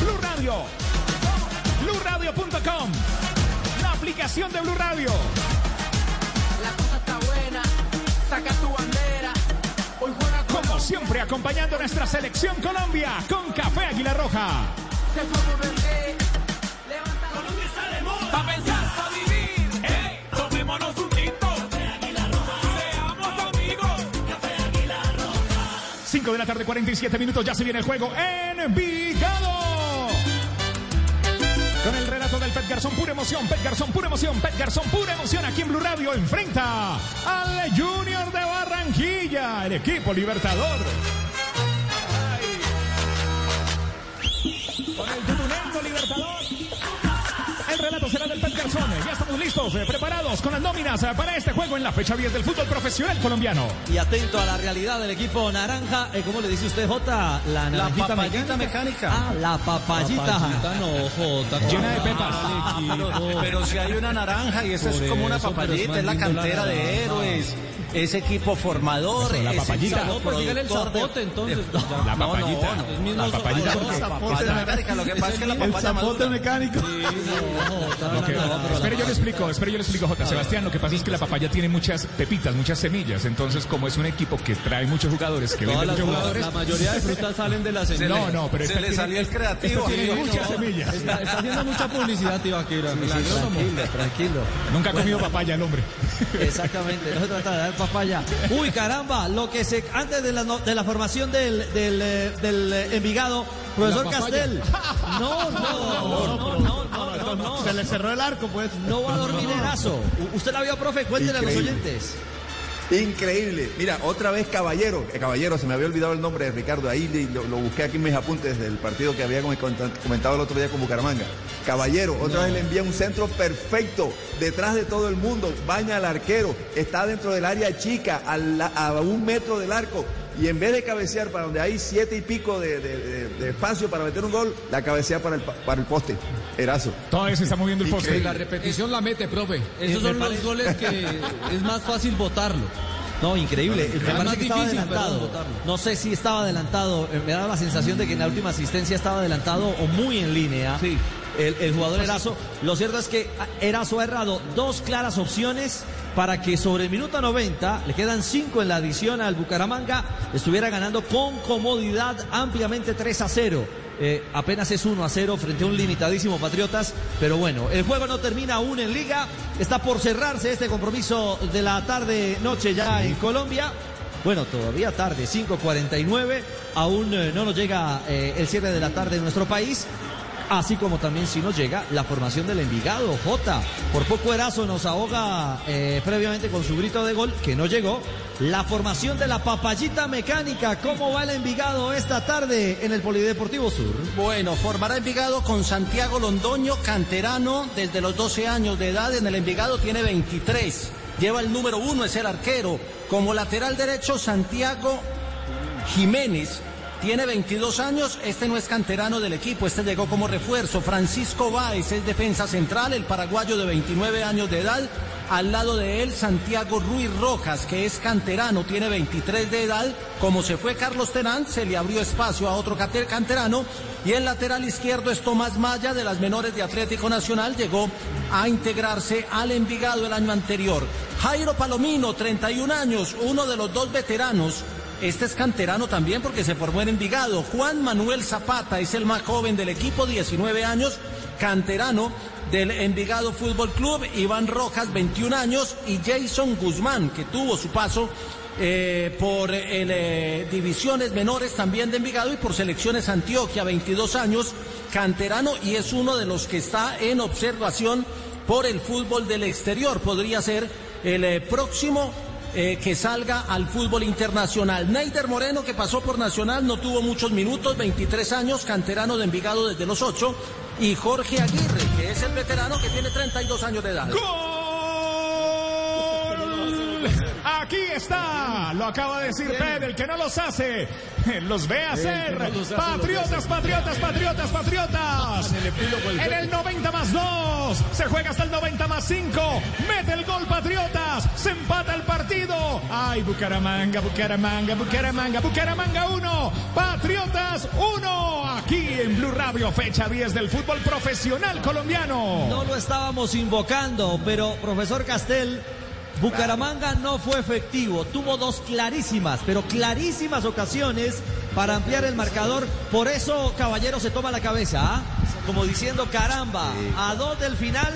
[SPEAKER 68] Blue Radio. BlueRadio.com. La aplicación de Blue Radio.
[SPEAKER 65] La cosa está buena, saca tu bandera. Hoy juega
[SPEAKER 68] Como siempre, acompañando a nuestra selección Colombia con Café Águila Roja.
[SPEAKER 65] Se fue
[SPEAKER 68] 5 de la tarde, 47 minutos. Ya se viene el juego en Envigado. Con el relato del Pet Garzón, pura emoción. Pet Garzón, pura emoción. Pet Garzón, pura emoción. Aquí en Blue Radio enfrenta al Junior de Barranquilla, el equipo libertador. Con el tutunendo libertador. Será del Pet Garzón. Ya estamos listos, eh, preparados con las nóminas eh, para este juego en la fecha 10 del fútbol profesional colombiano.
[SPEAKER 70] Y atento a la realidad del equipo naranja, eh, ¿cómo le dice usted, Jota? La naranjita
[SPEAKER 75] papayita mecánica.
[SPEAKER 70] Ah, la papayita.
[SPEAKER 75] Papayita
[SPEAKER 70] no, Jota. <laughs>
[SPEAKER 68] Llena de pepas.
[SPEAKER 75] Pero, pero si hay una naranja y esa es como una papayita,
[SPEAKER 70] es
[SPEAKER 75] es la
[SPEAKER 70] la
[SPEAKER 75] cantera de héroes. Es equipo formador,
[SPEAKER 68] Eso, la papayita. No, pues dígale el zapote, entonces.
[SPEAKER 75] de-
[SPEAKER 68] La
[SPEAKER 75] no,
[SPEAKER 68] papayita.
[SPEAKER 75] no, no.
[SPEAKER 68] Mismo La papayita
[SPEAKER 75] zapote. mecánica, Lo que pasa es que la
[SPEAKER 74] El
[SPEAKER 75] papaya
[SPEAKER 74] zapote mecánico.
[SPEAKER 68] Espere, yo le explico, espere, yo le explico, J. Sebastián. Lo que pasa es que la papaya tiene muchas pepitas, muchas semillas. Entonces, como es un equipo que trae muchos jugadores, que vende
[SPEAKER 71] las
[SPEAKER 68] muchos jugadores.
[SPEAKER 71] la mayoría de frutas salen de la
[SPEAKER 68] Se
[SPEAKER 71] semilla.
[SPEAKER 68] No, no, pero
[SPEAKER 75] se le salió el creativo.
[SPEAKER 68] tiene muchas
[SPEAKER 75] no.
[SPEAKER 68] semillas.
[SPEAKER 71] Está, haciendo mucha publicidad, Tibaquira.
[SPEAKER 70] Tranquilo, tranquilo.
[SPEAKER 68] Nunca ha comido papaya el hombre.
[SPEAKER 70] Exactamente, no se trata de dar papaya. Uy, caramba, lo que se antes de la, de la formación del, del, eh, del eh, Envigado, profesor. Castel. <laughs> No, no, no, no, no, no, no.
[SPEAKER 74] Se le cerró el arco, pues.
[SPEAKER 70] No va a dormir Erazo. ¿Usted la vio, profe? Cuéntele a los oyentes.
[SPEAKER 72] Increíble. Mira, otra vez Caballero. Eh, Caballero, se me había olvidado el nombre de Ricardo. Ahí lo, lo busqué aquí en mis apuntes del partido que había com- comentado el otro día con Bucaramanga. Caballero, otra vez le envía un centro perfecto, detrás de todo el mundo, baña al arquero, está dentro del área chica, la- a un metro del arco. Y en vez de cabecear para donde hay siete y pico de, de- de- de espacio para meter un gol, la cabecea para el, pa- para el poste. Erazo.
[SPEAKER 68] Todavía se está moviendo el poste.
[SPEAKER 71] La repetición la mete, profe. Esos
[SPEAKER 70] me
[SPEAKER 71] son los goles que <laughs> es más fácil votarlo.
[SPEAKER 70] No, increíble. Me
[SPEAKER 71] Es
[SPEAKER 70] parece
[SPEAKER 71] más
[SPEAKER 70] que estaba adelantado. No sé si estaba adelantado. Eh, Me da la sensación de que en la última asistencia estaba adelantado o muy en línea. El, el jugador Erazo. Lo cierto es que Erazo ha errado dos claras opciones para que sobre el minuto 90, le quedan cinco en la adición al Bucaramanga, estuviera ganando con comodidad ampliamente 3 a 0. Eh, apenas es 1 a 0 frente a un limitadísimo Patriotas. Pero bueno, el juego no termina aún en Liga. Está por cerrarse este compromiso de la tarde-noche ya en Colombia. Bueno, todavía tarde, 5.49. Aún eh, no nos llega eh, el cierre de la tarde en nuestro país. Así como también si nos llega la formación del Envigado, J. Por poco Erazo nos ahoga eh, previamente con su grito de gol, que no llegó. La formación de la papayita mecánica. ¿Cómo va el Envigado esta tarde en el Polideportivo Sur?
[SPEAKER 75] Bueno, formará Envigado con Santiago Londoño, canterano, desde los 12 años de edad. En el Envigado tiene 23. Lleva el número uno, es el arquero. Como lateral derecho, Santiago Jiménez. Tiene 22 años, este no es canterano del equipo, este llegó como refuerzo. Francisco Báez es defensa central, el paraguayo de 29 años de edad. Al lado de él, Santiago Ruiz Rojas, que es canterano, tiene 23 de edad. Como se fue Carlos Terán, se le abrió espacio a otro canterano. Y el lateral izquierdo es Tomás Maya, de las menores de Atlético Nacional. Llegó a integrarse al Envigado el año anterior. Jairo Palomino, 31 años, uno de los dos veteranos. Este es canterano también porque se formó en Envigado. Juan Manuel Zapata es el más joven del equipo, 19 años, canterano del Envigado Fútbol Club. Iván Rojas, 21 años, y Jason Guzmán, que tuvo su paso eh, por eh, divisiones menores también de Envigado y por selecciones Antioquia, 22 años, canterano y es uno de los que está en observación por el fútbol del exterior. Podría ser el eh, próximo eh, que salga al fútbol internacional. Neider Moreno, que pasó por Nacional, no tuvo muchos minutos, 23 años, canterano de Envigado desde los 8. Y Jorge Aguirre, que es el veterano que tiene 32 años de edad.
[SPEAKER 68] Aquí está, lo acaba de decir Pedro, el que no los hace, <laughs> los ve hacer.
[SPEAKER 65] no los hace,
[SPEAKER 68] patriotas, patriotas, patriotas, patriotas. En el 90 más 2, se juega hasta el 90 más 5, mete el gol Patriotas, se empata el partido. Ay, Bucaramanga, Bucaramanga, Bucaramanga, Bucaramanga 1, Patriotas 1. Aquí en Blue Radio, fecha 10 del fútbol profesional colombiano.
[SPEAKER 70] No lo estábamos invocando, pero profesor Castel, Bucaramanga no fue efectivo. Tuvo dos clarísimas, pero clarísimas ocasiones para ampliar el marcador. Por eso Caballero se toma la cabeza, ¿ah? como diciendo, caramba, a dos del final,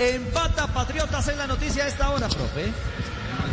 [SPEAKER 70] empata Patriotas en la noticia a esta hora, profe.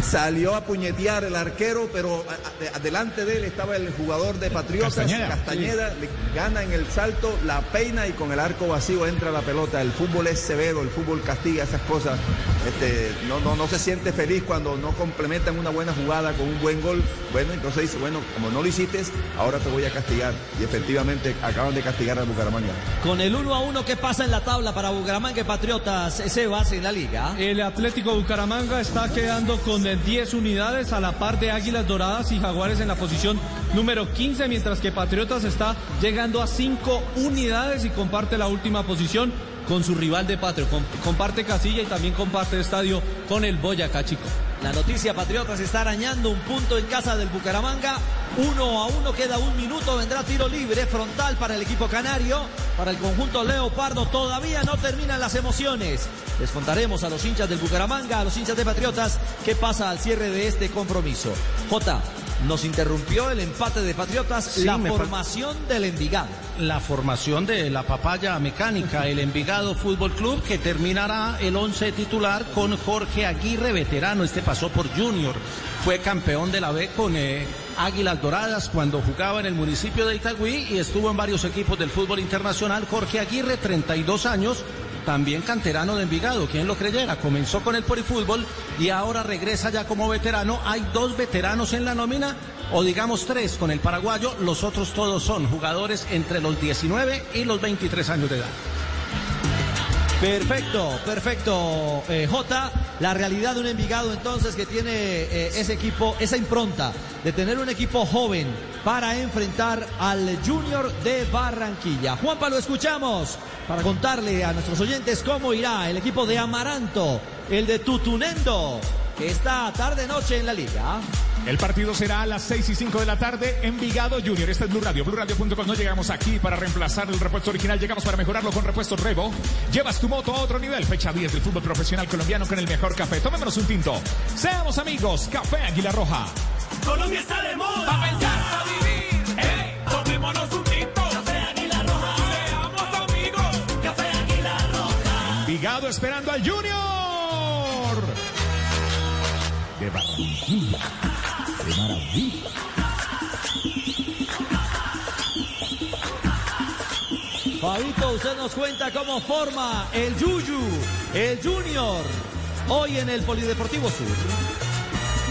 [SPEAKER 72] Salió a puñetear el arquero, pero a- a- delante de él estaba el jugador de Patriotas,
[SPEAKER 68] Castañeda.
[SPEAKER 72] Castañeda, le gana en el salto, la peina y con el arco vacío entra la pelota. El fútbol es severo, el fútbol castiga esas cosas. Este, no, no, no se siente feliz cuando no complementan una buena jugada con un buen gol. Bueno, entonces dice, bueno, como no lo hiciste, ahora te voy a castigar. Y efectivamente acaban de castigar a Bucaramanga.
[SPEAKER 70] Con el 1 a 1, ¿qué pasa en la tabla para Bucaramanga y Patriotas? Sebas en la liga.
[SPEAKER 71] El Atlético Bucaramanga está quedando con eh, 10 unidades a la par de Águilas Doradas y Jaguares en la posición número 15, mientras que Patriotas está llegando a 5 unidades y comparte la última posición con su rival de Patrio. Com- comparte casilla y también comparte estadio con el Boyacá Chico.
[SPEAKER 70] La noticia Patriotas está arañando un punto en casa del Bucaramanga. Uno a uno, queda un minuto, vendrá tiro libre frontal para el equipo canario, para el conjunto Leopardo. Todavía no terminan las emociones. Les contaremos a los hinchas del Bucaramanga, a los hinchas de Patriotas, qué pasa al cierre de este compromiso. J, nos interrumpió el empate de Patriotas,
[SPEAKER 75] Sí,
[SPEAKER 70] la
[SPEAKER 75] fal-
[SPEAKER 70] formación del Envigado.
[SPEAKER 75] La formación de la papaya mecánica, el Envigado Fútbol Club, que terminará el 11 titular con Jorge Aguirre, veterano. Este pasó por Junior. Fue campeón de la B con eh, Águilas Doradas cuando jugaba en el municipio de Itagüí y estuvo en varios equipos del fútbol internacional. Jorge Aguirre, 32 años. También canterano de Envigado, quien lo creyera, comenzó con el porifútbol y ahora regresa ya como veterano. Hay dos veteranos en la nómina, o digamos tres con el paraguayo, los otros todos son jugadores entre los 19 y los 23 años de edad.
[SPEAKER 70] Perfecto, perfecto, eh, J. La realidad de un Envigado entonces que tiene eh, ese equipo, esa impronta de tener un equipo joven para enfrentar al Junior de Barranquilla. Juanpa, lo escuchamos para contarle a nuestros oyentes cómo irá el equipo de Amaranto, el de Tutunendo, esta tarde-noche en la liga.
[SPEAKER 68] El partido será a las 6 y 5 de la tarde en Vigado Junior. Este es Blue Radio, BlueRadio.com. No llegamos aquí para reemplazar el repuesto original, llegamos para mejorarlo con repuestos Revo. Llevas tu moto a otro nivel. Fecha 10 del fútbol profesional colombiano con el mejor café. Tomémonos un tinto. Seamos amigos. Café Águila Roja.
[SPEAKER 65] Colombia está de moda. Pa pensar, a vivir. Eh. Eh, tomémonos un tinto. Café Águila Roja.
[SPEAKER 68] Seamos amigos. Café Águila Roja. Vigado esperando al Junior. De. De maravilla.
[SPEAKER 70] Fabito, usted nos cuenta cómo forma el Yuyu, el Junior, hoy en el Polideportivo Sur.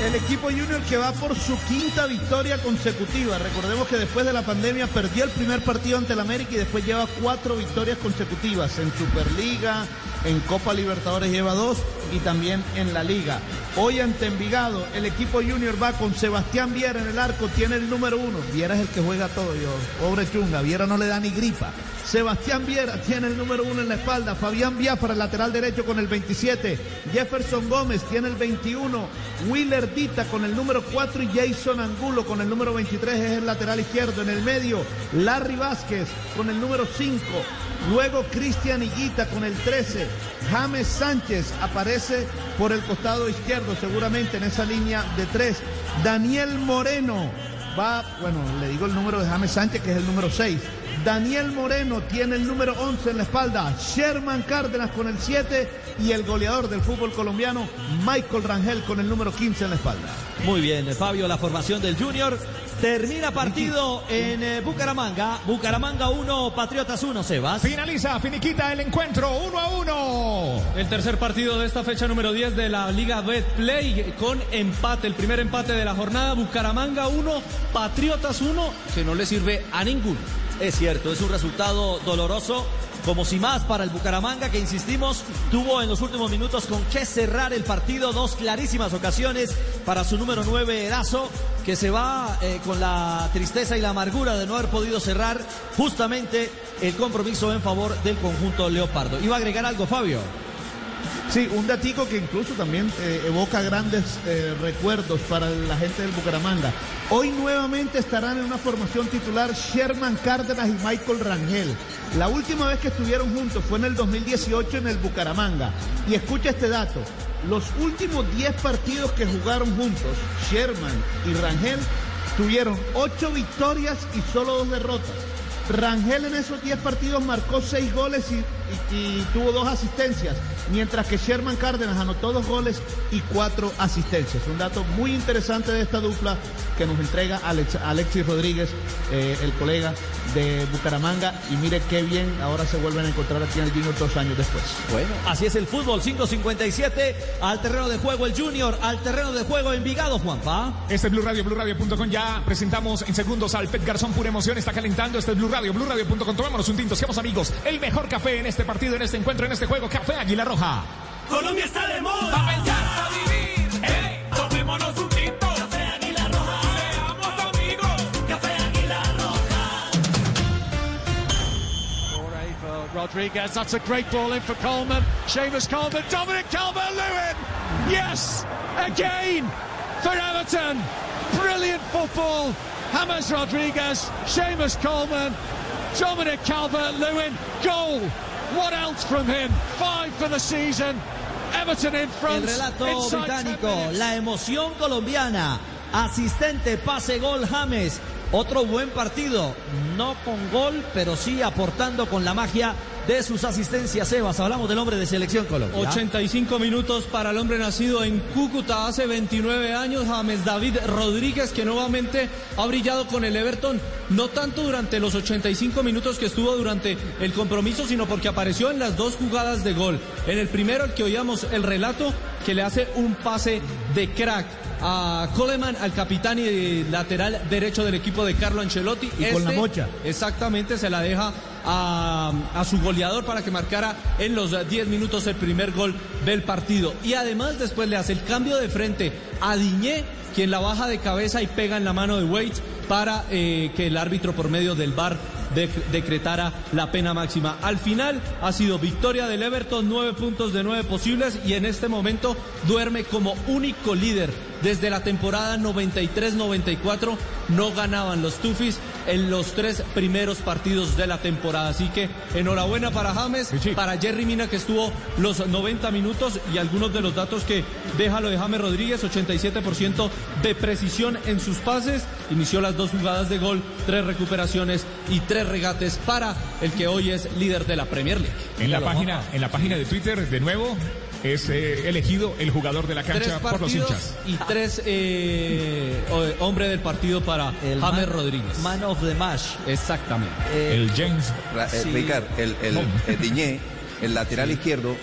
[SPEAKER 74] El equipo junior que va por su quinta victoria consecutiva. Recordemos que después de la pandemia perdió el primer partido ante el América y después lleva cuatro victorias consecutivas en Superliga, en Copa Libertadores lleva dos y también en la Liga. Hoy ante Envigado, el equipo junior va con Sebastián Viera en el arco, tiene el número uno. Viera es el que juega todo, yo. Pobre chunga, Viera no le da ni gripa. Sebastián Viera tiene el número uno en la espalda. Fabián Biafra, el lateral derecho con el 27. Jefferson Gómez tiene el 21. Willer Con el número 4 y Jason Angulo con el número 23 es el lateral izquierdo. En el medio, Larry Vázquez con el número 5. Luego Cristian Higuita con el 13. James Sánchez aparece por el costado izquierdo, seguramente en esa línea de tres. Daniel Moreno va, bueno, le digo el número de James Sánchez, que es el número 6. Daniel Moreno tiene el número 11 en la espalda. Sherman Cárdenas con el 7 y el goleador del fútbol colombiano, Michael Rangel con el número 15 en la espalda.
[SPEAKER 70] Muy bien, Fabio, la formación del Junior. Termina partido en eh, Bucaramanga. Bucaramanga 1, Patriotas 1, Sebas.
[SPEAKER 68] Finaliza, finiquita el encuentro, uno a uno.
[SPEAKER 71] El tercer partido de esta fecha número 10 de la Liga Betplay con empate, el primer empate de la jornada. Bucaramanga 1, Patriotas 1, que no le sirve a ninguno.
[SPEAKER 70] Es cierto, es un resultado doloroso. Como si más para el Bucaramanga, que insistimos, tuvo en los últimos minutos con que cerrar el partido. Dos clarísimas ocasiones para su número 9, Erazo, que se va eh, con la tristeza y la amargura de no haber podido cerrar justamente el compromiso en favor del conjunto Leopardo. ¿Iba a agregar algo, Fabio?
[SPEAKER 74] Sí, un datico que incluso también eh, evoca grandes eh, recuerdos para la gente del Bucaramanga. Hoy nuevamente estarán en una formación titular Sherman Cárdenas y Michael Rangel. La última vez que estuvieron juntos fue en el 2018 en el Bucaramanga. Y escucha este dato. Los últimos 10 partidos que jugaron juntos, Sherman y Rangel, tuvieron 8 victorias y solo 2 derrotas. Rangel en esos 10 partidos marcó 6 goles y, y- y tuvo 2 asistencias, mientras que Sherman Cárdenas anotó 2 goles y 4 asistencias. Un dato muy interesante de esta dupla que nos entrega Alex- Alexis Rodríguez, eh, el colega de Bucaramanga. Y mire qué bien ahora se vuelven a encontrar aquí en el Junior dos años después.
[SPEAKER 70] Bueno, así es el fútbol, 5.57, al terreno de juego el Junior, al terreno de juego Envigado, Juanpa.
[SPEAKER 68] Este es Blue Radio, BlueRadio.com. Ya presentamos en segundos al Pet Garzón. Pura emoción está calentando. Este es Blue Radio, BlueRadio.com. Tomémonos un tinto, seamos amigos. El mejor café en este partido, en este encuentro, en este juego. Café Águila Roja.
[SPEAKER 65] Colombia está de moda. Pa' pensar, pa' vivir. Hey, tomémonos un tinto. Café Águila Roja. Seamos amigos. Café Águila Roja.
[SPEAKER 76] Corey for Rodriguez. That's a great ball in for Coleman. Seamus Coleman. Dominic Calvert-Lewin. Yes, again for Everton. Brilliant football. James Rodriguez. Seamus Coleman. Dominic Calvert-Lewin. Goal. What else from him? Five for the season. Everton in front.
[SPEAKER 70] El relato
[SPEAKER 76] inside 10
[SPEAKER 70] británico, la emoción colombiana, asistente, pase, gol, James. Otro buen partido, no con gol, pero sí aportando con la magia de sus asistencias. Sebas, hablamos del hombre de selección Colombia.
[SPEAKER 71] 85 minutos para el hombre nacido en Cúcuta hace 29 años, James David Rodríguez, que nuevamente ha brillado con el Everton, no tanto durante los 85 minutos que estuvo durante el compromiso, sino porque apareció en las dos jugadas de gol. En el primero, el que oíamos el relato, que le hace un pase de crack a Coleman, al capitán y lateral derecho del equipo de Carlo Ancelotti.
[SPEAKER 74] Y con la mocha.
[SPEAKER 71] Exactamente, se la deja a, su goleador para que marcara en los 10 minutos el primer gol del partido. Y además después le hace el cambio de frente a Diñé, quien la baja de cabeza y pega en la mano de Waits para eh, que el árbitro por medio del VAR de- decretara la pena máxima. Al final ha sido victoria del Everton, nueve puntos de nueve posibles y en este momento duerme como único líder. Desde la temporada 93-94 no ganaban los Tufis en los tres primeros partidos de la temporada. Así que enhorabuena para James, para Jerry Mina que estuvo los 90 minutos y algunos de los datos que deja lo de James Rodríguez, 87% de precisión en sus pases, inició las dos jugadas de gol, tres recuperaciones y tres regates para el que hoy es líder de la Premier League.
[SPEAKER 68] En la página, en la página de Twitter, de nuevo, es eh, elegido el jugador de la
[SPEAKER 71] Tres
[SPEAKER 68] cancha por los hinchas.
[SPEAKER 71] y tres eh, o- hombre del partido para
[SPEAKER 70] El
[SPEAKER 71] James
[SPEAKER 70] man-
[SPEAKER 71] Rodríguez.
[SPEAKER 70] Man of the match.
[SPEAKER 71] Exactamente.
[SPEAKER 68] El James.
[SPEAKER 72] Ra- eh,
[SPEAKER 70] Sí.
[SPEAKER 72] Ricard, el, el, Diñé, el lateral izquierdo,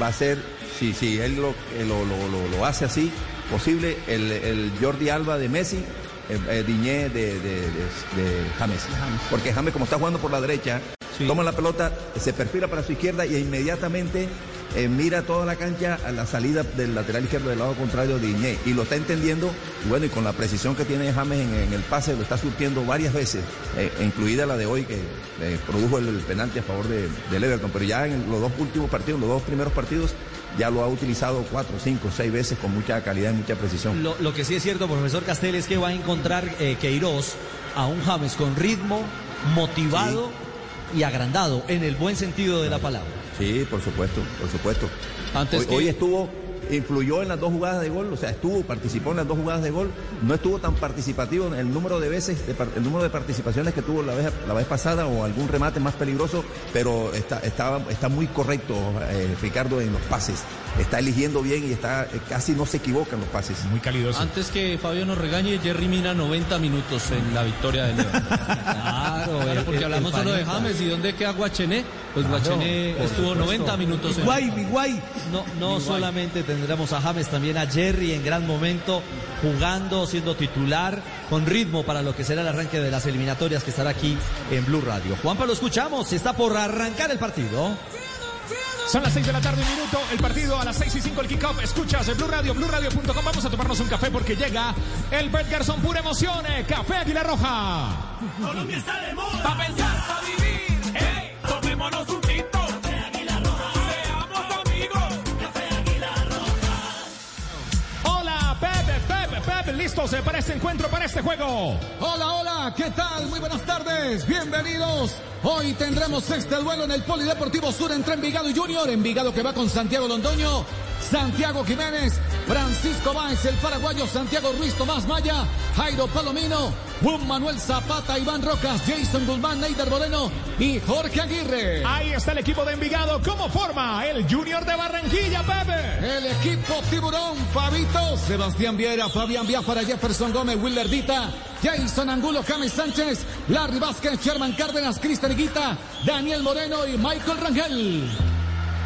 [SPEAKER 72] va a ser, si, si él lo, eh, lo, lo- lo- lo hace así, posible, el, el Jordi Alba de Messi, eh, eh, Diñé de, de, de- de James. Porque James, como está jugando por la derecha, toma la pelota, se perfila para su izquierda y inmediatamente eh, mira toda la cancha a la salida del lateral izquierdo del lado contrario de Diñé. Y lo está entendiendo, y bueno, y con la precisión que tiene James en, en el pase, lo está surtiendo varias veces, eh, incluida la de hoy que eh, produjo el, penalti a favor de, del Everton. Pero ya en los dos últimos partidos, los dos primeros partidos, ya lo ha utilizado cuatro, cinco, seis veces con mucha calidad y mucha precisión.
[SPEAKER 70] Lo, lo que sí es cierto, profesor Castel, es que va a encontrar Queiroz a un James con ritmo, motivado y agrandado, en el buen sentido de la palabra.
[SPEAKER 72] Sí, por supuesto, por supuesto.
[SPEAKER 71] Antes
[SPEAKER 72] hoy,
[SPEAKER 71] que-
[SPEAKER 72] hoy estuvo, influyó en las dos jugadas de gol, o sea, estuvo, participó en las dos jugadas de gol, no estuvo tan participativo en el número de veces, de el número de participaciones que tuvo la vez, la vez pasada o algún remate más peligroso, pero está, está, está muy correcto eh, Ricardo en los pases, está eligiendo bien y está eh, casi no se equivoca en los pases.
[SPEAKER 68] Muy calidoso.
[SPEAKER 71] Antes que Fabio nos regañe, Jerry Mina 90 minutos en la victoria del León. <laughs>
[SPEAKER 70] Claro,
[SPEAKER 71] Claro, porque
[SPEAKER 70] el-
[SPEAKER 71] hablamos
[SPEAKER 70] el
[SPEAKER 71] solo de. James y dónde queda Guachené. Pues
[SPEAKER 70] Claro,
[SPEAKER 71] Guachené estuvo
[SPEAKER 70] supuesto.
[SPEAKER 71] 90 minutos en
[SPEAKER 74] Guay, mi guay.
[SPEAKER 70] No, no solamente tendremos a James, también a Jerry en gran momento, jugando, siendo titular, con ritmo para lo que será el arranque de las eliminatorias que estará aquí en Blue Radio. Juanpa, lo escuchamos, está por arrancar el partido.
[SPEAKER 68] Son las 6 de la tarde, un minuto. El partido a las 6 y 5 el kickoff. Escuchas el Blue Radio, BlueRadio.com. Vamos a tomarnos un café porque llega el Bert Garson, pura emoción. eh, Café Águila Roja.
[SPEAKER 65] Colombia está de moda. Pa' pensar, pa' vivir. Hey, tomémonos un
[SPEAKER 68] Listos para este encuentro, para este juego.
[SPEAKER 77] Hola, hola, ¿qué tal? Muy buenas tardes, bienvenidos. Hoy tendremos este duelo en el Polideportivo Sur entre Envigado y Junior. Envigado que va con Santiago Londoño, Santiago Jiménez, Francisco Báez, el paraguayo, Santiago Ruiz, Tomás Maya, Jairo Palomino, Juan Manuel Zapata, Iván Rocas, Jason Guzmán, Neider Moreno y Jorge Aguirre.
[SPEAKER 68] Ahí está el equipo de Envigado. ¿Cómo forma el Junior de Barranquilla, Pepe?
[SPEAKER 77] El equipo tiburón, Fabito, Sebastián Viera, Fabián Biafara, Jefferson Gómez, Wilder Dita, Jason Angulo, James Sánchez, Larry Vázquez, Sherman Cárdenas, Cristian Higuita, Daniel Moreno y Michael Rangel.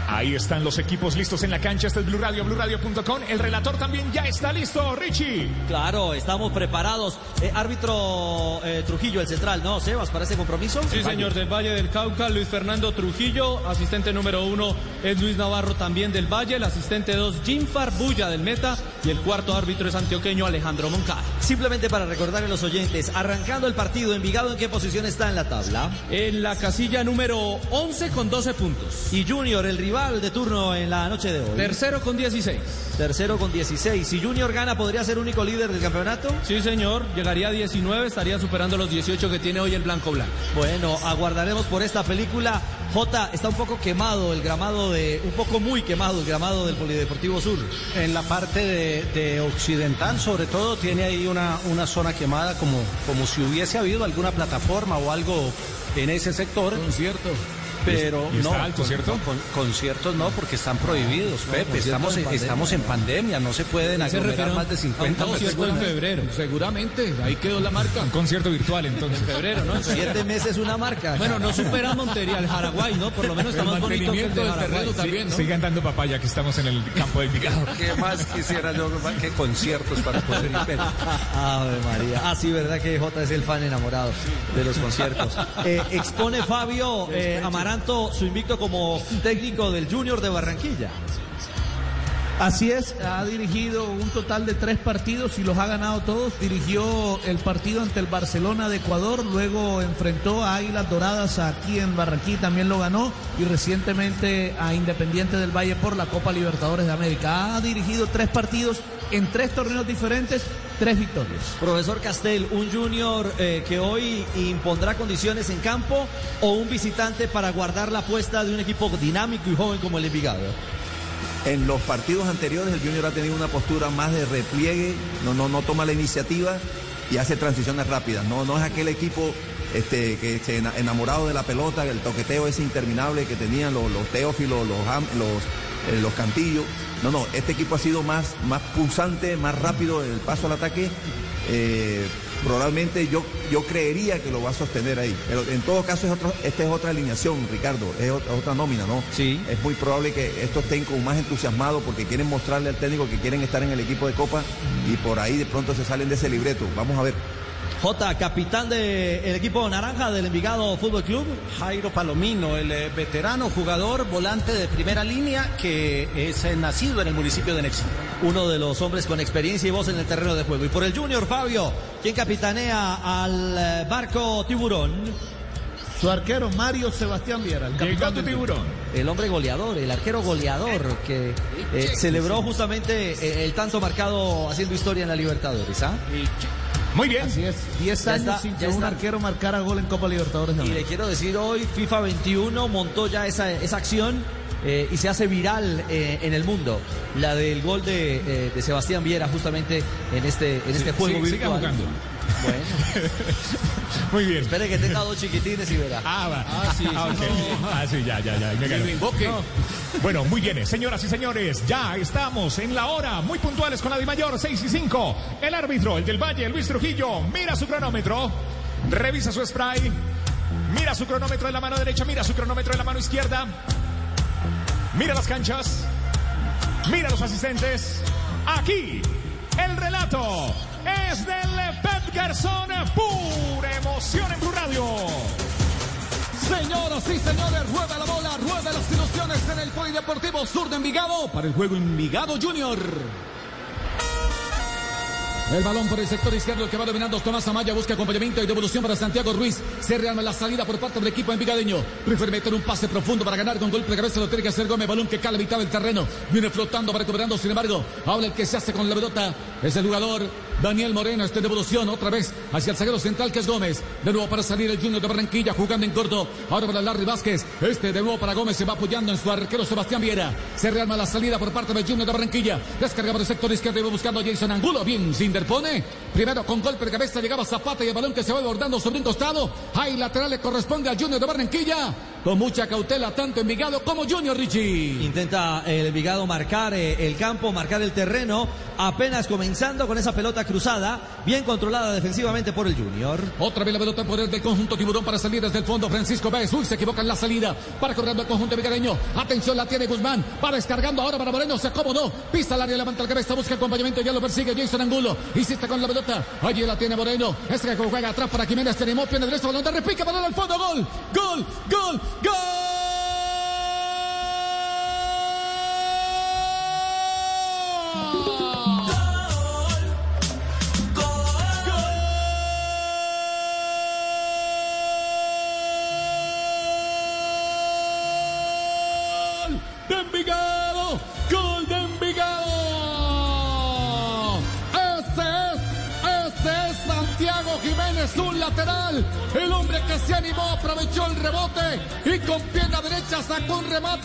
[SPEAKER 68] Ahí están los equipos listos en la cancha. Este es Blue Radio, BlueRadio.com. El relator también ya está listo, Richie.
[SPEAKER 70] Claro, estamos preparados. Eh, árbitro eh, Trujillo, el central, ¿no, Sebas, para ese compromiso?
[SPEAKER 71] Sí, señor, del Valle del Cauca, Luis Fernando Trujillo, asistente número uno es Luis Navarro también del Valle, el asistente dos Jim Farbulla del Meta y el cuarto árbitro es antioqueño Alejandro Moncada.
[SPEAKER 70] Simplemente para recordarle a los oyentes, arrancando el partido, Envigado, ¿en qué posición está en la tabla?
[SPEAKER 71] En la casilla número 11 con 12 puntos.
[SPEAKER 70] Y Junior, el rival de turno en la noche de hoy.
[SPEAKER 71] Tercero con 16.
[SPEAKER 70] Tercero con 16. Si Junior gana, ¿podría ser único líder del campeonato?
[SPEAKER 71] Sí, señor, llegaría a 19, estaría superando los 18 que tiene hoy el Blanco Blanco.
[SPEAKER 70] Bueno, aguardaremos por esta película. J, está un poco quemado el gramado de, un poco muy quemado el gramado del Polideportivo Sur.
[SPEAKER 75] En la parte de, de occidental, sobre todo, tiene ahí una, una zona quemada como, como si hubiese habido alguna plataforma o algo en ese sector.
[SPEAKER 71] Cierto.
[SPEAKER 75] Pero
[SPEAKER 68] Y está
[SPEAKER 75] no,
[SPEAKER 68] alto,
[SPEAKER 75] con-
[SPEAKER 68] ¿cierto?
[SPEAKER 75] con- conciertos no, porque están prohibidos, Pepe. Estamos, en, estamos en pandemia, no se pueden aglomerar más de 50
[SPEAKER 71] a un concierto en
[SPEAKER 75] personas.
[SPEAKER 71] febrero.
[SPEAKER 78] Seguramente, ahí quedó la marca.
[SPEAKER 68] Un concierto virtual, entonces.
[SPEAKER 71] En febrero, ¿no?
[SPEAKER 70] Siete meses una marca.
[SPEAKER 71] Bueno, no supera Montería, el Jaraguay, ¿no? Por lo menos está
[SPEAKER 78] El
[SPEAKER 71] más bonito que el de
[SPEAKER 78] del
[SPEAKER 71] Jaraguay.
[SPEAKER 78] también, ¿no?
[SPEAKER 68] Sigan dando papaya, que estamos en el campo de Envigado.
[SPEAKER 75] ¿Qué más quisiera yo que conciertos para poder ir? Pepe?
[SPEAKER 70] Ave María. Ah, sí, verdad que J es el fan enamorado de los conciertos. <laughs> Eh, expone Fabio eh, Amaranto su invicto como técnico del Junior de Barranquilla.
[SPEAKER 74] Así es, ha dirigido un total de tres partidos y los ha ganado todos. Dirigió el partido ante el Barcelona de Ecuador, luego enfrentó a Águilas Doradas aquí en Barranquilla, también lo ganó, y recientemente a Independiente del Valle por la Copa Libertadores de América. Ha dirigido tres partidos en tres torneos diferentes, tres victorias.
[SPEAKER 70] Profesor Castel, un junior eh, que hoy impondrá condiciones en campo o un visitante para guardar la apuesta de un equipo dinámico y joven como el Envigado.
[SPEAKER 72] En los partidos anteriores el Junior ha tenido una postura más de repliegue, no, no, no toma la iniciativa y hace transiciones rápidas. No, no es aquel equipo este, que se ena- enamorado de la pelota, el toqueteo ese interminable que tenían los, los teófilos, los, Am- los, eh, los cantillos. No, no, este equipo ha sido más, más pulsante, más rápido en el paso al ataque. Eh, probablemente yo, yo creería que lo va a sostener ahí. Pero en todo caso, es otro, esta es otra alineación, Ricardo, es otra, otra nómina, ¿no?
[SPEAKER 70] Sí.
[SPEAKER 72] Es muy probable que estos estén como más entusiasmados porque quieren mostrarle al técnico que quieren estar en el equipo de Copa y por ahí de pronto se salen de ese libreto. Vamos a ver.
[SPEAKER 70] J, capitán del equipo naranja del Envigado Fútbol Club.
[SPEAKER 75] Jairo Palomino, el eh, veterano jugador volante de primera línea que es eh, nacido en el municipio de Nexi.
[SPEAKER 70] Uno de los hombres con experiencia y voz en el terreno de juego. Y por el Junior, Fabio, quien capitanea al eh, barco Tiburón.
[SPEAKER 74] Su arquero Mario Sebastián Viera, el capitán del
[SPEAKER 68] tiburón.
[SPEAKER 70] El hombre goleador, el arquero goleador que eh, celebró justamente eh, el tanto marcado haciendo historia en la Libertadores. ¿ah?
[SPEAKER 68] Muy bien.
[SPEAKER 74] Así es, 10
[SPEAKER 70] Ya
[SPEAKER 74] años
[SPEAKER 70] está,
[SPEAKER 74] sin que un arquero marcara gol en Copa Libertadores
[SPEAKER 70] Y le quiero decir hoy, FIFA 21 montó ya esa, esa acción eh, y se hace viral eh, en el mundo. La del gol de, eh, de Sebastián Viera justamente en este, en este
[SPEAKER 68] Sí,
[SPEAKER 70] juego
[SPEAKER 68] sí, siga
[SPEAKER 70] virtual.
[SPEAKER 68] jugando.
[SPEAKER 70] Bueno,
[SPEAKER 68] Muy bien.
[SPEAKER 70] espere que tenga dos chiquitines y verá.
[SPEAKER 68] Ah, va.
[SPEAKER 75] Ah, sí,
[SPEAKER 68] Ah. Ah, sí, ya, ya, ya. me
[SPEAKER 75] invoque.
[SPEAKER 68] No. Bueno, muy bien, eh, señoras y señores, ya estamos en la hora, muy puntuales con la de mayor, 6 y 5. El árbitro, el del Valle, Luis Trujillo, mira su cronómetro, revisa su spray, mira su cronómetro en la mano derecha, mira su cronómetro en la mano izquierda, mira las canchas, mira los asistentes. Aquí, el relato es del Pep Garzón, pura emoción en Blue Radio.
[SPEAKER 77] Señoras y señores, rueda la bola, rueda las ilusiones en el Polideportivo Sur de Envigado para el juego Envigado Junior. El balón por el sector izquierdo, que va dominando Tomás Amaya, busca acompañamiento y devolución para Santiago Ruiz. Se rearma la salida por parte del equipo envigadeño. Prefiere meter un pase profundo para ganar con golpe de cabeza, lo tiene que hacer Gómez, balón que cala a mitad del terreno. Viene flotando, va recuperando, sin embargo, ahora el que se hace con la pelota es el jugador Daniel Moreno. Esta devolución otra vez hacia el zaguero central que es Gómez. De nuevo para salir el Junior de Barranquilla jugando en corto. Ahora para Larry Vázquez. Este de nuevo para Gómez se va apoyando en su arquero Sebastián Viera. Se rearma la salida por parte del Junior de Barranquilla. Descarga por el sector izquierdo y va buscando a Jason Angulo. Bien, se interpone. Primero con golpe de cabeza llegaba Zapata y el balón que se va bordando sobre un costado. Ahí lateral le corresponde al Junior de Barranquilla. Con mucha cautela tanto Envigado como Junior Richie.
[SPEAKER 70] Intenta el Envigado marcar eh, el campo, marcar el terreno, apenas comenzando con esa pelota cruzada, bien controlada defensivamente por el Junior.
[SPEAKER 77] Otra vez la pelota en poder del conjunto tiburón para salir desde el fondo. Francisco Báez. Uy, se equivoca en la salida. Para corriendo el conjunto vigareño. Atención, la tiene Guzmán. Va descargando ahora para Moreno. Se acomodó. Pisa el área, levanta la cabeza, busca acompañamiento. Ya lo persigue Jason Angulo. Insiste con la pelota. Allí la tiene Moreno. Este que juega atrás para Jiménez. Tenemos pierde derecho. Balón de repica. Balón al fondo. Gol. Gol. Gol. Gol.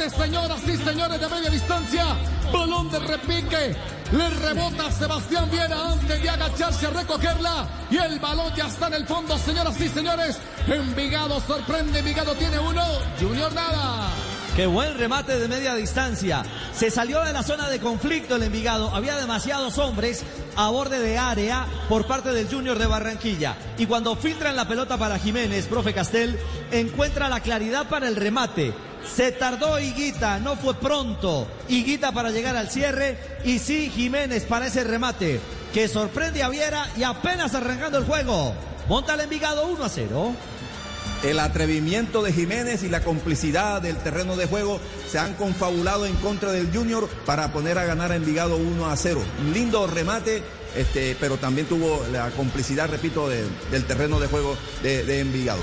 [SPEAKER 77] Señoras y señores de media distancia. Balón de repique. Le rebota a Sebastián Viera antes de agacharse a recogerla. Y el balón ya está en el fondo, señoras y señores. Envigado sorprende, Envigado tiene uno, Junior nada.
[SPEAKER 70] Qué buen remate de media distancia. Se salió de la zona de conflicto el Envigado. Había demasiados hombres a borde de área por parte del Junior de Barranquilla. Y cuando filtran la pelota para Jiménez, profe Castel, encuentra la claridad para el remate. Se tardó Higuita, no fue pronto. Higuita para llegar al cierre. Y sí, Jiménez para ese remate. Que sorprende a Viera y apenas arrancando el juego. Monta el Envigado 1 a 0.
[SPEAKER 72] El atrevimiento de Jiménez y la complicidad del terreno de juego se han confabulado en contra del Junior para poner a ganar a Envigado 1 a 0. Un lindo remate, este, pero también tuvo la complicidad, repito, de- del terreno de juego de, de Envigado.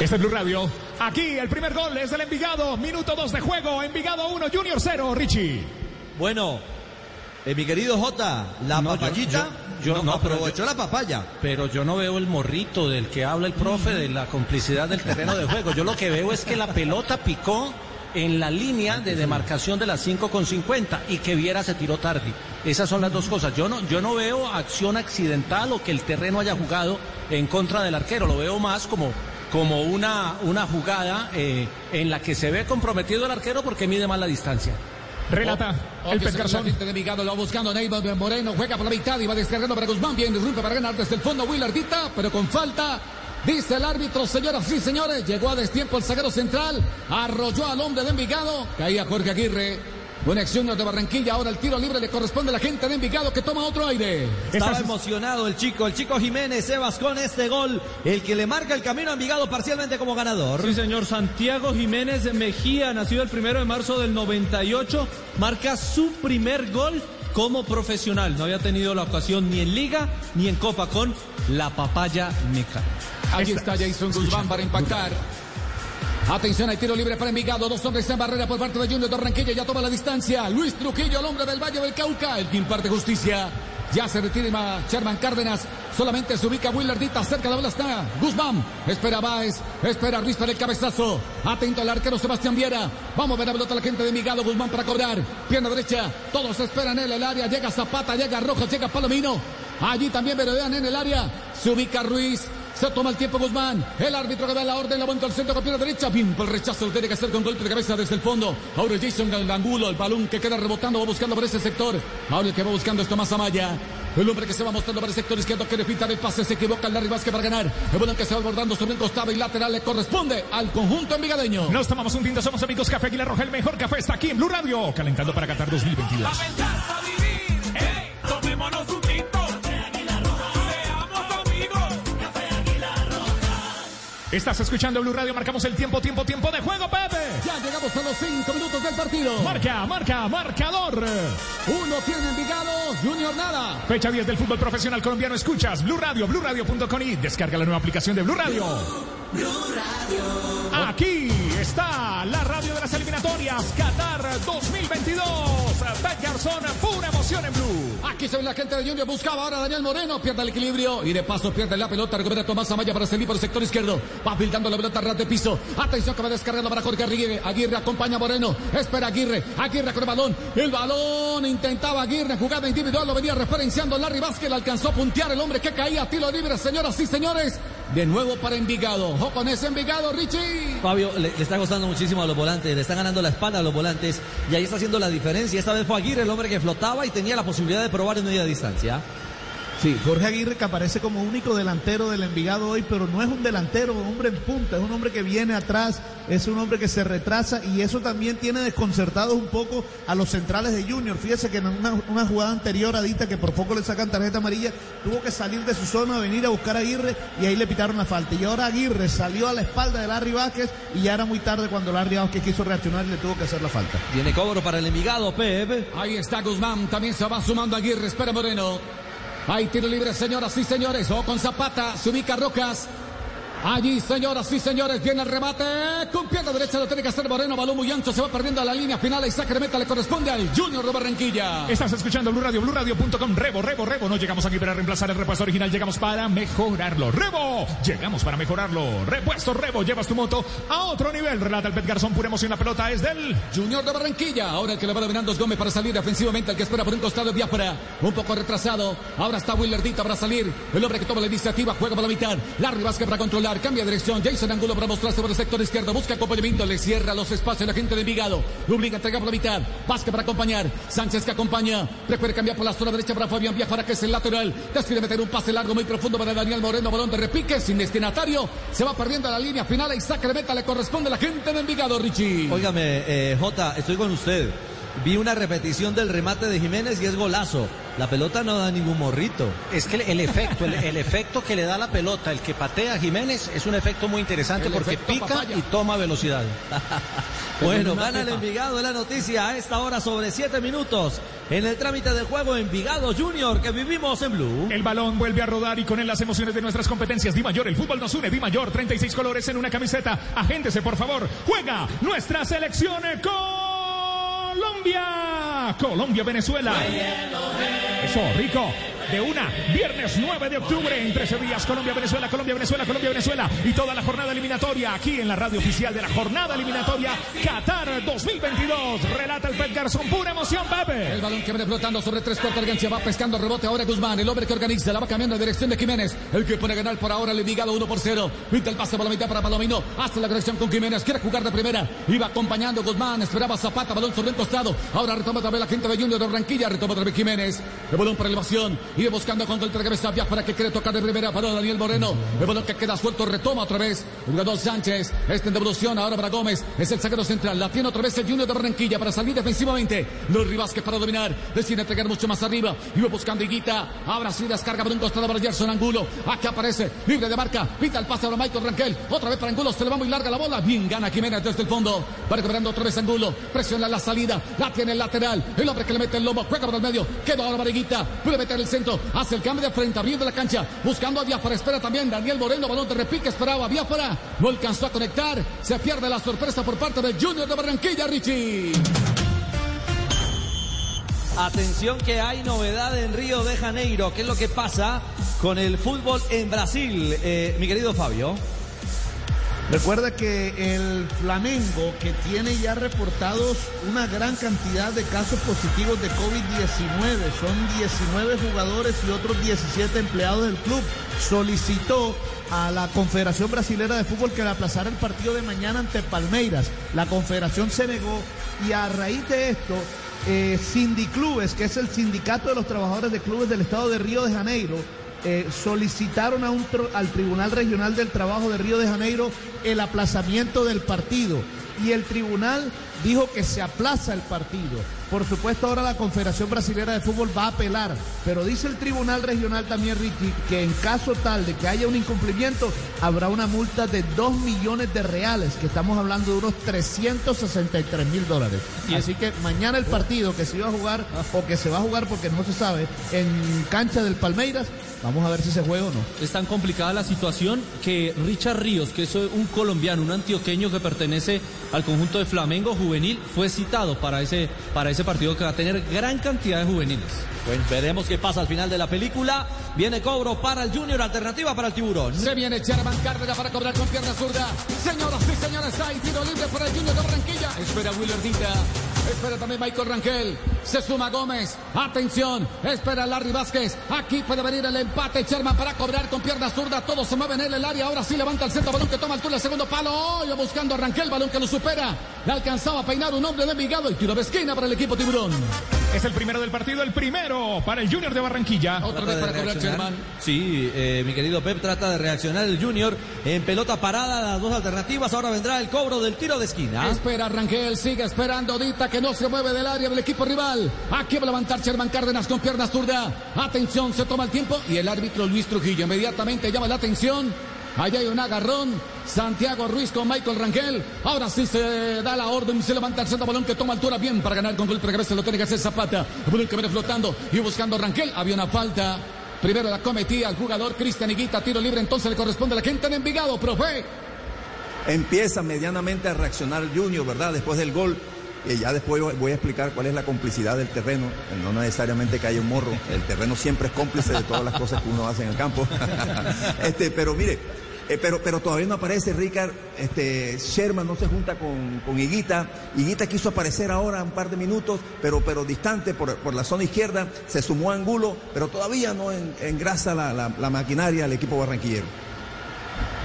[SPEAKER 68] Este es Blue Radio. Aquí el primer gol es del Envigado. Minuto 2 de juego. Envigado 1, Junior 0, Richie.
[SPEAKER 70] Bueno, Eh, mi querido Jota, la
[SPEAKER 75] No, yo-
[SPEAKER 70] papayita
[SPEAKER 75] yo- yo-
[SPEAKER 70] no,
[SPEAKER 75] no, pero
[SPEAKER 70] aprovechó la papaya.
[SPEAKER 75] Pero yo no veo el morrito del que habla el profe de la complicidad del terreno de juego. Yo lo que veo es que la pelota picó en la línea de demarcación de las 5 con 50 y que Viera se tiró tarde. Esas son las dos cosas. Yo no, yo no veo acción accidental o que el terreno haya jugado en contra del arquero. Lo veo más como, como una, una jugada eh, en la que se ve comprometido el arquero porque mide más la distancia.
[SPEAKER 68] Relata el
[SPEAKER 77] Pez
[SPEAKER 68] Pez Garzón.
[SPEAKER 77] gente de Envigado lo va buscando Neymar Moreno, juega por la mitad y va descargando para Guzmán, bien, irrumpe para ganar desde el fondo Willardita, pero con falta. Dice el árbitro, señoras y señores, llegó a destiempo el zaguero central, arrolló al hombre de Envigado, caía Jorge Aguirre. Buena acción de Barranquilla, ahora el tiro libre le corresponde a la gente de Envigado que toma otro aire.
[SPEAKER 70] Estaba emocionado el chico, el chico Jiménez Sebas con este gol, el que le marca el camino a Envigado parcialmente como ganador.
[SPEAKER 71] Sí, señor. Santiago Jiménez Mejía, nacido el primero de marzo del 98, marca su primer gol como profesional. No había tenido la ocasión ni en Liga ni en Copa con la papaya meca.
[SPEAKER 77] Allí está Jason Guzmán para impactar. Atención, hay tiro libre para Envigado. Dos hombres en barrera por parte de Junior de Barranquilla. Ya toma la distancia. Luis Trujillo, el hombre del Valle del Cauca. El que imparte justicia. Ya se retira Sherman Cárdenas. Solamente se ubica Willardita. Cerca de la bola está Guzmán. Espera Baez. Espera Ruiz para el cabezazo. Atento al arquero Sebastián Viera. Vamos a ver la pelota la gente de Envigado. Guzmán para cobrar. Pierna derecha. Todos esperan en el área. Llega Zapata, llega Rojas, llega Palomino. Allí también verodean en el área. Se ubica Ruiz. Se toma el tiempo Guzmán. El árbitro que da la orden. La vuelta al centro con pierna derecha. Por el rechazo. Tiene que hacer con golpe de cabeza desde el fondo. Ahora Jason Gangulo. El balón que queda rebotando. Va buscando por ese sector. Ahora el que va buscando es Tomás Amaya. El hombre que se va mostrando para el sector izquierdo. Quiere pintar el pase. Se equivoca el Larry Vázquez para ganar. El balón que se va abordando sobre un costado y lateral. Le corresponde al conjunto envigadeño.
[SPEAKER 68] Nos tomamos un tinto, somos amigos Café Aguilar Roja, el mejor café está aquí en Blue Radio, calentando para Qatar 2022.
[SPEAKER 65] Para vivir, hey, tomémonos un tinto.
[SPEAKER 68] Estás escuchando Blue Radio, marcamos el tiempo, tiempo, tiempo de juego, Pepe.
[SPEAKER 77] Ya llegamos a los cinco minutos del partido.
[SPEAKER 68] Marca, marca, marcador.
[SPEAKER 77] Uno tiene Envigado, Junior nada.
[SPEAKER 68] Fecha 10 del fútbol profesional colombiano. Escuchas Blue Radio, BlueRadio.com y descarga la nueva aplicación de Blue Radio. Aquí está la radio de las eliminatorias Qatar 2022. Bet Garzón, pura emoción en Blue.
[SPEAKER 77] Aquí se ve la gente de Junior. Buscaba ahora Daniel Moreno. Pierde el equilibrio y de paso pierde la pelota. Recupera Tomás Amaya para salir por el sector izquierdo. Va filtrando la pelota ras de piso. Atención que va descargando para Jorge Aguirre. Aguirre acompaña a Moreno. Espera Aguirre. Aguirre con el balón. El balón intentaba Aguirre. Jugada individual. Lo venía referenciando Larry Vázquez. Alcanzó a puntear el hombre que caía. Tiro libre, señoras y señores. De nuevo para Envigado. Ojo con ese Envigado, Richie.
[SPEAKER 70] Fabio, le, le está costando muchísimo a los volantes, le están ganando la espalda a los volantes y ahí está haciendo la diferencia. Esta vez fue Aguirre el hombre que flotaba y tenía la posibilidad de probar en media distancia.
[SPEAKER 74] Sí, Jorge Aguirre que aparece como único delantero del Envigado hoy, pero no es un delantero, un hombre en punta, es un hombre que viene atrás, es un hombre que se retrasa y eso también tiene desconcertados un poco a los centrales de Junior. Fíjese que en una, una jugada anterior, Adita, que por poco le sacan tarjeta amarilla, tuvo que salir de su zona, venir a buscar a Aguirre y ahí le pitaron la falta. Y ahora Aguirre salió a la espalda de Larry Vázquez y ya era muy tarde cuando Larry Vázquez quiso reaccionar y le tuvo que hacer la falta.
[SPEAKER 70] Tiene cobro para el Envigado, Pep.
[SPEAKER 77] Ahí está Guzmán, también se va sumando Aguirre, espera Moreno. Hay tiro libre, señoras y señores. O con Zapata, se ubica Rocas. Allí, señoras y señores, viene el remate. Con pierna derecha lo tiene que hacer Moreno. Balón muy ancho, se va perdiendo a la línea final. Y saque de meta le corresponde al Junior de Barranquilla.
[SPEAKER 68] Estás escuchando Blue Radio, BlueRadio.com. Rebo, Rebo, Rebo. No llegamos aquí para reemplazar el repuesto original, llegamos para mejorarlo. Rebo, llegamos para mejorarlo. Repuesto Rebo, llevas tu moto a otro nivel. Relata el Pet Garzón, pura emoción. La pelota es del
[SPEAKER 77] Junior de Barranquilla. Ahora el que le va dominando es Gómez para salir defensivamente. El que espera por un costado es Biafra. Un poco retrasado. Ahora está Willardita para salir. El hombre que toma la iniciativa juega por la mitad. Larry Vázquez para controlar. Cambia dirección. Jason Angulo para mostrarse por el sector izquierdo. Busca acompañamiento. Le cierra los espacios la gente de Envigado. Obliga a entregar por la mitad. Vázquez para acompañar. Sánchez que acompaña. Prefiere cambiar por la zona derecha para Fabián Biafra que es el lateral. Decide meter un pase largo muy profundo para Daniel Moreno. Balón de repique sin destinatario. Se va perdiendo la línea final y saca de meta. Le corresponde a la gente de Envigado, Richie.
[SPEAKER 70] Óigame, eh, Jota, estoy con usted. Vi una repetición del remate de Jiménez y es golazo. La pelota no da ningún morrito.
[SPEAKER 75] Es que el, el efecto, el, el efecto que le da la pelota, el que patea a Jiménez, es un efecto muy interesante
[SPEAKER 77] El
[SPEAKER 75] porque pica
[SPEAKER 77] papaya.
[SPEAKER 75] y toma velocidad. <laughs>
[SPEAKER 70] Bueno, gana el. Envigado, es la noticia a esta hora sobre siete minutos. En el trámite del juego Envigado Junior que vivimos en Blue.
[SPEAKER 68] El balón vuelve a rodar y con él las emociones de nuestras competencias. Di Mayor, el fútbol nos une. Di Mayor, 36 colores en una camiseta. Agéntese, por favor. Juega nuestra selección Colombia. Colombia, Venezuela. Eso, rico. De una, viernes 9 de octubre, en 13 días, Colombia, Venezuela, Colombia, Venezuela, Colombia, Venezuela. Y toda la jornada eliminatoria aquí en la radio oficial de la jornada eliminatoria Qatar 2022. Relata el Pet Garzón, pura emoción, Pepe.
[SPEAKER 77] El balón que viene flotando sobre tres cuartos de cancha. Va pescando rebote ahora Guzmán. El hombre que organiza. La va cambiando de dirección de Jiménez. El que pone a ganar por ahora el Envigado 1 por 0. Pinta el pase por la mitad para Palomino. Hace la conexión con Jiménez. Quiere jugar de primera. Iba acompañando Guzmán. Esperaba Zapata. Balón sobre el costado. Ahora retoma vez la gente de Junior de Barranquilla. Retoma vez Jiménez. El balón para elevación. Iba buscando con golpe de cabeza. para que quiere tocar de primera. Para Daniel Moreno. El balón que queda suelto. Retoma otra vez. El jugador Sánchez. Este en devolución. Ahora para Gómez. Es el saquero central. La tiene otra vez el Junior de Barranquilla para salir defensivamente. Los Rivasques para dominar. Decide entregar mucho más arriba. Iba buscando Higuita. Ahora sí descarga por un costado para Gerson Angulo. Aquí aparece. Libre de marca. Pinta el pase para Michael Ranquel. Otra vez para Angulo. Se le va muy larga la bola. Bien gana Jiménez desde el fondo. Va recuperando otra vez Angulo. Presiona la salida. La tiene el lateral. El hombre que le mete el lomo. Juega por el medio. Queda ahora para. Puede meter el centro. Hace el cambio de frente. Abriendo la cancha. Buscando a Biafara. Espera también Daniel Moreno. Balón de repique. Esperaba Biafara. No alcanzó a conectar. Se pierde la sorpresa por parte del Junior de Barranquilla, Richie.
[SPEAKER 70] Atención que hay novedad en Río de Janeiro. ¿Qué es lo que pasa con el fútbol en Brasil? Eh, mi querido Fabio.
[SPEAKER 74] Recuerda que el Flamengo, que tiene ya reportados una gran cantidad de casos positivos de COVID-19, son 19 jugadores y otros 17 empleados del club, solicitó a la Confederación Brasilera de Fútbol que le aplazara el partido de mañana ante Palmeiras. La Confederación se negó y a raíz de esto, eh, Sindiclubes, que es el sindicato de los trabajadores de clubes del estado de Río de Janeiro, eh, solicitaron a un tr- al Tribunal Regional del Trabajo de Río de Janeiro el aplazamiento del partido y el tribunal dijo que se aplaza el partido. Por supuesto, ahora la Confederación Brasilera de Fútbol va a apelar, pero dice el Tribunal Regional también, Ricky, que en caso tal de que haya un incumplimiento, habrá una multa de 2 millones de reales, que estamos hablando de unos 363 mil dólares. Así que mañana el partido que se iba a jugar, o que se va a jugar porque no se sabe, en cancha del Palmeiras, vamos a ver si se juega o no.
[SPEAKER 71] Es tan complicada la situación que Richard Ríos, que es un colombiano, un antioqueño que pertenece al conjunto de Flamengo juvenil, fue citado para ese, para ese partido que va a tener gran cantidad de juveniles.
[SPEAKER 70] Bueno, veremos qué pasa al final de la película. Viene cobro para el Junior, alternativa para el tiburón.
[SPEAKER 77] Se viene Sherman Cárdenas para cobrar con pierna zurda. Señoras y señores, hay tiro libre para el Junior de Barranquilla. Espera Willardita. Espera también Michael Rangel. Se suma Gómez. Atención. Espera Larry Vázquez. Aquí puede venir el empate. Sherman para cobrar con pierna zurda. Todos se mueven en el área. Ahora sí levanta el centro. Balón que toma altura. El segundo palo. Oh, buscando a Rangel. Balón que lo supera. Le alcanzaba a peinar un hombre de Envigado. Y tiro de esquina para el equipo tiburón.
[SPEAKER 68] Es el primero del partido, el primero para el Junior de Barranquilla.
[SPEAKER 70] Trata de reaccionar. Sí, eh, mi querido Pep trata de reaccionar el Junior en pelota parada, las dos alternativas. Ahora vendrá el cobro del tiro de esquina.
[SPEAKER 77] Espera Rangel, sigue esperando Dita que no se mueve del área del equipo rival. Aquí va a levantar Sherman Cárdenas con pierna zurda. Atención, se toma el tiempo y el árbitro Luis Trujillo inmediatamente llama la atención. Allá hay un agarrón. Santiago Ruiz con Michael Rangel. Ahora sí se da la orden. Se levanta el centro balón que toma altura bien para ganar con golpe de cabeza. Lo tiene que hacer Zapata. El balón que viene flotando y buscando a Rangel. Había una falta. Primero la cometía el jugador Cristian Higuita. Tiro libre. Entonces le corresponde a la gente de Envigado, profe.
[SPEAKER 72] Empieza medianamente a reaccionar Junior, ¿verdad? Después del gol. Y ya después voy a explicar cuál es la complicidad del terreno. No necesariamente que haya un morro. El terreno siempre es cómplice de todas las cosas que uno hace en el campo. <laughs> este, pero mire, eh, pero, pero todavía no aparece Ricard. Este, Sherman no se junta con, con Higuita. Higuita quiso aparecer ahora un par de minutos, pero, pero distante por, por la zona izquierda. Se sumó a Angulo, pero todavía no en- engrasa la- la maquinaria al equipo barranquillero.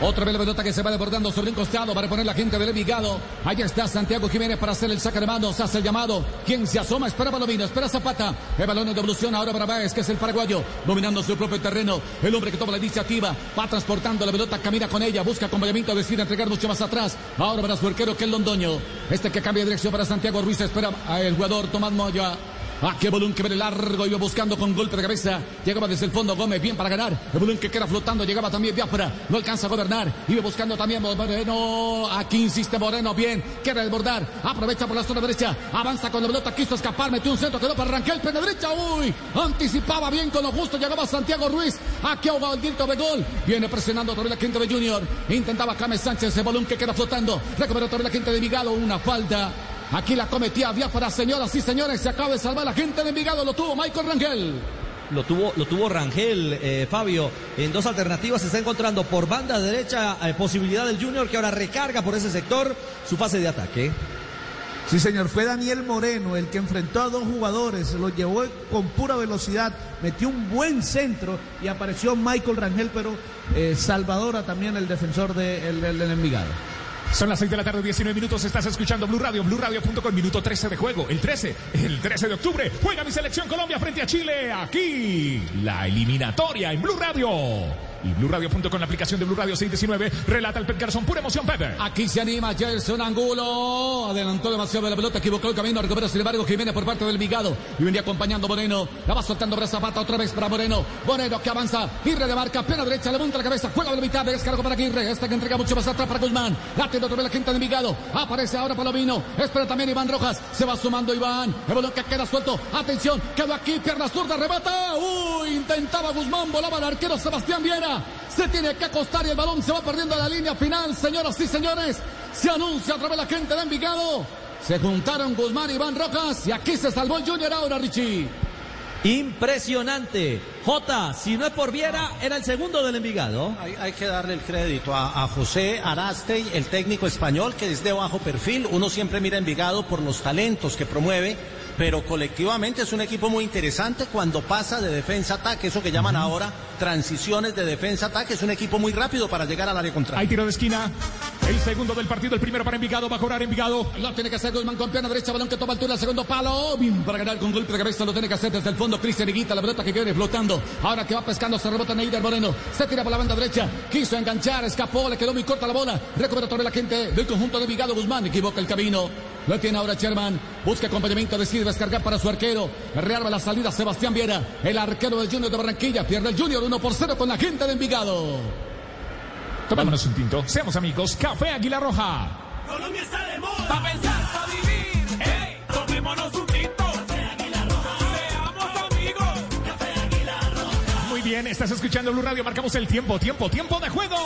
[SPEAKER 77] Otra vez la pelota que se va desbordando sobre un costado para poner la gente del Envigado. Allá está Santiago Jiménez para hacer el saque de manos. Hace el llamado. Quien se asoma, espera Palomino, espera Zapata. El balón en devolución ahora para Báez, que es el paraguayo. Dominando su propio terreno. El hombre que toma la iniciativa. Va transportando la pelota, camina con ella. Busca acompañamiento, decide entregar mucho más atrás. Ahora para su arquero, que es Londoño. Este que cambia de dirección para Santiago Ruiz. Espera el jugador Tomás Moya. Ah, qué balón que viene largo, iba buscando con golpe de cabeza. Llegaba desde el fondo Gómez, bien para ganar. El balón que queda flotando, llegaba también Biafra. No alcanza a gobernar. Iba buscando también Moreno. Aquí insiste Moreno, bien. Quiere desbordar. Aprovecha por la zona derecha. Avanza con la pelota, quiso escapar. Metió un centro, quedó para Ranquel, pena derecha. Uy, anticipaba bien con lo justo. Llegaba Santiago Ruiz. Aquí ahogado el grito de gol. Viene presionando otra vez la gente de Junior. Intentaba James Sánchez, ese balón que queda flotando. Recuperó otra vez la gente de Vigado. Una falta. Aquí la cometía Biafra, señoras y señores. Se acaba de salvar la gente de Envigado. Lo tuvo Michael Rangel.
[SPEAKER 70] Lo tuvo, lo tuvo Rangel, eh, Fabio. En dos alternativas se está encontrando por banda derecha eh, posibilidad del Junior que ahora recarga por ese sector su fase de ataque.
[SPEAKER 74] Sí, señor, fue Daniel Moreno el que enfrentó a dos jugadores, los llevó con pura velocidad, metió un buen centro y apareció Michael Rangel, pero eh, Salvadora también el defensor del de, el, del Envigado.
[SPEAKER 68] Son las 6 de la tarde, 19 minutos. Estás escuchando Blue Radio, BlueRadio.com, minuto 13 de juego. El 13, el 13 de octubre, juega mi selección Colombia frente a Chile. Aquí, la eliminatoria en Blue Radio. Y BlueRadio.com, la aplicación de Blue Radio 619, relata el Garzón, pura emoción, Pepe.
[SPEAKER 77] Aquí se anima Gerson Angulo. Adelantó demasiado la pelota, equivocó el camino, recupera sin embargo Jiménez por parte del Vigado. Y venía acompañando Moreno. La va soltando para Zapata otra vez para Moreno. Moreno que avanza. Irre de marca, pena derecha, levanta la cabeza, juega de la mitad, descargo para Aguirre. Esta que entrega mucho más atrás para Guzmán. Late otra vez la gente de Vigado. Aparece ahora Palomino. Espera también Iván Rojas. Se va sumando Iván. El balón que queda suelto. Atención, quedó aquí, pierna zurda, rebata. Uy, intentaba Guzmán, volaba el arquero Sebastián Viera. Se tiene que acostar y el balón se va perdiendo a la línea final, señoras y señores. Se anuncia a través de la gente de Envigado. Se juntaron Guzmán y Iván Rojas y aquí se salvó el Junior ahora, Richie.
[SPEAKER 70] Impresionante. J, si no es por Viera, era el segundo del Envigado.
[SPEAKER 75] Hay, hay que darle el crédito a, a, José Arastey, el técnico español, que es de bajo perfil. Uno siempre mira a Envigado por los talentos que promueve, pero colectivamente es un equipo muy interesante cuando pasa de defensa-ataque, eso que llaman ahora transiciones de defensa-ataque. Es un equipo muy rápido para llegar al área contraria.
[SPEAKER 68] Hay tiro de esquina. El segundo del partido, el primero para Envigado, va a cobrar Envigado.
[SPEAKER 77] Lo tiene que hacer Guzmán con pierna derecha, balón que toma altura, el segundo palo. Bien, para ganar con golpe de cabeza, lo tiene que hacer desde el fondo. Cristian Higuita, la pelota que viene flotando. Ahora que va pescando, se rebota Neider Moreno. Se tira por la banda derecha. Quiso enganchar, escapó, le quedó muy corta la bola. Recupera la gente del conjunto de Envigado. Guzmán equivoca el camino. Lo tiene ahora Sherman. Busca acompañamiento, decide descargar para su arquero. Rearma la salida Sebastián Viera. El arquero del Junior de Barranquilla. Pierde el Junior 1 por 0 con la gente de Envigado.
[SPEAKER 68] Tomémonos un tinto. Seamos amigos. Café Águila Roja.
[SPEAKER 65] Colombia está de moda. Pa' pensar, pa'.
[SPEAKER 68] Bien, estás escuchando Blue Radio. Marcamos el tiempo, tiempo, tiempo de juego.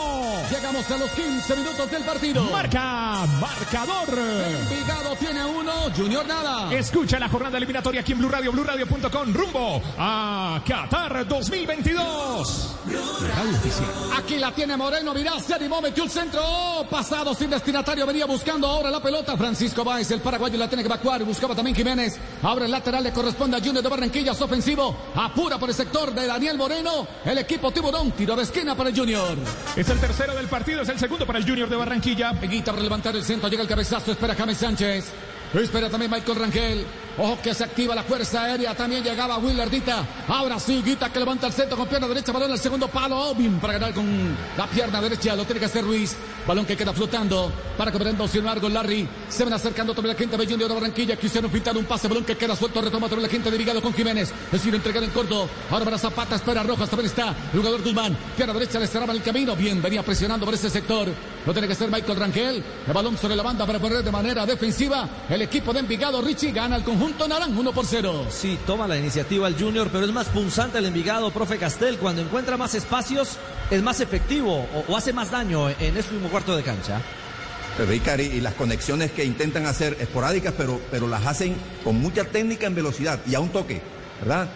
[SPEAKER 77] Llegamos a los 15 minutos del partido.
[SPEAKER 68] Marca, marcador.
[SPEAKER 77] Envigado tiene uno, Junior nada.
[SPEAKER 68] Escucha la jornada eliminatoria aquí en Blue Radio, BlueRadio.com, rumbo a Qatar 2022.
[SPEAKER 77] Radio oficial. Aquí la tiene Moreno, mirá, se animó, metió el centro, oh, pasado sin destinatario, venía buscando ahora la pelota. Francisco Báez, el paraguayo, la tiene que evacuar, buscaba también Jiménez. Ahora el lateral le corresponde a Junior de Barranquillas, ofensivo, apura por el sector de Daniel Moreno. El equipo Tiburón, tiro de esquina para el Junior.
[SPEAKER 68] Es el tercero del partido, es el segundo para el Junior de Barranquilla.
[SPEAKER 77] Peguita para levantar el centro, llega el cabezazo, espera James Sánchez. Espera también Michael Rangel. Ojo que se activa la fuerza aérea. También llegaba Willardita. Ahora sí, Guita que levanta el centro con pierna derecha. Balón al segundo palo. Obin para ganar con la pierna derecha. Lo tiene que hacer Ruiz. Balón que queda flotando. Para cobrando sin embargo Larry. Se van acercando también la gente de Junior de Barranquilla. Quisieron pintar un pase. Balón que queda suelto. Retoma también la gente de Vigado con Jiménez. Decide entregar en corto. Ahora para Zapata. Espera Rojas. También está el jugador Guzmán. Pierna derecha le cerraba el camino. Bien, venía presionando por ese sector. Lo tiene que hacer Michael Rangel. El balón sobre la banda para poner de manera defensiva. El equipo de Envigado. Richie gana el conjunto naranja 1 por 0.
[SPEAKER 70] Sí, toma la iniciativa el Junior, pero es más punzante el Envigado, profe Castel. Cuando encuentra más espacios, es más efectivo o, o hace más daño en ese último cuarto de cancha.
[SPEAKER 72] Pero Icari, y las conexiones que intentan hacer esporádicas, pero, pero las hacen con mucha técnica en velocidad y a un toque. ¿Verdad?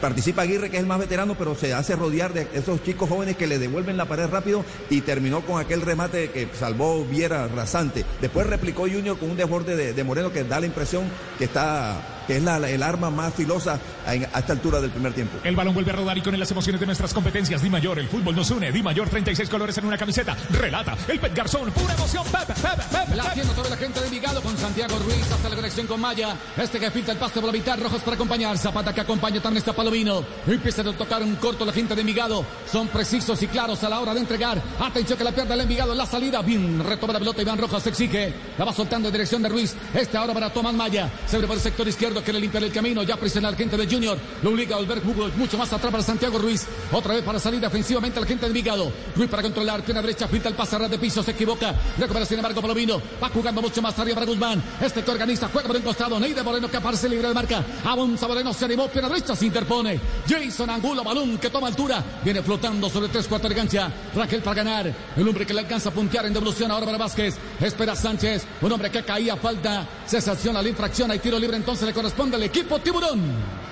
[SPEAKER 72] Participa Aguirre, que es el más veterano, pero se hace rodear de esos chicos jóvenes que le devuelven la pared rápido y terminó con aquel remate que salvó Viera rasante. Después replicó Junior con un desborde de, de Moreno que da la impresión que está que es la, el arma más filosa a, a, esta altura del primer tiempo.
[SPEAKER 68] El balón vuelve a rodar y con las emociones de nuestras competencias, Di Mayor, el fútbol nos une, Di Mayor, 36 colores en una camiseta, relata el Pet Garzón, pura emoción, Pepe, Pepe, Pepe.
[SPEAKER 77] La haciendo toda la gente de Envigado con Santiago Ruiz hasta la conexión con Maya, este que filtra el pasto por la mitad, Rojos para acompañar, Zapata que acompaña también está Palomino, empieza a tocar un corto la gente de Envigado, son precisos y claros a la hora de entregar, atención que la pierda el Envigado en la salida, bien, retoma la pelota, Iván Rojas exige, la va soltando en dirección de Ruiz, este ahora para Tomás Maya, se abre por el sector izquierdo, izquierdo quiere limpiar el camino. Ya presiona la gente de Junior. Lo obliga a volver mucho más atrás para Santiago Ruiz. Otra vez para salir defensivamente la gente de Vigado. Ruiz para controlar. Pierna derecha. Pinta el pase de piso. Se equivoca. Recupera sin embargo Palomino. Va jugando mucho más arriba para Guzmán. Este que organiza. Juega por el costado. Neide Moreno que aparece libre de marca. Avanza Moreno. Se animó. Pierna derecha. Se interpone. Jason Angulo. Balón que toma altura. Viene flotando sobre tres cuartos de cancha. Raquel para ganar. El hombre que le alcanza a puntear en devolución ahora para Vázquez. Espera Sánchez. Un hombre que caía. Falta. Se sanciona la infracción. Hay tiro libre. Entonces le corresponde al equipo Tiburón.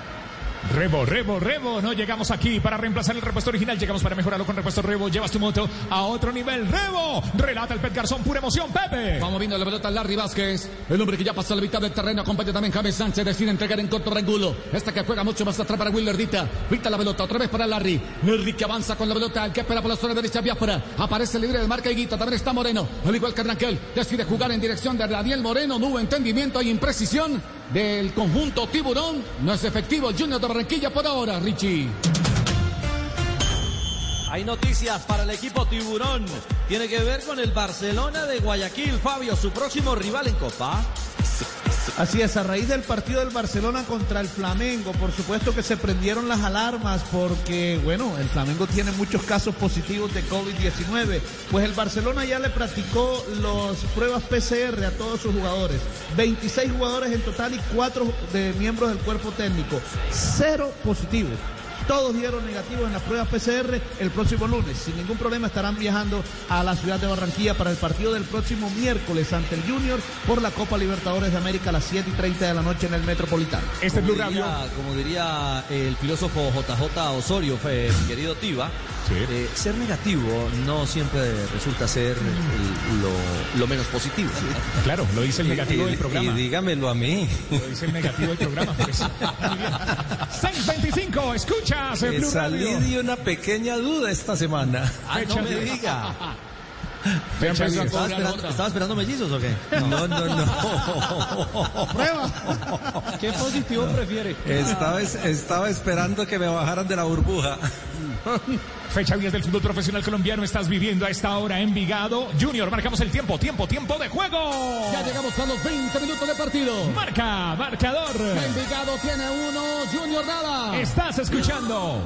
[SPEAKER 68] Rebo, Rebo, Rebo, no llegamos aquí para reemplazar el repuesto original, llegamos para mejorarlo con repuesto Rebo, llevas tu moto a otro nivel, Rebo, relata el Pet Garzón, pura emoción, Pepe.
[SPEAKER 77] Vamos viendo la pelota Larry Vázquez. El hombre que ya pasó la mitad del terreno. Acompaña también James Sánchez. Decide entregar en corto Rangulo. Esta que juega mucho más atrás para Willer Dita. Vita la pelota otra vez para Larry. Larry que avanza con la pelota. El que espera por la zona derecha. Biafra. Aparece libre de marca y Guita. También está Moreno. Al igual que Ranquel. Decide jugar en dirección de Daniel Moreno. No hubo entendimiento y imprecisión del conjunto Tiburón. No es efectivo el Junior de Barranquilla por ahora, Richie.
[SPEAKER 70] Hay noticias para el equipo Tiburón. Tiene que ver con el Barcelona de Guayaquil, Fabio, su próximo rival en Copa.
[SPEAKER 74] Así es, a raíz del partido del Barcelona contra el Flamengo, por supuesto que se prendieron las alarmas porque, bueno, el Flamengo tiene muchos casos positivos de COVID-19. Pues el Barcelona ya le practicó las pruebas PCR a todos sus jugadores. 26 jugadores en total y 4 de miembros del cuerpo técnico. Cero positivos. Todos dieron negativos en las pruebas PCR el próximo lunes. Sin ningún problema estarán viajando a la ciudad de Barranquilla para el partido del próximo miércoles ante el Junior por la Copa Libertadores de América a las 7 y 30 de la noche en el Metropolitano.
[SPEAKER 68] Este
[SPEAKER 70] como diría, como diría el filósofo JJ Osorio, fe- mi querido Tiva, eh, ser negativo no siempre resulta ser el- lo, lo menos positivo.
[SPEAKER 68] Claro, lo dice el negativo del programa.
[SPEAKER 70] Y dígamelo a mí.
[SPEAKER 68] Lo dice el negativo del programa, por eso. <laughs> Muy bien. 625, escuchas Blue
[SPEAKER 79] salí
[SPEAKER 68] Radio.
[SPEAKER 79] de una pequeña duda esta semana.
[SPEAKER 70] Ah, no me diga. <laughs>
[SPEAKER 68] Fecha.
[SPEAKER 70] ¿Estaba esperando, estaba esperando mellizos o qué?
[SPEAKER 79] No, no, no. <laughs>
[SPEAKER 74] Prueba.
[SPEAKER 71] ¿Qué positivo prefiere?
[SPEAKER 79] Estaba, es- estaba esperando que me bajaran de la burbuja.
[SPEAKER 68] Fecha 10 del fútbol profesional colombiano. Estás viviendo a esta hora en Vigado. Junior, marcamos el tiempo, tiempo, tiempo de juego.
[SPEAKER 77] Ya llegamos a los 20 minutos de partido.
[SPEAKER 68] Marca, marcador.
[SPEAKER 77] Envigado tiene uno, Junior nada.
[SPEAKER 68] Estás escuchando.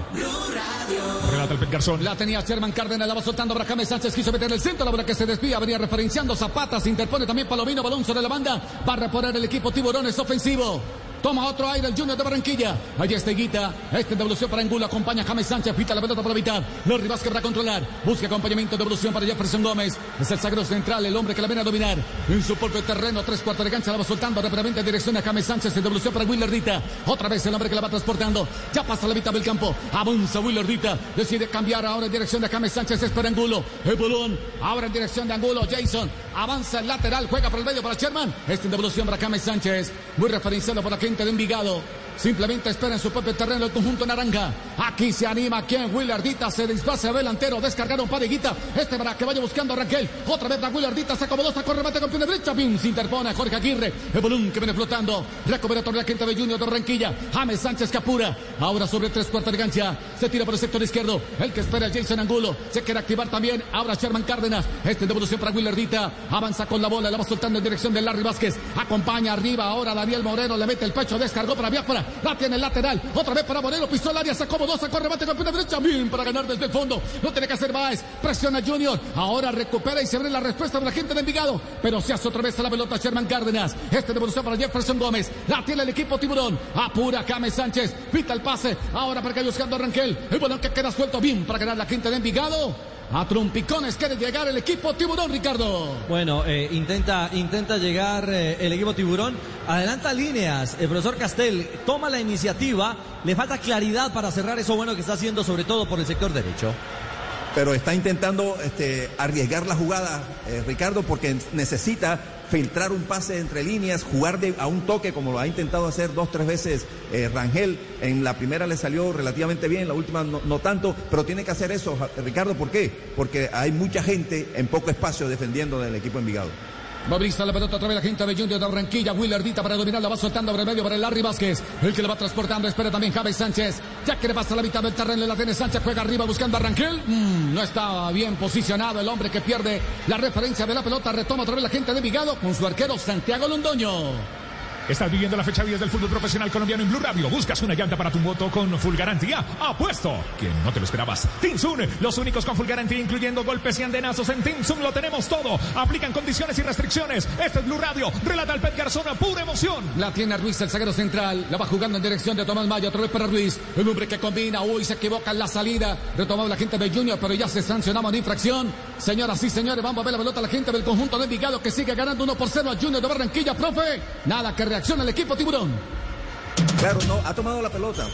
[SPEAKER 68] Relata el Garzón.
[SPEAKER 77] La tenía Sherman Cárdenas, la va soltando para James Sánchez, quiso meter en el centro, la bola que se desvía, venía referenciando Zapata, se interpone también Palomino, balón sobre la banda, va a reponer el equipo Tiburones ofensivo. Toma otro aire el Junior de Barranquilla. Allí está Higuita. Este devolución para Angulo. Acompaña a James Sánchez. Pita la pelota por la mitad. Larry Vázquez para controlar. Busca acompañamiento de evolución para Jefferson Gómez. Es el sagro central, el hombre que la viene a dominar. En su propio terreno, tres cuartos de cancha. La va soltando rápidamente en dirección a James Sánchez. En devolución para Willardita. Otra vez el hombre que la va transportando. Ya pasa la mitad del campo. Avanza Willardita. Decide cambiar ahora en dirección de James Sánchez. Espera Angulo. El bolón. Ahora en dirección de Angulo. Jason. Avanza el lateral. Juega por el medio para Sherman. Este en devolución para James Sánchez. Muy referenciado por la de Envigado. Simplemente espera en su propio terreno el conjunto naranja. Aquí se anima quien Willardita se desplaza delantero. Descargaron para Higuita. Este para que vaya buscando a Raquel. Otra vez para Willardita. Se acomodó, sacó remate con pierna derecha. Pin se interpone a Jorge Aguirre. El balón que viene flotando. Recupera torre la gente de Junior de Barranquilla. James Sánchez Capura. Ahora sobre tres cuartos de cancha. Se tira por el sector izquierdo. El que espera es Jason Angulo. Se quiere activar también. Ahora Sherman Cárdenas. Este devolución para Willardita. Avanza con la bola. La va soltando en dirección de Larry Vázquez. Acompaña arriba ahora Daniel Moreno. Le mete el pecho. Descargó para Biafra. La tiene el lateral. Otra vez para Moreno. Pisó el área. Se acomodó. Sacó remate con pierna derecha. Bien para ganar desde el fondo. No tiene que hacer más. Presiona Junior. Ahora recupera y se abre la respuesta de la gente de Envigado. Pero se hace otra vez a la pelota Sherman Cárdenas. Este devolución para Jefferson Gómez. La tiene el equipo Tiburón. Apura James Sánchez. Pita el pase. Ahora para que buscando a Ranquel. El balón que queda suelto. Bien para ganar la gente de Envigado. A trompicones quiere llegar el equipo Tiburón, Ricardo.
[SPEAKER 70] Bueno, eh, intenta, intenta llegar eh, el equipo Tiburón. Adelanta líneas. El profesor Castel toma la iniciativa. Le falta claridad para cerrar eso bueno que está haciendo, sobre todo por el sector derecho.
[SPEAKER 72] pero está intentando este, arriesgar la jugada, eh, Ricardo, porque necesita filtrar un pase entre líneas, jugar de, a un toque como lo ha intentado hacer dos, tres veces eh, Rangel. En la primera le salió relativamente bien, la última no, no tanto, pero tiene que hacer eso, Ricardo, ¿por qué? Porque hay mucha gente en poco espacio defendiendo del equipo Envigado.
[SPEAKER 77] Va a la pelota otra vez la gente de Junior de Barranquilla. Willardita para dominar, la va soltando por el medio para el Larry Vázquez. El que le va transportando, espera también Javes Sánchez. Ya que le pasa la mitad del terreno, la tiene Sánchez, juega arriba buscando a. Mm, no estaba bien posicionado el hombre que pierde la referencia de la pelota. Retoma otra vez la gente de Vigado con su arquero Santiago Londoño.
[SPEAKER 68] Estás viviendo la fecha 10 del fútbol profesional colombiano en Blue Radio. Buscas una llanta para tu moto con full garantía. Apuesto. Que no te lo esperabas. Tinsun, los únicos con full garantía, incluyendo golpes y andenazos. En Tinsun lo tenemos todo. Aplican condiciones y restricciones. Este es Blue Radio. Relata el Pet Garzona. Pura emoción.
[SPEAKER 77] La tiene Ruiz, el zaguero central. La va jugando en dirección de Tomás Maya. Otra vez para Ruiz. El hombre que combina. Uy, se equivoca en la salida. Retomado la gente de Junior, pero ya se sancionaba una infracción. Señoras y señores, vamos a ver la pelota a la gente del conjunto de Envigado que sigue ganando 1 por 0 a Junior de Barranquilla, profe. Nada que reacciona el equipo tiburón.
[SPEAKER 72] Claro, no, ha tomado la pelota.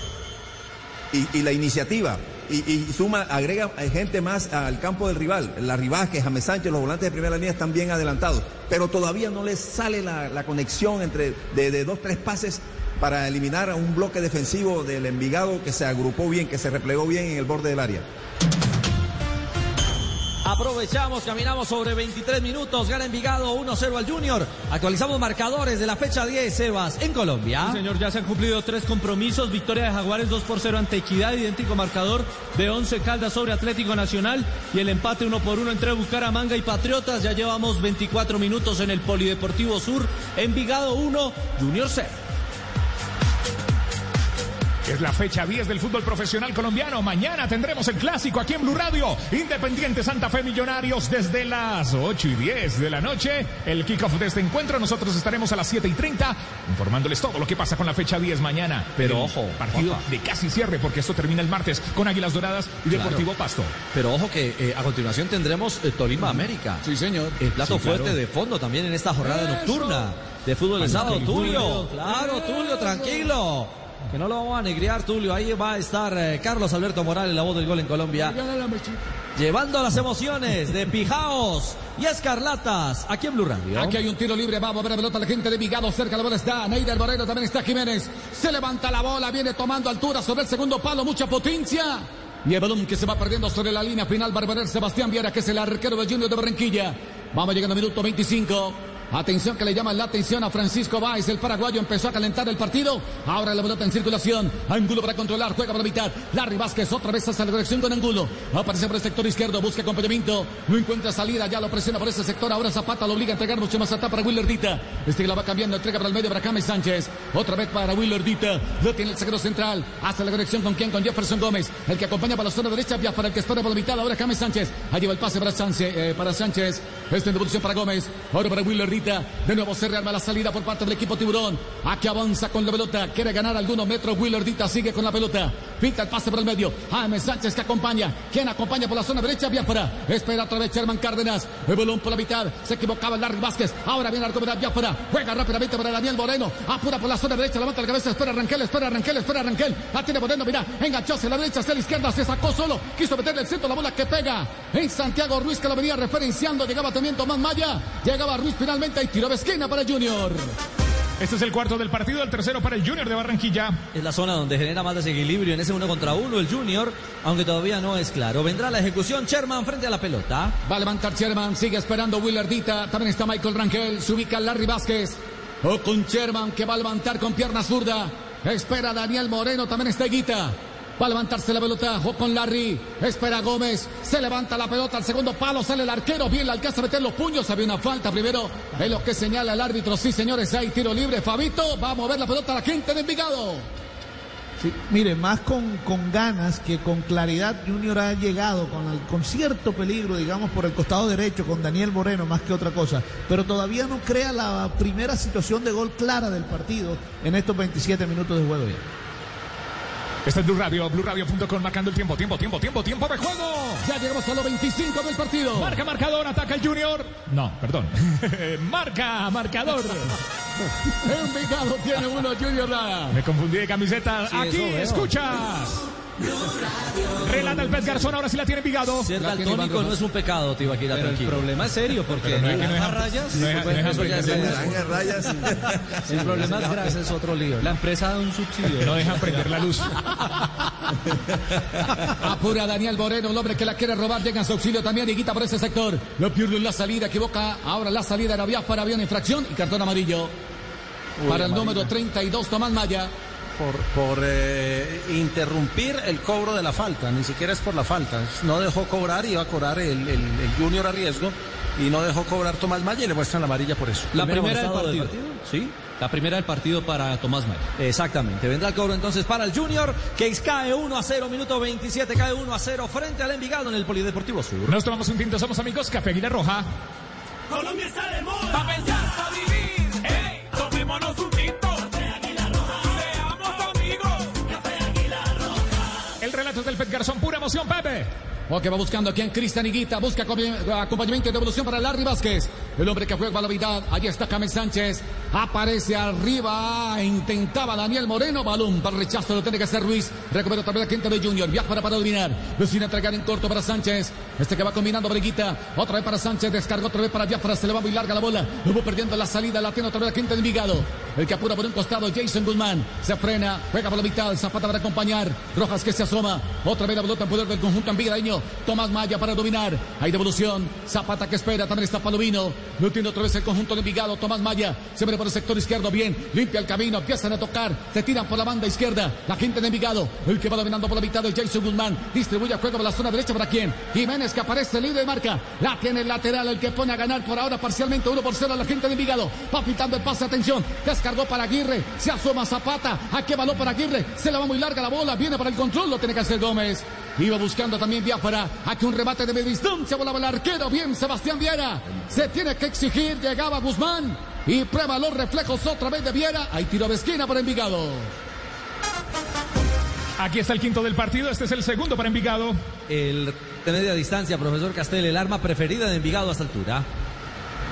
[SPEAKER 72] Y, la iniciativa. Y, suma, agrega gente más al campo del rival. La Rivasque, James Sánchez, los volantes de primera línea están bien adelantados. Pero todavía no les sale la, la conexión entre de, de dos, tres pases para eliminar a un bloque defensivo del Envigado que se agrupó bien, que se replegó bien en el borde del área.
[SPEAKER 70] Aprovechamos, caminamos sobre 23 minutos, gana Envigado 1-0 al Junior. Actualizamos marcadores de la fecha 10, Sebas, en Colombia.
[SPEAKER 71] Señor, ya se han cumplido tres compromisos. Victoria de Jaguares 2 por 0 ante Equidad, idéntico marcador de 11 Caldas sobre Atlético Nacional y el empate 1 por 1 entre Bucaramanga y Patriotas. Ya llevamos 24 minutos en el Polideportivo Sur. Envigado 1, Junior 0.
[SPEAKER 68] Es la fecha 10 del fútbol profesional colombiano. Mañana tendremos el clásico aquí en Blue Radio. Independiente Santa Fe Millonarios desde las 8 y 10 de la noche. El kickoff de este encuentro. Nosotros estaremos a las 7 y 30 informándoles todo lo que pasa con la fecha 10 mañana.
[SPEAKER 70] Pero
[SPEAKER 68] El
[SPEAKER 70] ojo,
[SPEAKER 68] Partido de casi cierre porque esto termina el martes con Águilas Doradas y
[SPEAKER 70] Claro.
[SPEAKER 68] Deportivo Pasto.
[SPEAKER 70] Pero ojo que eh, a continuación tendremos eh, Tolima América.
[SPEAKER 77] Sí, señor.
[SPEAKER 70] El plato
[SPEAKER 68] Sí, claro.
[SPEAKER 70] fuerte de fondo también en esta jornada nocturna de fútbol de sábado. Tulio, claro, Tulio, tranquilo. Que no lo vamos a negriar, Tulio. Ahí va a estar eh, Carlos Alberto Morales, la voz del gol en Colombia. Llevando las emociones de Pijaos y Escarlatas aquí en Blue Radio.
[SPEAKER 77] Aquí hay un tiro libre, vamos a ver la pelota, la gente de Vigado, cerca la bola está, Neider Moreno, también está Jiménez, se levanta la bola, viene tomando altura sobre el segundo palo, mucha potencia, y el balón que se va perdiendo sobre la línea final, Barbarel Sebastián Viera, que es el arquero del Junior de Barranquilla, vamos llegando al minuto 25, Atención que le llaman la atención a Francisco Báez, el paraguayo empezó a calentar el partido. Ahora la pelota en circulación. Angulo para controlar, juega para la mitad. Larry Vázquez otra vez hacia la dirección con Angulo. Aparece por el sector izquierdo, busca acompañamiento. No encuentra salida, ya lo presiona por ese sector. Ahora Zapata lo obliga a entregar mucho más atrás para Willardita. Este la va cambiando, entrega para el medio para James Sánchez. Otra vez para Willardita. Lo tiene el zaguero central. Hacia la dirección con quién, con Jefferson Gómez. El que acompaña para la zona derecha, vía para el que espera por la mitad. Ahora James Sánchez. Ahí lleva el pase para Sánchez. eh, para Sánchez. Este en devolución para Gómez. Ahora para Willardita. De nuevo se rearma la salida por parte del equipo Tiburón. Aquí avanza con la pelota. Quiere ganar algunos metros. Willardita sigue con la pelota. Pinta el pase por el medio. James Sánchez que acompaña. ¿Quién acompaña por la zona derecha? Biafra. Espera otra vez Sherman Cárdenas. El balón por la mitad. Se equivocaba Larry Vázquez. Ahora viene Arcomedas Biafra. Juega rápidamente para Daniel Moreno. Apura por la zona derecha. Levanta la cabeza. Espera Ranquel. Espera Ranquel. Espera Ranquel. La tiene Moreno. Mira. Enganchó hacia la derecha. Hacia la izquierda. Se sacó solo. Quiso meterle el centro. La bola que pega. En Santiago Ruiz que lo venía referenciando. Llegaba también Tomás Maya. Llegaba Ruiz finalmente. Y tiró de esquina para Junior.
[SPEAKER 68] Este es el cuarto del partido, el tercero para el Junior de Barranquilla.
[SPEAKER 70] Es la zona donde genera más desequilibrio en ese uno contra uno el Junior, aunque todavía no es claro. Vendrá la ejecución Sherman frente a la pelota.
[SPEAKER 77] Va a levantar Sherman, sigue esperando Willardita. También está Michael Rangel, se ubica Larry Vázquez. O con Sherman que va a levantar con pierna zurda. Espera Daniel Moreno, también está Guita. Va a levantarse la pelota, o con Larry. Espera Gómez. Se levanta la pelota al segundo palo. Sale el arquero. Bien, le alcanza a meter los puños. Había una falta primero. Es lo que señala el árbitro. Sí, señores, hay tiro libre. Fabito va a mover la pelota a la gente de Envigado.
[SPEAKER 74] Mire, más con, con ganas que con claridad Junior ha llegado con, con cierto peligro, digamos, por el costado derecho con Daniel Moreno más que otra cosa, pero todavía no crea la primera situación de gol clara del partido en estos 27 minutos de juego ya.
[SPEAKER 68] Este es Blue Radio, BlueRadio.com marcando el tiempo, tiempo, tiempo, tiempo, tiempo de juego.
[SPEAKER 77] Ya llegamos a los 25 del partido.
[SPEAKER 68] Marca marcador, ataca el Junior. No, perdón. <laughs> Marca marcador. <laughs>
[SPEAKER 77] Envigado tiene uno Junior Lara.
[SPEAKER 68] Me confundí de camiseta.
[SPEAKER 70] Sí,
[SPEAKER 68] Aquí escuchas. Relata el Pez Garzón, ahora sí la tiene Envigado.
[SPEAKER 70] Ser daltónico no es un pecado, Tibaquira,
[SPEAKER 71] Pero el
[SPEAKER 70] tranquilo.
[SPEAKER 71] problema es serio porque
[SPEAKER 68] no es que no
[SPEAKER 71] las
[SPEAKER 68] dejan-
[SPEAKER 71] rayas.
[SPEAKER 68] no
[SPEAKER 72] Naranja rayas.
[SPEAKER 70] El problema es grasa, es otro lío.
[SPEAKER 71] La empresa da un subsidio.
[SPEAKER 68] No dejan prender la luz. <laughs>
[SPEAKER 77] Apura Daniel Moreno, el hombre que la quiere robar, llega en su auxilio también, Higuita por ese sector. Lo pierde en la salida, equivoca. Ahora la salida era para una infracción y cartón amarillo. para el número 32, Tomás Maya.
[SPEAKER 75] Por, por eh, interrumpir el cobro de la falta, ni siquiera es por la falta, no dejó cobrar, iba a cobrar el, el- el Junior a riesgo y no dejó cobrar Tomás Maya y le muestran la amarilla por eso.
[SPEAKER 71] La
[SPEAKER 70] Primer
[SPEAKER 71] primera del
[SPEAKER 70] amonestado
[SPEAKER 71] partido.
[SPEAKER 70] Sí.
[SPEAKER 71] La primera del partido para Tomás Maya.
[SPEAKER 70] Exactamente, vendrá el cobro entonces para el Junior, que cae 1 a 0, minuto 27, cae 1 a 0 frente al Envigado en el Polideportivo Sur.
[SPEAKER 68] Nos tomamos un tinto, somos amigos, Café Aguilar Roja.
[SPEAKER 65] Colombia está de moda. Pa' pensar, pa' vivir. Hey, tomémonos
[SPEAKER 68] El Garzón, pura emoción, Pepe.
[SPEAKER 77] Ok, va buscando aquí en Cristian Higuita, busca acompañ- acompañamiento y devolución para Larry Vázquez. El hombre que juega la vida, allí está James Sánchez. Aparece arriba, intentaba Daniel Moreno, balón para el rechazo, lo tiene que hacer Ruiz. Recupera otra vez la gente de Junior, viaja para, para dominar. Decide entregar en corto para Sánchez. Este que va combinando Breguita, otra vez para Sánchez, descarga otra vez para Biafra, se le va muy larga la bola. Luego perdiendo la salida, la tiene otra vez la gente de Envigado. El que apura por un costado, Jason Guzmán. Se frena, juega por la mitad, Zapata para acompañar. Rojas que se asoma. Otra vez la pelota en poder del conjunto envigadeño. Tomás Maya para dominar. Hay devolución. Zapata que espera. También está Palomino. No tiene otra vez el conjunto de Envigado. Tomás Maya se ve por el sector izquierdo. Bien. Limpia el camino. Empiezan a tocar. Se tiran por la banda izquierda. La gente de Envigado. El que va dominando por la mitad de Jason Guzmán. Distribuye el juego por la zona derecha. ¿Para quién? Jiménez que aparece libre de marca. La tiene el lateral. El que pone a ganar por ahora parcialmente 1 por 0 a la gente de Envigado. Va pitando el pase. Atención. Descargó para Aguirre. Se asoma Zapata. ¿A qué balón para Aguirre? Se la va muy larga la bola. Viene para el control. Lo tiene que hacer Gómez. Iba buscando también Biafara. Aquí un remate de media distancia. Volaba el arquero. Bien, Sebastián Viera. Se tiene que exigir. Llegaba Guzmán. Y prueba los reflejos otra vez de Viera. Hay tiro de esquina para Envigado.
[SPEAKER 68] Aquí está el quinto del partido, este es el segundo para Envigado.
[SPEAKER 70] El de media distancia, profesor Castel, el arma preferida de Envigado a esta altura.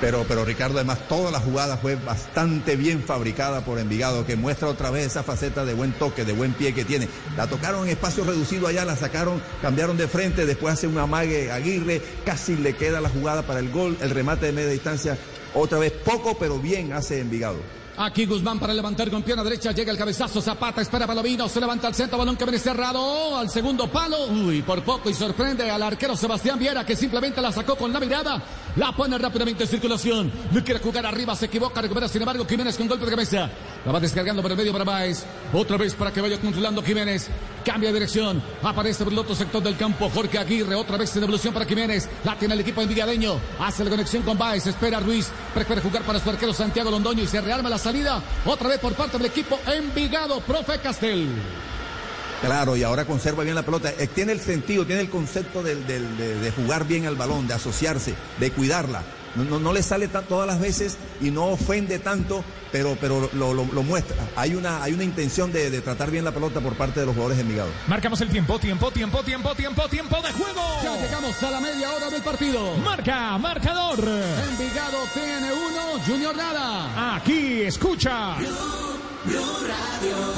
[SPEAKER 72] Pero, pero Ricardo, además, toda la jugada fue bastante bien fabricada por Envigado, que muestra otra vez esa faceta de buen toque, de buen pie que tiene. La tocaron en espacio reducido allá, la sacaron, cambiaron de frente, después hace un amague Aguirre, casi le queda la jugada para el gol, el remate de media distancia. Otra vez poco, pero bien hace Envigado.
[SPEAKER 77] Aquí Guzmán para levantar con pierna derecha. Llega el cabezazo. Zapata espera Palomino. Se levanta al centro. Balón que viene cerrado. Al segundo palo. Uy, por poco. Y sorprende al arquero Sebastián Viera que simplemente la sacó con la mirada. La pone rápidamente en circulación. No quiere jugar arriba. Se equivoca. Recupera sin embargo Jiménez con golpe de cabeza. La va descargando por el medio para Baez. Otra vez para que vaya controlando Jiménez. Cambia de dirección. Aparece por el otro sector del campo. Jorge Aguirre. Otra vez en devolución para Jiménez. La tiene el equipo envigadeño. Hace la conexión con Baez. Espera Ruiz. Prefiere jugar para su arquero Santiago Londoño y se rearma la salida. Otra vez por parte del equipo Envigado. Profe Castel.
[SPEAKER 72] Claro, y ahora conserva bien la pelota. Eh, tiene el sentido, tiene el concepto del- de, de jugar bien al balón, de asociarse, de cuidarla. No, no, no le sale tan- todas las veces y no ofende tanto, pero, pero lo, lo- lo muestra. Hay una, hay una intención de, de tratar bien la pelota por parte de los jugadores de Envigado.
[SPEAKER 68] Marcamos el tiempo, tiempo, tiempo, tiempo, tiempo, tiempo de juego.
[SPEAKER 77] Ya llegamos a la media hora del partido.
[SPEAKER 68] Marca, marcador.
[SPEAKER 77] Envigado tiene uno, Junior nada.
[SPEAKER 68] Aquí escucha.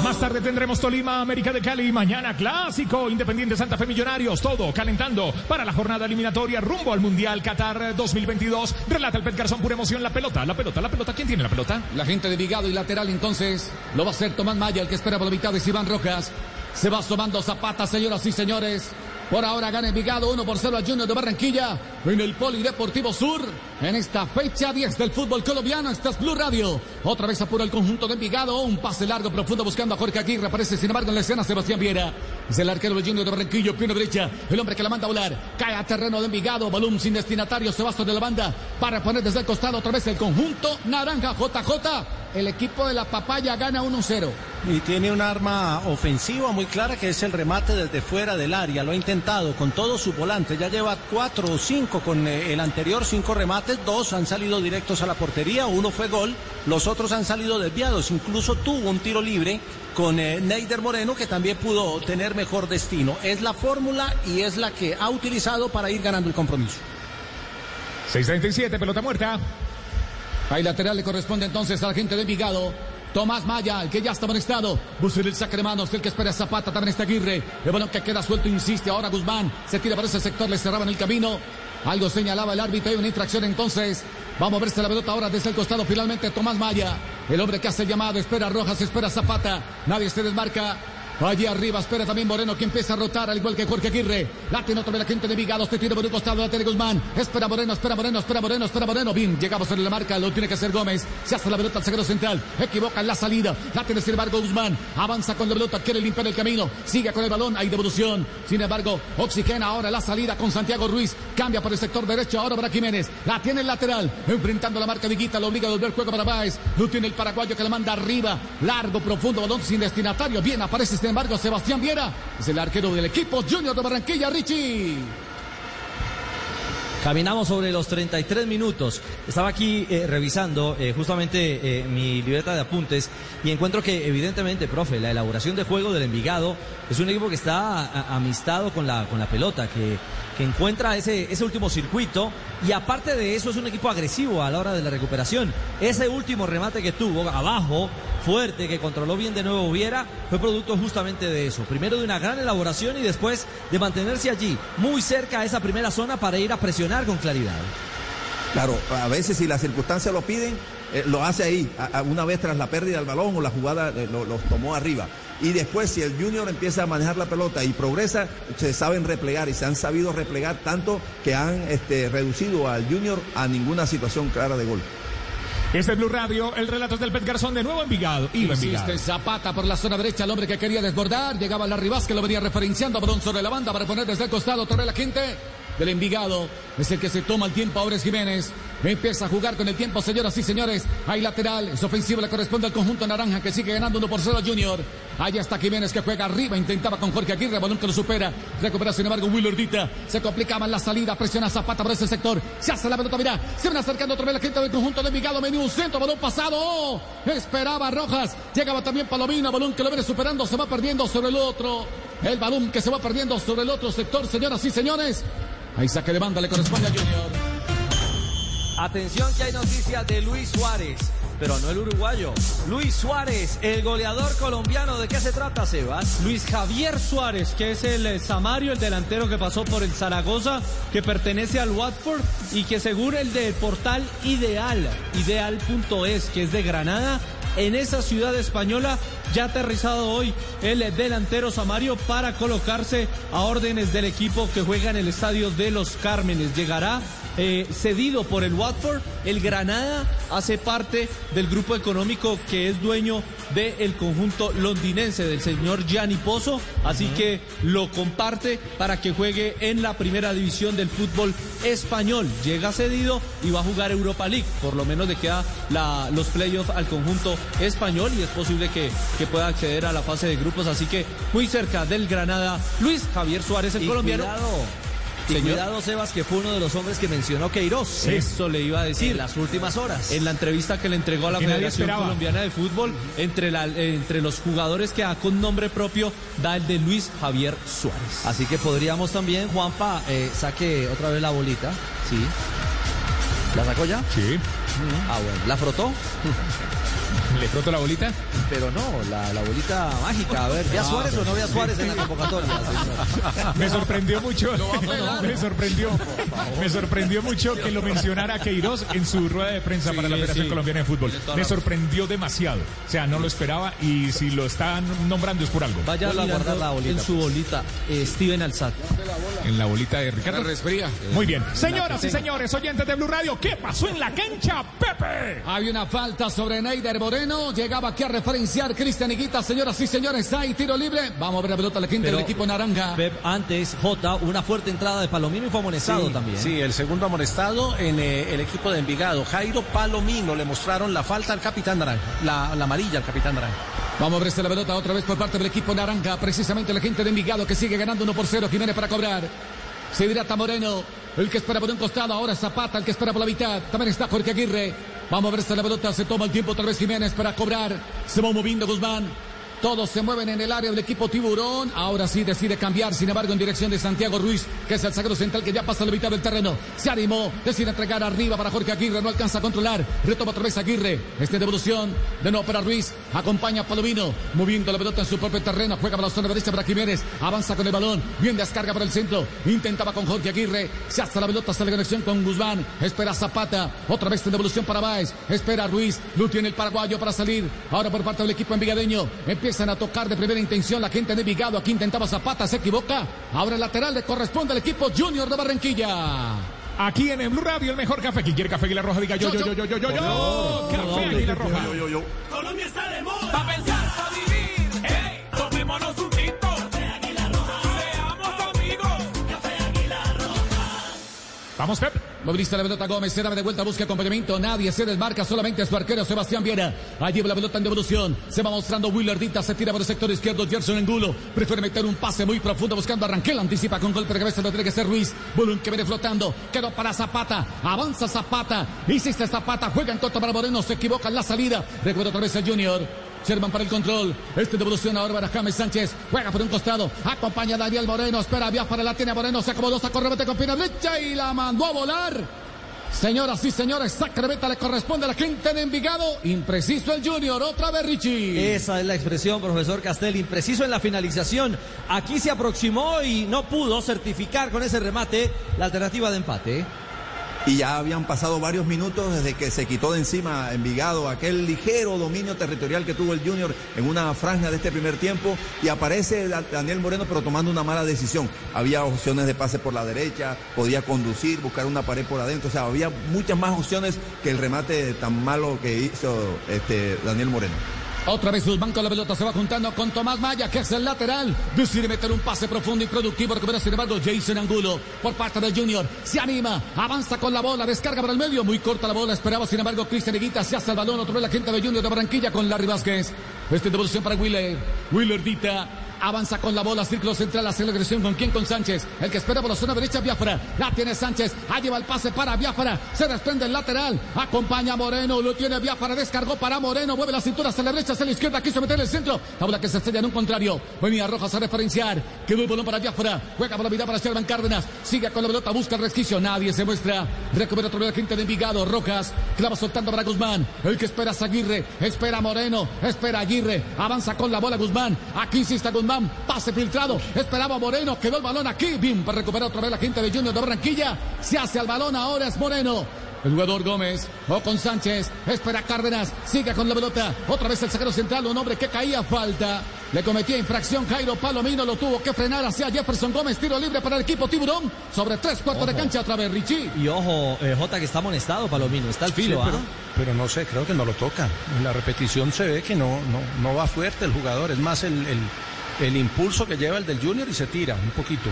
[SPEAKER 68] Más tarde tendremos Tolima, América de Cali. Mañana clásico, Independiente Santa Fe Millonarios. Todo calentando para la jornada eliminatoria rumbo al Mundial Qatar 2022. Relata el Pet Garzón, pura emoción. La pelota, la pelota, la pelota. ¿Quién tiene la pelota?
[SPEAKER 77] La gente de Vigado y lateral entonces lo va a hacer Tomás Maya, el que espera por la mitad de Iván Rojas. Se va asomando Zapata, señoras y señores. Por ahora gana Envigado 1 por 0 al Junior de Barranquilla en el Polideportivo Sur. En esta fecha 10 del fútbol colombiano, esta es Blue Radio. Otra vez apura el conjunto de Envigado. Un pase largo, profundo, buscando a Jorge Aguirre. Aparece, sin embargo, en la escena Sebastián Viera. Es el arquero del Junior de Barranquilla, pierna derecha. El hombre que la manda a volar. Cae a terreno de Envigado. Balón sin destinatario. Sebastián de la banda para poner desde el costado otra vez el conjunto naranja JJ. El equipo de la papaya gana 1-0.
[SPEAKER 75] Y tiene un arma ofensiva muy clara que es el remate desde fuera del área. Lo ha intentado con todos sus volantes. Ya lleva cuatro o cinco con eh, el anterior, cinco remates. Dos han salido directos a la portería. Uno fue gol. Los otros han salido desviados. Incluso tuvo un tiro libre con eh, Neider Moreno que también pudo tener mejor destino. Es la fórmula y es la que ha utilizado para ir ganando el compromiso.
[SPEAKER 68] 637, pelota muerta.
[SPEAKER 77] Hay lateral le corresponde entonces a la gente de Envigado. Tomás Maya, el que ya está amonestado. Busca el saque de manos, el que espera a Zapata, también está Aguirre. El balón que queda suelto, insiste ahora Guzmán. Se tira por ese sector, le cerraban el camino. Algo señalaba el árbitro, hay una infracción entonces. Va a moverse la pelota ahora desde el costado, finalmente Tomás Maya. El hombre que hace el llamado, espera Rojas, espera Zapata. Nadie se desmarca. Allí arriba espera también Moreno que empieza a rotar al igual que Jorge Aguirre. La tiene otra vez la gente de Vigado. Se tira por un costado la tiene Guzmán. Espera Moreno, espera Moreno, espera Moreno, espera Moreno. Bien, llegamos sobre la marca. Lo tiene que hacer Gómez. Se hace la pelota al zaguero central. Equivoca en la salida. La tiene sin embargo Guzmán. Avanza con la pelota. Quiere limpiar el camino. Sigue con el balón. Hay devolución. Sin embargo, oxigena ahora la salida con Santiago Ruiz. Cambia por el sector derecho ahora para Jiménez. La tiene el lateral. Enfrentando la marca de Guita. Lo obliga a volver juego para Báez. Lo tiene el paraguayo que la manda arriba. Largo, profundo, balón sin destinatario. Bien aparece sin embargo Sebastián Viera. Es el arquero del equipo Junior de Barranquilla, Richie.
[SPEAKER 70] Caminamos sobre los 33 minutos. Estaba aquí eh, revisando eh, justamente eh, mi libreta de apuntes y encuentro que evidentemente, profe, la elaboración de juego del Envigado es un equipo que está amistado con la, con la pelota, que, que encuentra ese, ese último circuito y aparte de eso es un equipo agresivo a la hora de la recuperación. Ese último remate que tuvo abajo, fuerte, que controló bien de nuevo Viera, fue producto justamente de eso. Primero de una gran elaboración y después de mantenerse allí, muy cerca a esa primera zona para ir a presionar con claridad.
[SPEAKER 72] Claro, a veces si las circunstancias lo piden, eh, lo hace ahí, a- a una vez tras la pérdida del balón o la jugada eh, lo- los tomó arriba. Y después, si el Junior empieza a manejar la pelota y progresa, se saben replegar y se han sabido replegar tanto que han este, reducido al Junior a ninguna situación clara de gol.
[SPEAKER 68] Este es Blue Radio, el relato es del Pet Garzón de nuevo Envigado. Iba Envigado.
[SPEAKER 77] Insiste Zapata por la zona derecha, el hombre que quería desbordar. Llegaba Larry Vázquez, lo venía referenciando. Balón sobre la banda para poner desde el costado. Torre la gente del Envigado. Es el que se toma el tiempo. Ahora es Jiménez. Empieza a jugar con el tiempo, señoras y señores. Hay lateral. Es ofensivo, le corresponde al conjunto naranja que sigue ganando 1 por 0 Junior. Allá está Jiménez que juega arriba. Intentaba con Jorge Aguirre. Balón que lo supera. Recupera sin embargo Will Urdita. Se complicaba la salida. Presiona Zapata por ese sector. Se hace la pelota. Mira. Se van acercando otra vez la gente del conjunto del Envigado. Venía un centro. Balón pasado. Esperaba Rojas. Llegaba también Palomino. Balón que lo viene superando. Se va perdiendo sobre el otro. El balón que se va perdiendo sobre el otro sector, señoras y señores. Ahí saque de banda le corresponde a Junior.
[SPEAKER 70] Atención que hay noticias de Luis Suárez, pero no el uruguayo. Luis Suárez, el goleador colombiano. ¿De qué se trata, Sebas?
[SPEAKER 71] Luis Javier Suárez, que es el eh, Samario, el delantero que pasó por el Zaragoza, que pertenece al Watford y que según el del portal Ideal, ideal.es, que es de Granada, en esa ciudad española ya aterrizado hoy el delantero Samario para colocarse a órdenes del equipo que juega en el estadio de los Cármenes. Llegará eh, cedido por el Watford. El Granada hace parte del grupo económico que es dueño del conjunto londinense del señor Gianni Pozo. Así que lo comparte para que juegue en la primera división del fútbol español. Llega cedido y va a jugar Europa League. Por lo menos le queda la- los playoffs al conjunto español y es posible que, que pueda acceder a la fase de grupos. Así que muy cerca del Granada, Luis Javier Suárez, el
[SPEAKER 70] Y
[SPEAKER 71] colombiano.
[SPEAKER 70] cuidado. Y
[SPEAKER 71] Señor.
[SPEAKER 70] cuidado, Sebas, que fue uno de los hombres que mencionó Queiroz.
[SPEAKER 71] Eso le iba a decir.
[SPEAKER 70] En las últimas horas.
[SPEAKER 71] En la entrevista que le entregó a la Federación. Colombiana de Fútbol, entre, la- entre los jugadores que da con nombre propio, da el de Luis Javier Suárez.
[SPEAKER 70] Así que podríamos también, Juanpa, eh, saque otra vez la bolita. Sí. ¿La sacó ya?
[SPEAKER 68] Sí.
[SPEAKER 70] Ah, bueno. ¿La frotó? <laughs>
[SPEAKER 68] ¿Le froto la bolita?
[SPEAKER 70] Pero no, la, la bolita mágica. A ver, ¿ve a
[SPEAKER 68] Ah,
[SPEAKER 70] Suárez o no ve a Suárez en la convocatoria? señor? <laughs>
[SPEAKER 68] Me sorprendió mucho. <laughs> Me sorprendió. Me sorprendió mucho que lo mencionara Queiroz en su rueda de prensa para la Federación
[SPEAKER 71] sí.
[SPEAKER 68] Colombiana de Fútbol. Me sorprendió demasiado. O sea, no lo esperaba y si lo están nombrando es por algo.
[SPEAKER 71] Vaya
[SPEAKER 70] a guardar la bolita,
[SPEAKER 71] en su bolita, eh, Steven Alzat.
[SPEAKER 68] En la bolita de Ricardo.
[SPEAKER 78] resfría.
[SPEAKER 68] Muy bien. Señoras y señores, oyentes de Blue Radio, ¿qué pasó en la cancha, Pepe?
[SPEAKER 77] Hay una falta sobre Neider Moreno. Llegaba aquí a referenciar Cristian Higuita. Señoras y señores, hay tiro libre. Vamos a ver la pelota la gente
[SPEAKER 70] Pero,
[SPEAKER 77] del equipo naranja.
[SPEAKER 70] Pep, antes, J, una fuerte entrada de Palomino y fue amonestado
[SPEAKER 75] Sí,
[SPEAKER 70] también.
[SPEAKER 75] Sí, el segundo amonestado en eh, el equipo de Envigado. Jairo Palomino le mostraron la falta al capitán Naranja, la, la amarilla al capitán Naranja.
[SPEAKER 77] Vamos a verse la pelota otra vez por parte del equipo naranja. Precisamente la gente de Envigado que sigue ganando 1 por 0. Jiménez para cobrar. Se hidrata Moreno. El que espera por un costado. Ahora Zapata, el que espera por la mitad. También está Jorge Aguirre. Vamos a verse la pelota. Se toma el tiempo otra vez Jiménez para cobrar. Se va moviendo Guzmán. Todos se mueven en el área del equipo Tiburón. Ahora sí decide cambiar, sin embargo, en dirección de Santiago Ruiz, que es el zaguero central que ya pasa la mitad del terreno. Se animó, decide entregar arriba para Jorge Aguirre, no alcanza a controlar. Retoma otra vez Aguirre. Este devolución de nuevo para Ruiz. Acompaña a Palomino, moviendo la pelota en su propio terreno. Juega para la zona derecha para Jiménez. Avanza con el balón. Bien descarga por el centro. Intentaba con Jorge Aguirre. Se hace la pelota, sale conexión con Guzmán. Espera Zapata. Otra vez en devolución para Báez. Espera Ruiz. Lu tiene el paraguayo para salir. Ahora por parte del equipo envigadeño. Empieza empiezan a tocar de primera intención la gente de Vigado. Aquí intentaba Zapata, se equivoca. Ahora el lateral le corresponde al equipo Junior de Barranquilla.
[SPEAKER 68] Aquí en el Blue Radio, el mejor café. ¿Quién quiere café Aguilar Roja? Diga yo, yo, yo, yo, yo, yo, yo. Café Aguilar Roja.
[SPEAKER 65] Colombia está de moda. Pa' pensar, pa' vivir. Hey, tomémonos un
[SPEAKER 68] Vamos, Pep.
[SPEAKER 77] Moviliza la pelota Gómez, se da de vuelta, busca acompañamiento, nadie se desmarca, solamente su arquero Sebastián Viera. Allí la pelota en devolución, se va mostrando Willardita, se tira por el sector izquierdo, Gerson Angulo, prefiere meter un pase muy profundo buscando a Ranquel, anticipa con golpe de cabeza, lo tiene que ser Ruiz, Bulun que viene flotando, quedó para Zapata, avanza Zapata, hiciste Zapata, juega en contra para Moreno, se equivoca en la salida, recupera otra vez el Junior. Sherman para el control. Este devolución ahora para James Sánchez. Juega por un costado. Acompaña a Daniel Moreno. Espera Biafara. La tiene Moreno. Se acomodó. Sacó remate con pierna derecha y la mandó a volar. Señoras y señores, Sacramento le corresponde a la gente de Envigado. Impreciso el Junior. Otra vez Richie.
[SPEAKER 70] Esa es la expresión, profesor Castel, impreciso en la finalización. Aquí se aproximó y no pudo certificar con ese remate la alternativa de empate.
[SPEAKER 72] Y ya habían pasado varios minutos desde que se quitó de encima Envigado aquel ligero dominio territorial que tuvo el Junior en una franja de este primer tiempo y aparece Da- Daniel Moreno pero tomando una mala decisión. Había opciones de pase por la derecha, podía conducir, buscar una pared por adentro, o sea, había muchas más opciones que el remate tan malo que hizo este Daniel Moreno.
[SPEAKER 77] Otra vez Guzmán con la pelota se va juntando con Tomás Maya, que es el lateral. Decide meter un pase profundo y productivo. Recupera sin embargo Jason Angulo por parte del Junior. Se anima, avanza con la bola, descarga para el medio. Muy corta la bola, esperaba sin embargo Cristian Higuita. Se hace el balón. Otra vez la gente de Junior de Barranquilla con Larry Vázquez. Este devolución para Willer. Willer Dita. Avanza con la bola, círculo central, hace la agresión con quién, con Sánchez. El que espera por la zona derecha, Biafra. La tiene Sánchez. Ahí lleva el pase para Biafra. Se desprende el lateral. Acompaña a Moreno. Lo tiene Biafra. Descargó para Moreno. Mueve la cintura hacia la derecha, hacia la izquierda. Quiso meter el centro. La bola que se estrella en un contrario. Venía Rojas a referenciar. Quedó el balón para Biafra. Juega por la vida para Sherman Cárdenas. Sigue con la pelota. Busca el resquicio. Nadie se muestra. Recupera otra vez la gente de Envigado. Rojas. Clava soltando para Guzmán. El que espera es Aguirre. Espera Moreno. Espera Aguirre. Avanza con la bola Guzmán. Aquí insiste Guzmán. Pase filtrado. Esperaba Moreno. Quedó el balón aquí. Bien para recuperar otra vez la gente de Junior de Barranquilla. Se hace al balón. Ahora es Moreno. El jugador Gómez o con Sánchez. Espera Cárdenas. Sigue con la pelota. Otra vez el saquero central. Un hombre que caía falta. Le cometía infracción Jairo Palomino. Lo tuvo que frenar hacia Jefferson Gómez. Tiro libre para el equipo Tiburón. Sobre tres cuartos de cancha otra vez Richie.
[SPEAKER 70] Y ojo, eh, Jota, que está amonestado, Palomino. Está al filo,
[SPEAKER 79] Sí, pero,
[SPEAKER 70] ¿ah?
[SPEAKER 79] pero no sé, creo que no lo toca. En la repetición se ve que no, no, no va fuerte el jugador, es más el, el, el impulso que lleva el del Junior y se tira un poquito.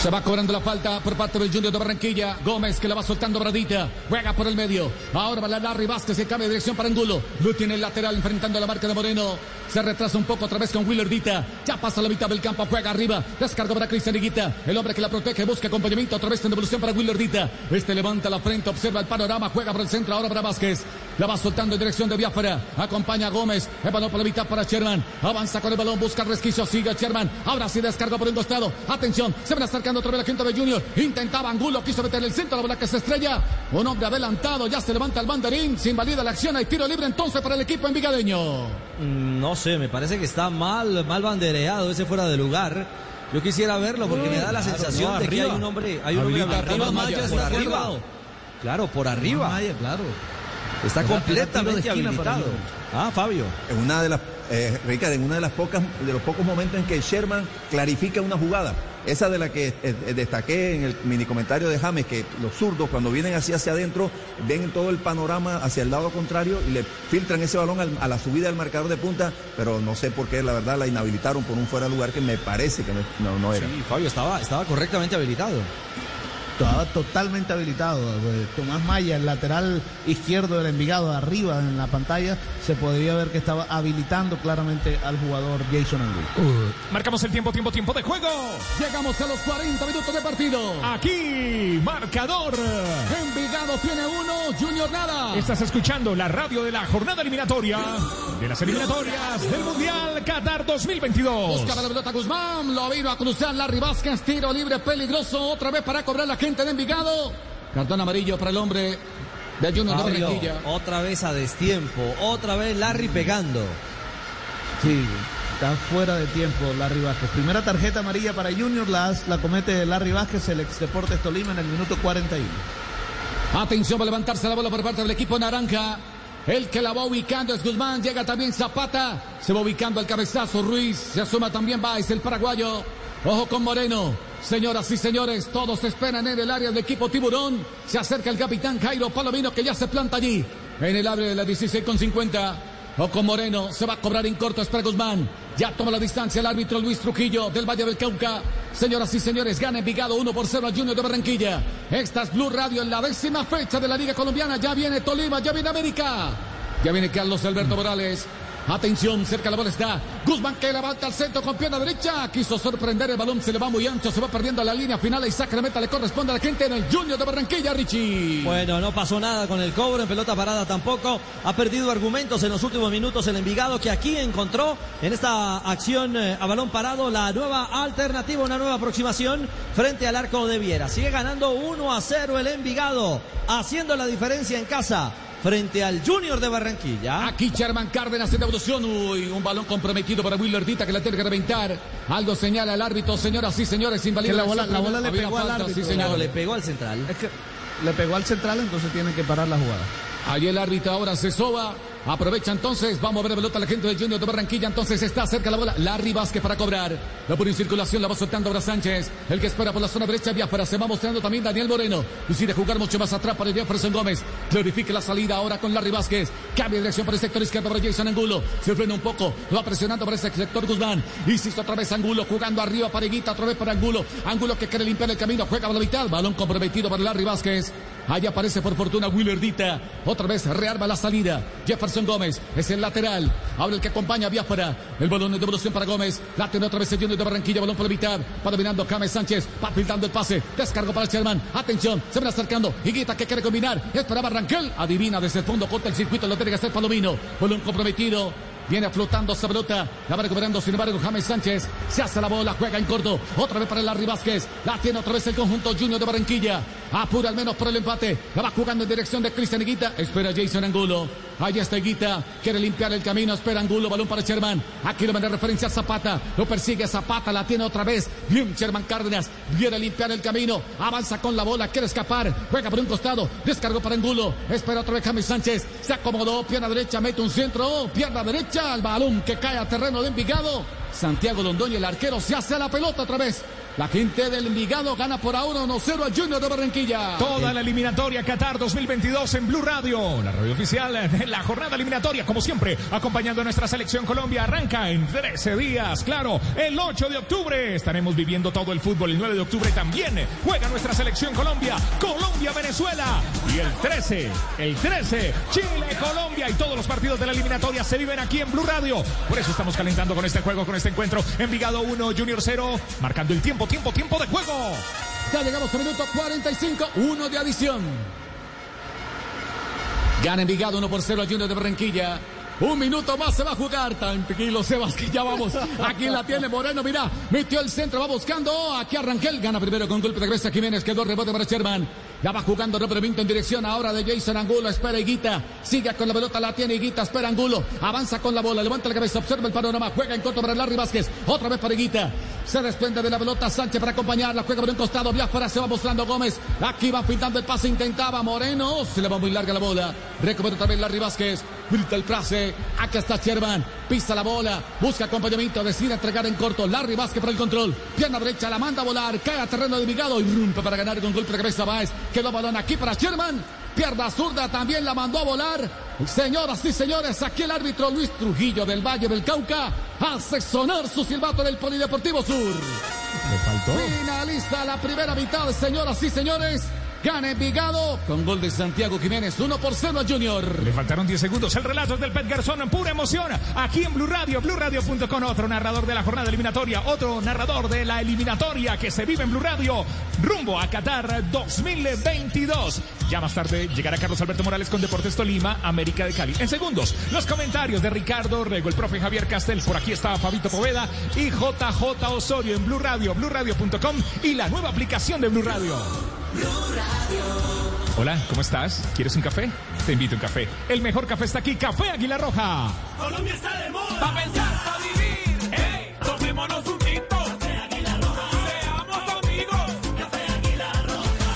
[SPEAKER 77] Se va cobrando la falta por parte del Junior de Barranquilla. Gómez que la va soltando Bradita. Juega por el medio. Ahora va la Larry Vázquez que cambia de dirección para Angulo. Lo tiene el lateral enfrentando a la marca de Moreno. Se retrasa un poco otra vez con Willer Dita. Ya pasa la mitad del campo. Juega arriba. Descarga para Cristian Higuita. El hombre que la protege busca acompañamiento otra vez en devolución para Willer Dita. Este levanta la frente, observa el panorama. Juega por el centro ahora para Vázquez. La va soltando en dirección de Biafra. Acompaña a Gómez. El balón por la mitad para Sherman. Avanza con el balón. Busca el resquicio. Sigue Sherman. Ahora sí descarga por un costado. Atención. Se van acercando otra vez la gente de Junior. Intentaba Angulo. Quiso meter el centro. La bola que se estrella. Un hombre adelantado. Ya se levanta el banderín. Se invalida la acción. Hay tiro libre entonces para el equipo envigadeño.
[SPEAKER 70] Mm, No sé, me parece que está mal, mal bandereado ese fuera de lugar. Yo quisiera verlo porque me da la
[SPEAKER 71] Claro,
[SPEAKER 70] sensación
[SPEAKER 71] no,
[SPEAKER 70] de que hay
[SPEAKER 71] arriba.
[SPEAKER 70] un hombre, hay un hombre
[SPEAKER 71] Habilita arriba, Maya,
[SPEAKER 70] por arriba. Claro, por arriba.
[SPEAKER 74] Maya, claro.
[SPEAKER 70] Está completamente habilitado. Ah, Fabio.
[SPEAKER 72] En una de las, eh, Ricardo, en una de las pocas, de los pocos momentos en que Sherman clarifica una jugada. Esa de la que eh, eh, destaqué en el mini comentario de James, que los zurdos cuando vienen así hacia adentro, ven todo el panorama hacia el lado contrario y le filtran ese balón al- a la subida del marcador de punta, pero no sé por qué, la verdad, la inhabilitaron por un fuera de lugar que me parece que no, no, no era.
[SPEAKER 70] Sí, Fabio estaba, estaba correctamente habilitado.
[SPEAKER 74] Estaba totalmente habilitado. pues, Tomás Maya, el lateral izquierdo del Envigado, arriba en la pantalla, se podría ver que estaba habilitando claramente al jugador Jason Angulo.
[SPEAKER 68] Marcamos el tiempo, tiempo, tiempo de juego.
[SPEAKER 77] Llegamos a los 40 minutos de partido.
[SPEAKER 68] Aquí, marcador.
[SPEAKER 77] Envigado tiene uno, Junior nada.
[SPEAKER 68] Estás escuchando la radio de la jornada eliminatoria de las eliminatorias del Mundial Qatar 2022.
[SPEAKER 77] Buscaba la pelota Guzmán, lo vino a cruzar Larry Vázquez, tiro libre peligroso, otra vez para cobrar la gente de Envigado. Cartón amarillo para el hombre de Junior de Barranquilla.
[SPEAKER 70] otra vez a destiempo, otra vez Larry pegando.
[SPEAKER 74] Sí, está fuera de tiempo Larry Vázquez. Primera tarjeta amarilla para Junior, la, la comete Larry Vázquez, el ex Deportes Tolima en el minuto 41.
[SPEAKER 77] Atención, va a levantarse la bola por parte del equipo naranja. El que la va ubicando es Guzmán. Llega también Zapata. Se va ubicando el cabezazo. Ruiz. Se asoma también Baez, el paraguayo. Ojo con Moreno. Señoras y señores, todos esperan en el área del equipo Tiburón. Se acerca el capitán Jairo Palomino que ya se planta allí. En el área de la 16 con 50. Ojo Moreno. Se va a cobrar en corto. Espera Guzmán. Ya toma la distancia el árbitro Luis Trujillo del Valle del Cauca. Señoras y señores, gana Envigado 1 por 0 al Junior de Barranquilla. Esta es Blue Radio en la décima fecha de la Liga Colombiana. Ya viene Tolima, ya viene América. Ya viene Carlos Alberto Morales. Atención, cerca la bola está. Guzmán que levanta al centro con pierna derecha. Quiso sorprender el balón, se le va muy ancho, se va perdiendo la línea final y saca la meta. Le corresponde a la gente en el Junior de Barranquilla, Richie.
[SPEAKER 70] Bueno, no pasó nada con el cobro, en pelota parada tampoco. Ha perdido argumentos en los últimos minutos el Envigado que aquí encontró en esta acción eh, a balón parado la nueva alternativa, una nueva aproximación frente al arco de Viera. Sigue ganando 1 a 0 el Envigado, haciendo la diferencia en casa frente al Junior de Barranquilla.
[SPEAKER 77] Aquí Sherman Cárdenas en devolución. Uy, un balón comprometido para Willer Dita que la tiene que reventar. Algo señala el árbitro, señoras y señores, invalida
[SPEAKER 74] la
[SPEAKER 77] la
[SPEAKER 74] bola- la bola le pegó al árbitro.
[SPEAKER 77] Sí.
[SPEAKER 70] Claro, le pegó al central.
[SPEAKER 74] Es que le pegó al central, entonces tiene que parar la jugada.
[SPEAKER 77] Allí el árbitro ahora se soba. Aprovecha entonces. Vamos a ver la pelota la gente del Junior de Barranquilla. Entonces está cerca la bola. Larry Vázquez para cobrar. La pone en circulación. La va soltando ahora Sánchez. El que espera por la zona derecha. Biafara. Se va mostrando también Daniel Moreno. Decide jugar mucho más atrás para Jefferson Gómez. Glorifique la salida ahora con Larry Vázquez. Cambia de dirección para el sector izquierdo para Jason Angulo. Se frena un poco. Lo va presionando para ese sector Guzmán. Insisto otra vez Angulo. Jugando arriba para Higuita. Otra vez para Angulo. Angulo que quiere limpiar el camino. Juega a la mitad. Balón comprometido para Larry Vázquez. Allá aparece por fortuna Willerdita. Otra vez rearma la salida. Jefferson Gómez es el lateral. Ahora el que acompaña a Biafara. El balón de devolución para Gómez. La tiene otra vez el de Barranquilla. Balón por la mitad. Va dominando James Sánchez. Va filtrando el pase. Descargo para Sherman. Atención. Se van acercando. Higuita que quiere combinar. Esperaba Rangel. Adivina desde el fondo. Corta el circuito. Lo tiene que hacer Palomino. Balón comprometido. Viene flotando esa pelota. La va recuperando, sin embargo, James Sánchez. Se hace la bola, juega en corto. Otra vez para Larry Vázquez. La tiene otra vez el conjunto Junior de Barranquilla. Apura al menos por el empate. La va jugando en dirección de Cristian Higuita. Espera Jason Angulo. Allá está Higuita. Quiere limpiar el camino. Espera Angulo. Balón para Sherman. Aquí lo manda referencia a Zapata. Lo persigue Zapata. La tiene otra vez. Bien, Sherman Cárdenas. Viene a limpiar el camino. Avanza con la bola. Quiere escapar. Juega por un costado. Descargó para Angulo. Espera otra vez James Sánchez. Se acomodó. Pierna derecha. Mete un centro. Pierna derecha. El balón que cae a terreno de Envigado. Santiago Londoño, el arquero, se hace a la pelota otra vez. La gente del Envigado gana por ahora 1-0 al Junior de Barranquilla.
[SPEAKER 68] Toda la eliminatoria Qatar 2022 en Blue Radio, la radio oficial de la jornada eliminatoria, como siempre, acompañando a nuestra selección Colombia. Arranca en 13 días, claro, el 8 de octubre estaremos viviendo todo el fútbol. El 9 de octubre también juega nuestra selección Colombia, Colombia-Venezuela. Y el 13, el 13, Chile-Colombia. Y todos los partidos de la eliminatoria se viven aquí en Blue Radio. Por eso estamos calentando con este juego, con este encuentro. Envigado 1, Junior 0, marcando el tiempo, tiempo, de juego.
[SPEAKER 77] Ya llegamos al minuto 45, 1 de adición. Gana Envigado 1 por 0 al Junior de Barranquilla. Un minuto más se va a jugar. Tranquilo, Sebas, que ya vamos. Aquí la tiene Moreno, mira. Metió el centro, va buscando. Aquí Arranquel. Gana primero con golpe de cabeza Jiménez. Quedó rebote para Sherman. Ya va jugando Robert en dirección ahora de Jason Angulo. Espera Higuita. Sigue con la pelota, la tiene Higuita. Espera Angulo. Avanza con la bola. Levanta la cabeza, observa el panorama. Juega en corto para Larry Vázquez. Otra vez para Higuita. Se desprende de la pelota Sánchez para acompañarla. Juega por un costado. Biafara se va mostrando Gómez. Aquí va pintando el pase. Intentaba Moreno. Se le va muy larga la bola. Recupera también Larry Vázquez. Grita el pase. Aquí está Sherman. Pisa la bola. Busca acompañamiento. Decide entregar en corto. Larry Vázquez para el control. Pierna derecha. La manda a volar. Cae a terreno de Vigado. Y rompe para ganar con golpe de cabeza Baez. Quedó balón aquí para Sherman. Pierna zurda también la mandó a volar. Señoras y señores, aquí el árbitro Luis Trujillo del Valle del Cauca hace sonar su silbato en el Polideportivo Sur.
[SPEAKER 68] Le faltó.
[SPEAKER 77] Finaliza la primera mitad, señoras y señores. Gana Envigado con gol de Santiago Jiménez, 1 por 0 a Junior.
[SPEAKER 68] Le faltaron 10 segundos. El relato del Pet Garzón en pura emoción. Aquí en Blue Radio, BlueRadio.com. Otro narrador de la jornada eliminatoria. Otro narrador de la eliminatoria que se vive en Blue Radio. Rumbo a Qatar 2022. Ya más tarde llegará Carlos Alberto Morales con Deportes Tolima, América de Cali. En segundos, los comentarios de Ricardo Rego, el profe Javier Castel. Por aquí está Fabito Poveda y JJ Osorio en Blue Radio, BlueRadio.com y la nueva aplicación de Blue Radio. Hola, ¿cómo estás? ¿Quieres un café? Te invito a un café. El mejor café está aquí, Café Águila Roja.
[SPEAKER 65] Colombia está de moda. Pa' pensar, pa' vivir. Hey, tomémonos un tinto. Café Águila Roja. Seamos amigos. Café Águila Roja.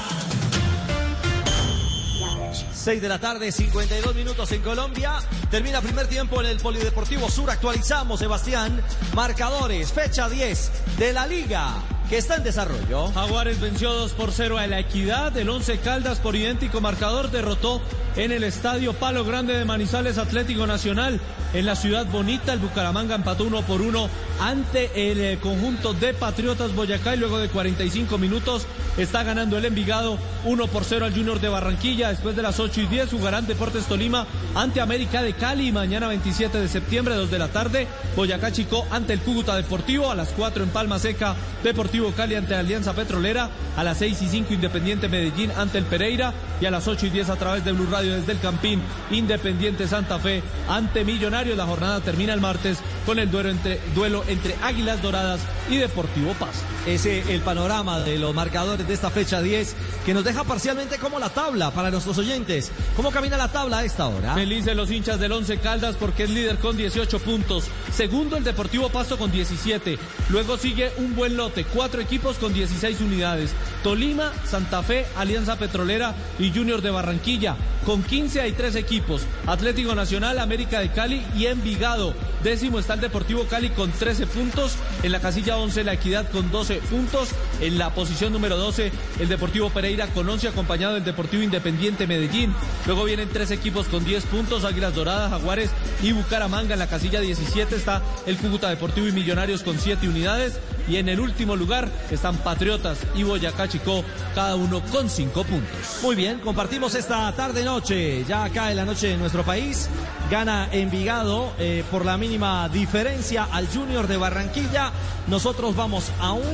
[SPEAKER 70] 6 de la tarde, 52 minutos en Colombia. Termina primer tiempo en el Polideportivo Sur. Actualizamos, Sebastián. Marcadores, fecha 10 de la Liga que está en desarrollo.
[SPEAKER 71] Jaguares venció 2 por 0 a la Equidad. El 11 Caldas por idéntico marcador derrotó en el estadio Palo Grande de Manizales Atlético Nacional. En la ciudad bonita, el Bucaramanga empató 1 por 1 ante el eh, conjunto de Patriotas Boyacá y luego de 45 minutos está ganando el Envigado 1 por 0 al Junior de Barranquilla. Después de las 8 y 10 jugarán Deportes Tolima ante América de Cali. Mañana 27 de septiembre, 2 de la tarde, Boyacá Chico ante el Cúcuta Deportivo. A las 4 en Palma Seca, Deportivo Cali ante Alianza Petrolera. A las 6 y 5 Independiente Medellín ante el Pereira. Y a las 8 y 10 a través de Blue Radio desde el Campín, Independiente Santa Fe ante Millonarios. La jornada termina el martes con el duelo entre, duelo entre Águilas Doradas y Deportivo Paz.
[SPEAKER 70] Ese el panorama de los marcadores de esta fecha 10 que nos deja parcialmente como la tabla para nuestros oyentes. ¿Cómo camina la tabla a esta hora?
[SPEAKER 71] Felices los hinchas del Once Caldas porque es líder con 18 puntos. Segundo el Deportivo Pasto con 17. Luego sigue un buen lote, cuatro equipos con 16 unidades. Tolima, Santa Fe, Alianza Petrolera y Junior de Barranquilla. Con 15 hay tres equipos. Atlético Nacional, América de Cali y Envigado. Décimo está el Deportivo Cali con 13 puntos. En la casilla 11 la Equidad con 12 puntos. En la posición número 12 el Deportivo Pereira con 11 acompañado del Deportivo Independiente Medellín. Luego vienen tres equipos con 10 puntos. Águilas Doradas, Jaguares y Bucaramanga. En la casilla 17 está el Cúcuta Deportivo y Millonarios con 7 unidades. Y en el último lugar están Patriotas y Boyacá Chicó, cada uno con 5 puntos.
[SPEAKER 70] Muy bien, compartimos esta tarde-noche, ya acá en la noche de nuestro país. Gana Envigado eh, por la mínima diferencia al Junior de Barranquilla. Nosotros vamos a un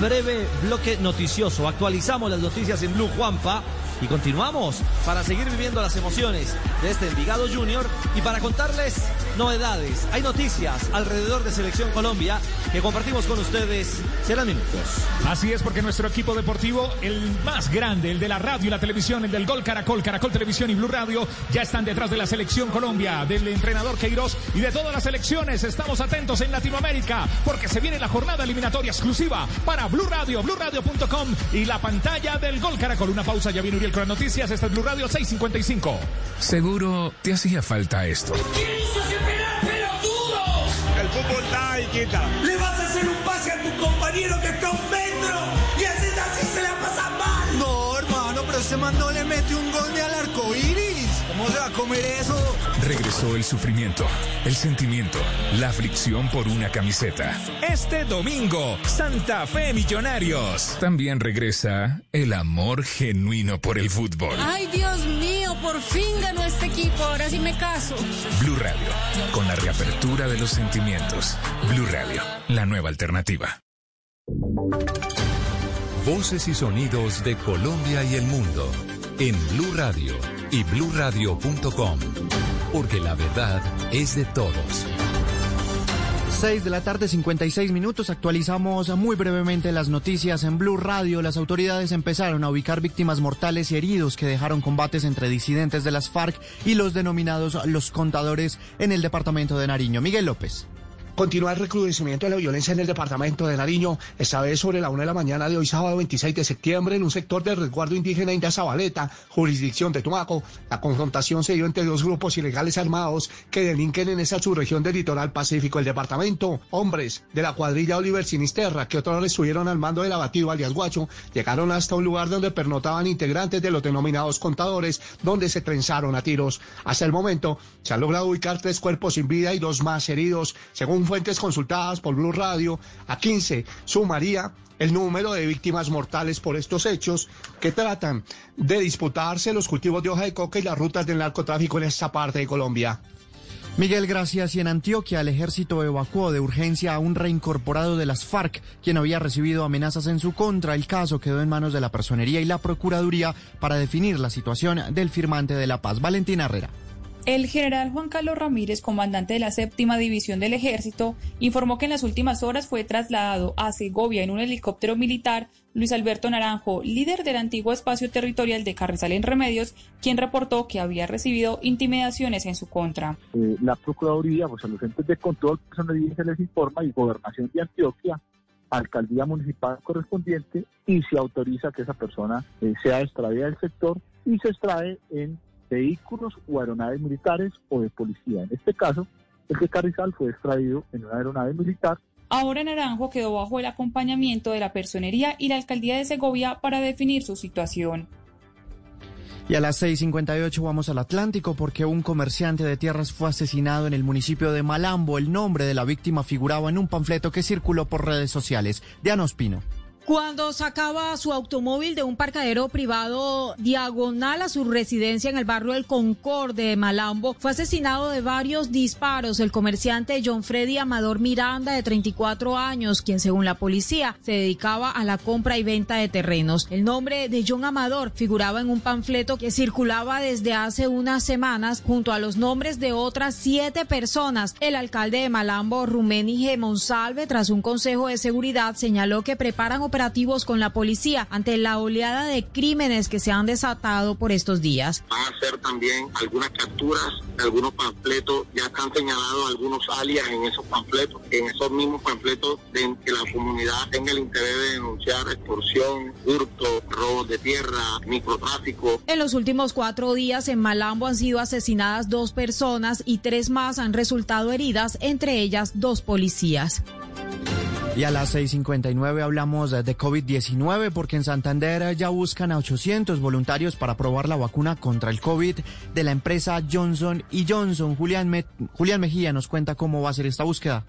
[SPEAKER 70] breve bloque noticioso. Actualizamos las noticias en Blue Juanpa. Y continuamos para seguir viviendo las emociones de este Envigado Junior y para contarles novedades. Hay noticias alrededor de Selección Colombia que compartimos con ustedes. Serán minutos.
[SPEAKER 68] Así es, porque nuestro equipo deportivo, el más grande, el de la radio y la televisión, el del Gol Caracol, Caracol Televisión y Blue Radio, ya están detrás de la Selección Colombia, del entrenador Queiroz y de todas las selecciones. Estamos atentos en Latinoamérica, porque se viene la jornada eliminatoria exclusiva para Blue Radio, BlueRadio.com y la pantalla del Gol Caracol. Una pausa, ya viene Uriel con las noticias. Esta es Blue Radio 655.
[SPEAKER 26] Seguro te hacía falta esto.
[SPEAKER 64] El fútbol da y quita.
[SPEAKER 65] Le vas a hacer un pase a tu compañero que está a un metro y haces así se la pasa mal.
[SPEAKER 66] No, hermano, pero este man no le mete un gol ni al arco iris. ¿Cómo se va a comer eso?
[SPEAKER 26] Regresó el sufrimiento, el sentimiento, la aflicción por una camiseta. Este domingo, Santa Fe Millonarios. También regresa el amor genuino por el fútbol.
[SPEAKER 27] Ay, Dios mío, por fin ganó este equipo. Ahora sí me caso.
[SPEAKER 26] Blue Radio, con la reapertura de los sentimientos. Blue Radio, la nueva alternativa.
[SPEAKER 4] Voces y sonidos de Colombia y el mundo en Blue Radio y bluradio.com, porque la verdad es de todos.
[SPEAKER 7] 6 de la tarde, 56 minutos. Actualizamos muy brevemente las noticias en Blue Radio. Las autoridades empezaron a ubicar víctimas mortales y heridos que dejaron combates entre disidentes de las FARC y los denominados los contadores en el departamento de Nariño. Miguel López.
[SPEAKER 80] Continúa el recrudecimiento de la violencia en el departamento de Nariño, esta vez sobre la una de la mañana de hoy, sábado 26 de septiembre, en un sector del resguardo indígena India Zabaleta, jurisdicción de Tumaco. La confrontación se dio entre dos grupos ilegales armados que delinquen en esa subregión del litoral pacífico del departamento. Hombres de la cuadrilla Oliver Sinisterra, que otros estuvieron al mando del abatido alias Guacho, llegaron hasta un lugar donde pernotaban integrantes de los denominados contadores, donde se trenzaron a tiros. Hasta el momento se han logrado ubicar tres cuerpos sin vida y dos más heridos, según fuentes consultadas por Blue Radio, a 15 sumaría el número de víctimas mortales por estos hechos que tratan de disputarse los cultivos de hoja de coca y las rutas del narcotráfico en esta parte de Colombia.
[SPEAKER 7] Miguel Gracias y en Antioquia el ejército evacuó de urgencia a un reincorporado de las FARC, quien había recibido amenazas en su contra. El caso quedó en manos de la Personería y la Procuraduría para definir la situación del firmante de la paz, Valentina Herrera.
[SPEAKER 81] El general Juan Carlos Ramírez, comandante de la séptima división del ejército, informó que en las últimas horas fue trasladado a Segovia en un helicóptero militar Luis Alberto Naranjo, líder del antiguo espacio territorial de Carrizal en Remedios, quien reportó que había recibido intimidaciones en su contra.
[SPEAKER 82] Eh, la Procuraduría, pues a los entes de control personal se les informa y Gobernación de Antioquia, Alcaldía Municipal correspondiente y se autoriza que esa persona eh, sea extraída del sector y se extrae en vehículos o aeronaves militares o de policía. En este caso, el de Carrizal fue extraído en una aeronave militar
[SPEAKER 15] Ahora Naranjo quedó bajo el acompañamiento de la Personería y la Alcaldía de Segovia para definir su situación.
[SPEAKER 7] Y a las 6.58 vamos al Atlántico porque un comerciante de tierras fue asesinado en el municipio de Malambo. El nombre de la víctima figuraba en un panfleto que circuló por redes sociales. Diana Ospino.
[SPEAKER 27] Cuando sacaba su automóvil de un parcadero privado diagonal a su residencia en el barrio El Concord de Malambo, fue asesinado de varios disparos el comerciante John Freddy Amador Miranda, de 34 años, quien según la policía se dedicaba a la compra y venta de terrenos. El nombre de John Amador figuraba en un panfleto que circulaba desde hace unas semanas junto a los nombres de otras siete personas. El alcalde de Malambo, Rumeni G. Monsalve, tras un consejo de seguridad, señaló que preparan operativos con la policía ante la oleada de crímenes que se han desatado por estos días.
[SPEAKER 61] Van a hacer también algunas capturas de algunos panfletos, ya están señalados algunos alias en esos panfletos, en esos mismos panfletos de que la comunidad tenga el interés de denunciar extorsión, hurto, robos de tierra, microtráfico.
[SPEAKER 27] En los últimos cuatro días en Malambo han sido asesinadas dos personas y tres más han resultado heridas, entre ellas dos policías.
[SPEAKER 7] Y a las 6.59 hablamos de COVID-19 porque en Santander ya buscan a 800 voluntarios para probar la vacuna contra el COVID de la empresa Johnson y Johnson. Julián, Me Julián Mejía nos cuenta cómo va a ser esta búsqueda.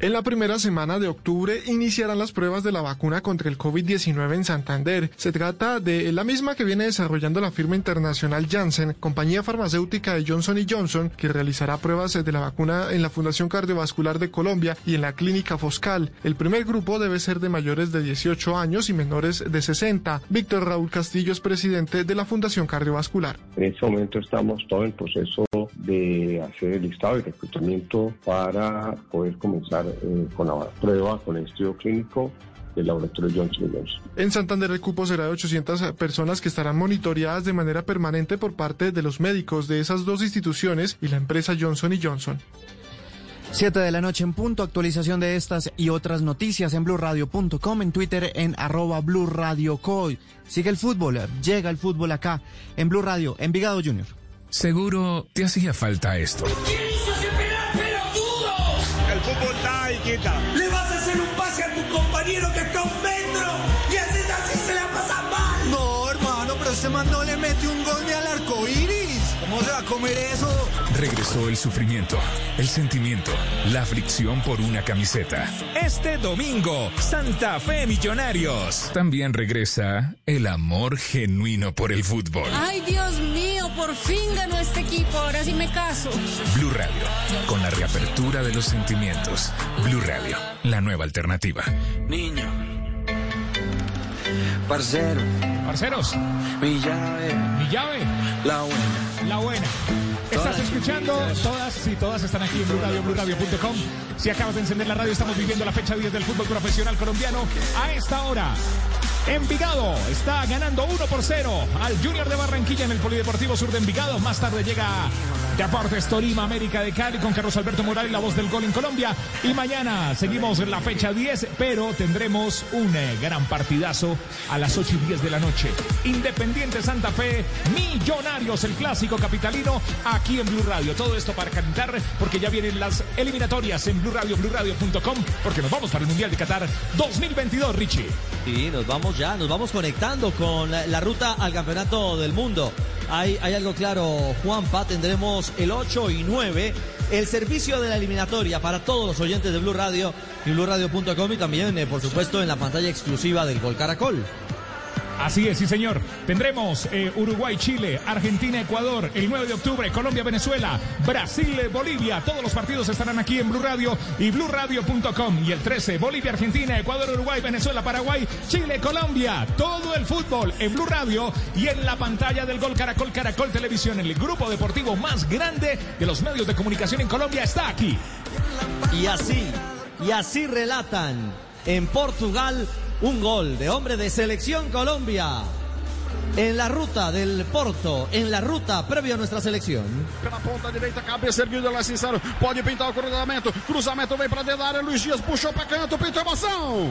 [SPEAKER 83] En la primera semana de octubre iniciarán las pruebas de la vacuna contra el COVID-19 en Santander. Se trata de la misma que viene desarrollando la firma internacional Janssen, compañía farmacéutica de Johnson Johnson, que realizará pruebas de la vacuna en la Fundación Cardiovascular de Colombia y en la Clínica Foscal. El primer grupo debe ser de mayores de 18 años y menores de 60. Víctor Raúl Castillo es presidente de la Fundación Cardiovascular.
[SPEAKER 84] En este momento estamos todo en proceso de hacer el listado y reclutamiento para poder comenzar eh, con la prueba, con el estudio clínico del laboratorio Johnson Johnson.
[SPEAKER 83] En Santander el cupo será de 800 personas que estarán monitoreadas de manera permanente por parte de los médicos de esas dos instituciones y la empresa Johnson Johnson.
[SPEAKER 7] 7 de la noche en punto, actualización de estas y otras noticias en blurradio.com, en Twitter en arroba blurradioco. Sigue el fútbol, llega el fútbol acá en Blue Radio, Envigado Junior.
[SPEAKER 65] Seguro te hacía falta esto.
[SPEAKER 80] Le vas a hacer un pase a tu compañero que está a un metro y así así se la pasa mal. No, hermano, pero este man no le mete un gol ni al arco. ¿Cómo se va a comer eso?
[SPEAKER 65] Regresó el sufrimiento, el sentimiento, la fricción por una camiseta. Este domingo, Santa Fe Millonarios. También regresa el amor genuino por el fútbol.
[SPEAKER 27] Ay, Dios mío, por fin ganó este equipo. Ahora sí me caso.
[SPEAKER 65] Blue Radio, con la reapertura de los sentimientos. Blue Radio, la nueva alternativa.
[SPEAKER 80] Niño. Parcero.
[SPEAKER 68] Parceros.
[SPEAKER 80] Mi llave.
[SPEAKER 68] Mi llave.
[SPEAKER 80] La buena.
[SPEAKER 68] La buena. Estás escuchando, todas, sí, todas están aquí en Blue Radio, BlueRadio.com. Si acabas de encender la radio, estamos viviendo la fecha 10 del fútbol profesional colombiano. A esta hora, Envigado está ganando 1 por 0 al Junior de Barranquilla en el Polideportivo Sur de Envigado. Más tarde llega Deportes Tolima, América de Cali con Carlos Alberto Morales, la voz del gol en Colombia. Y mañana seguimos en la fecha 10, pero tendremos un eh, gran partidazo a las 8 y 10 de la noche. Independiente Santa Fe, Millonarios, el clásico capitalino, aquí en Blue Radio. Todo esto para calentar, porque ya vienen las eliminatorias en Blue Radio, BlueRadio.com, porque nos vamos para el Mundial de Qatar 2022, Richie.
[SPEAKER 70] Sí, nos vamos ya, nos vamos conectando con la, la ruta al Campeonato del Mundo. Hay, hay algo claro, Juanpa, tendremos el 8 y 9, el servicio de la eliminatoria para todos los oyentes de Blue Radio y BlueRadio.com y también, eh, por supuesto, en la pantalla exclusiva del Gol Caracol.
[SPEAKER 68] Así es, sí señor. Tendremos eh, Uruguay, Chile, Argentina, Ecuador, el 9 de octubre, Colombia, Venezuela, Brasil, eh, Bolivia. Todos los partidos estarán aquí en Blue Radio y BlueRadio.com. Y el 13, Bolivia, Argentina, Ecuador, Uruguay, Venezuela, Paraguay, Chile, Colombia. Todo el fútbol en Blue Radio y en la pantalla del Gol Caracol, Caracol Televisión. El grupo deportivo más grande de los medios de comunicación en Colombia está aquí.
[SPEAKER 70] Y así, y así relatan en Portugal un gol de hombre de selección Colombia. En la ruta del Porto, en la ruta previo a nuestra selección.
[SPEAKER 85] Pela ponta direita, cabeça erguida lá, Cícero. Pode pintar o cruzamento. Cruzamento vem pra dentro da área. Luiz Dias puxou pra canto, pintou emoção.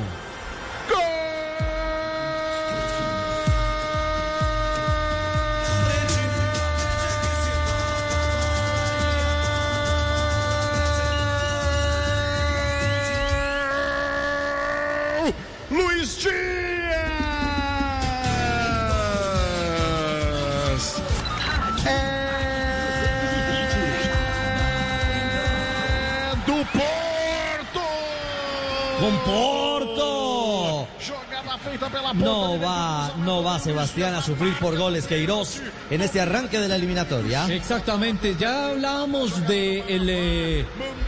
[SPEAKER 65] Luis Díaz. É do Porto.
[SPEAKER 70] Con Porto. No va, no va Sebastián a sufrir por goles Queiroz en este arranque de la eliminatoria.
[SPEAKER 71] Exactamente, ya hablábamos de el, eh,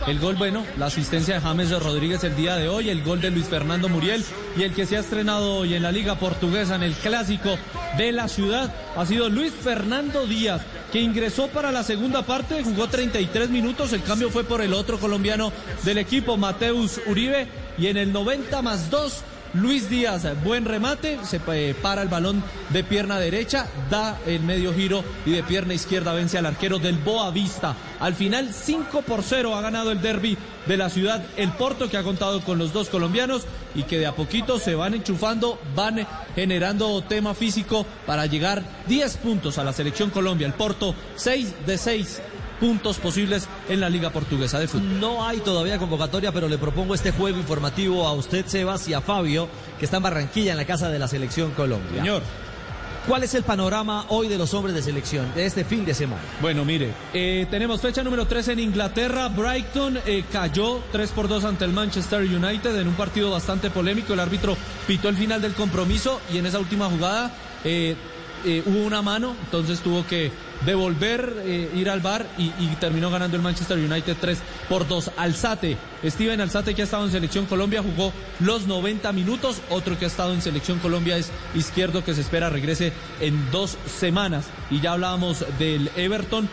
[SPEAKER 71] el gol, bueno, la asistencia de James Rodríguez el día de hoy, el gol de Luis Fernando Muriel y el que se ha estrenado hoy en la Liga Portuguesa en el clásico de la ciudad ha sido Luis Fernando Díaz, que ingresó para la segunda parte, jugó 33 minutos, el cambio fue por el otro colombiano del equipo, Mateus Uribe, y en el 90 más 2 Luis Díaz, buen remate, se eh, para el balón de pierna derecha, da el medio giro y de pierna izquierda vence al arquero del Boa Vista. Al final 5 por 0 ha ganado el derby de la ciudad el Porto que ha contado con los dos colombianos y que de a poquito se van enchufando, van generando tema físico para llegar 10 puntos a la selección Colombia. El Porto 6 de 6 puntos posibles en la Liga Portuguesa de Fútbol.
[SPEAKER 70] No hay todavía convocatoria, pero le propongo este juego informativo a usted, Sebas, y a Fabio, que está en Barranquilla, en la casa de la Selección Colombia.
[SPEAKER 71] Señor.
[SPEAKER 70] ¿Cuál es el panorama hoy de los hombres de selección de este fin de semana?
[SPEAKER 71] Bueno, mire, eh, tenemos fecha número 3 en Inglaterra. Brighton eh, cayó 3 por 2 ante el Manchester United en un partido bastante polémico. El árbitro pitó el final del compromiso y en esa última jugada eh, eh, hubo una mano, entonces tuvo que devolver, eh, ir al bar y, y terminó ganando el Manchester United 3 por 2. Alzate, Steven Alzate que ha estado en Selección Colombia jugó los 90 minutos, otro que ha estado en Selección Colombia es Izquierdo que se espera regrese en dos semanas. Y ya hablábamos del Everton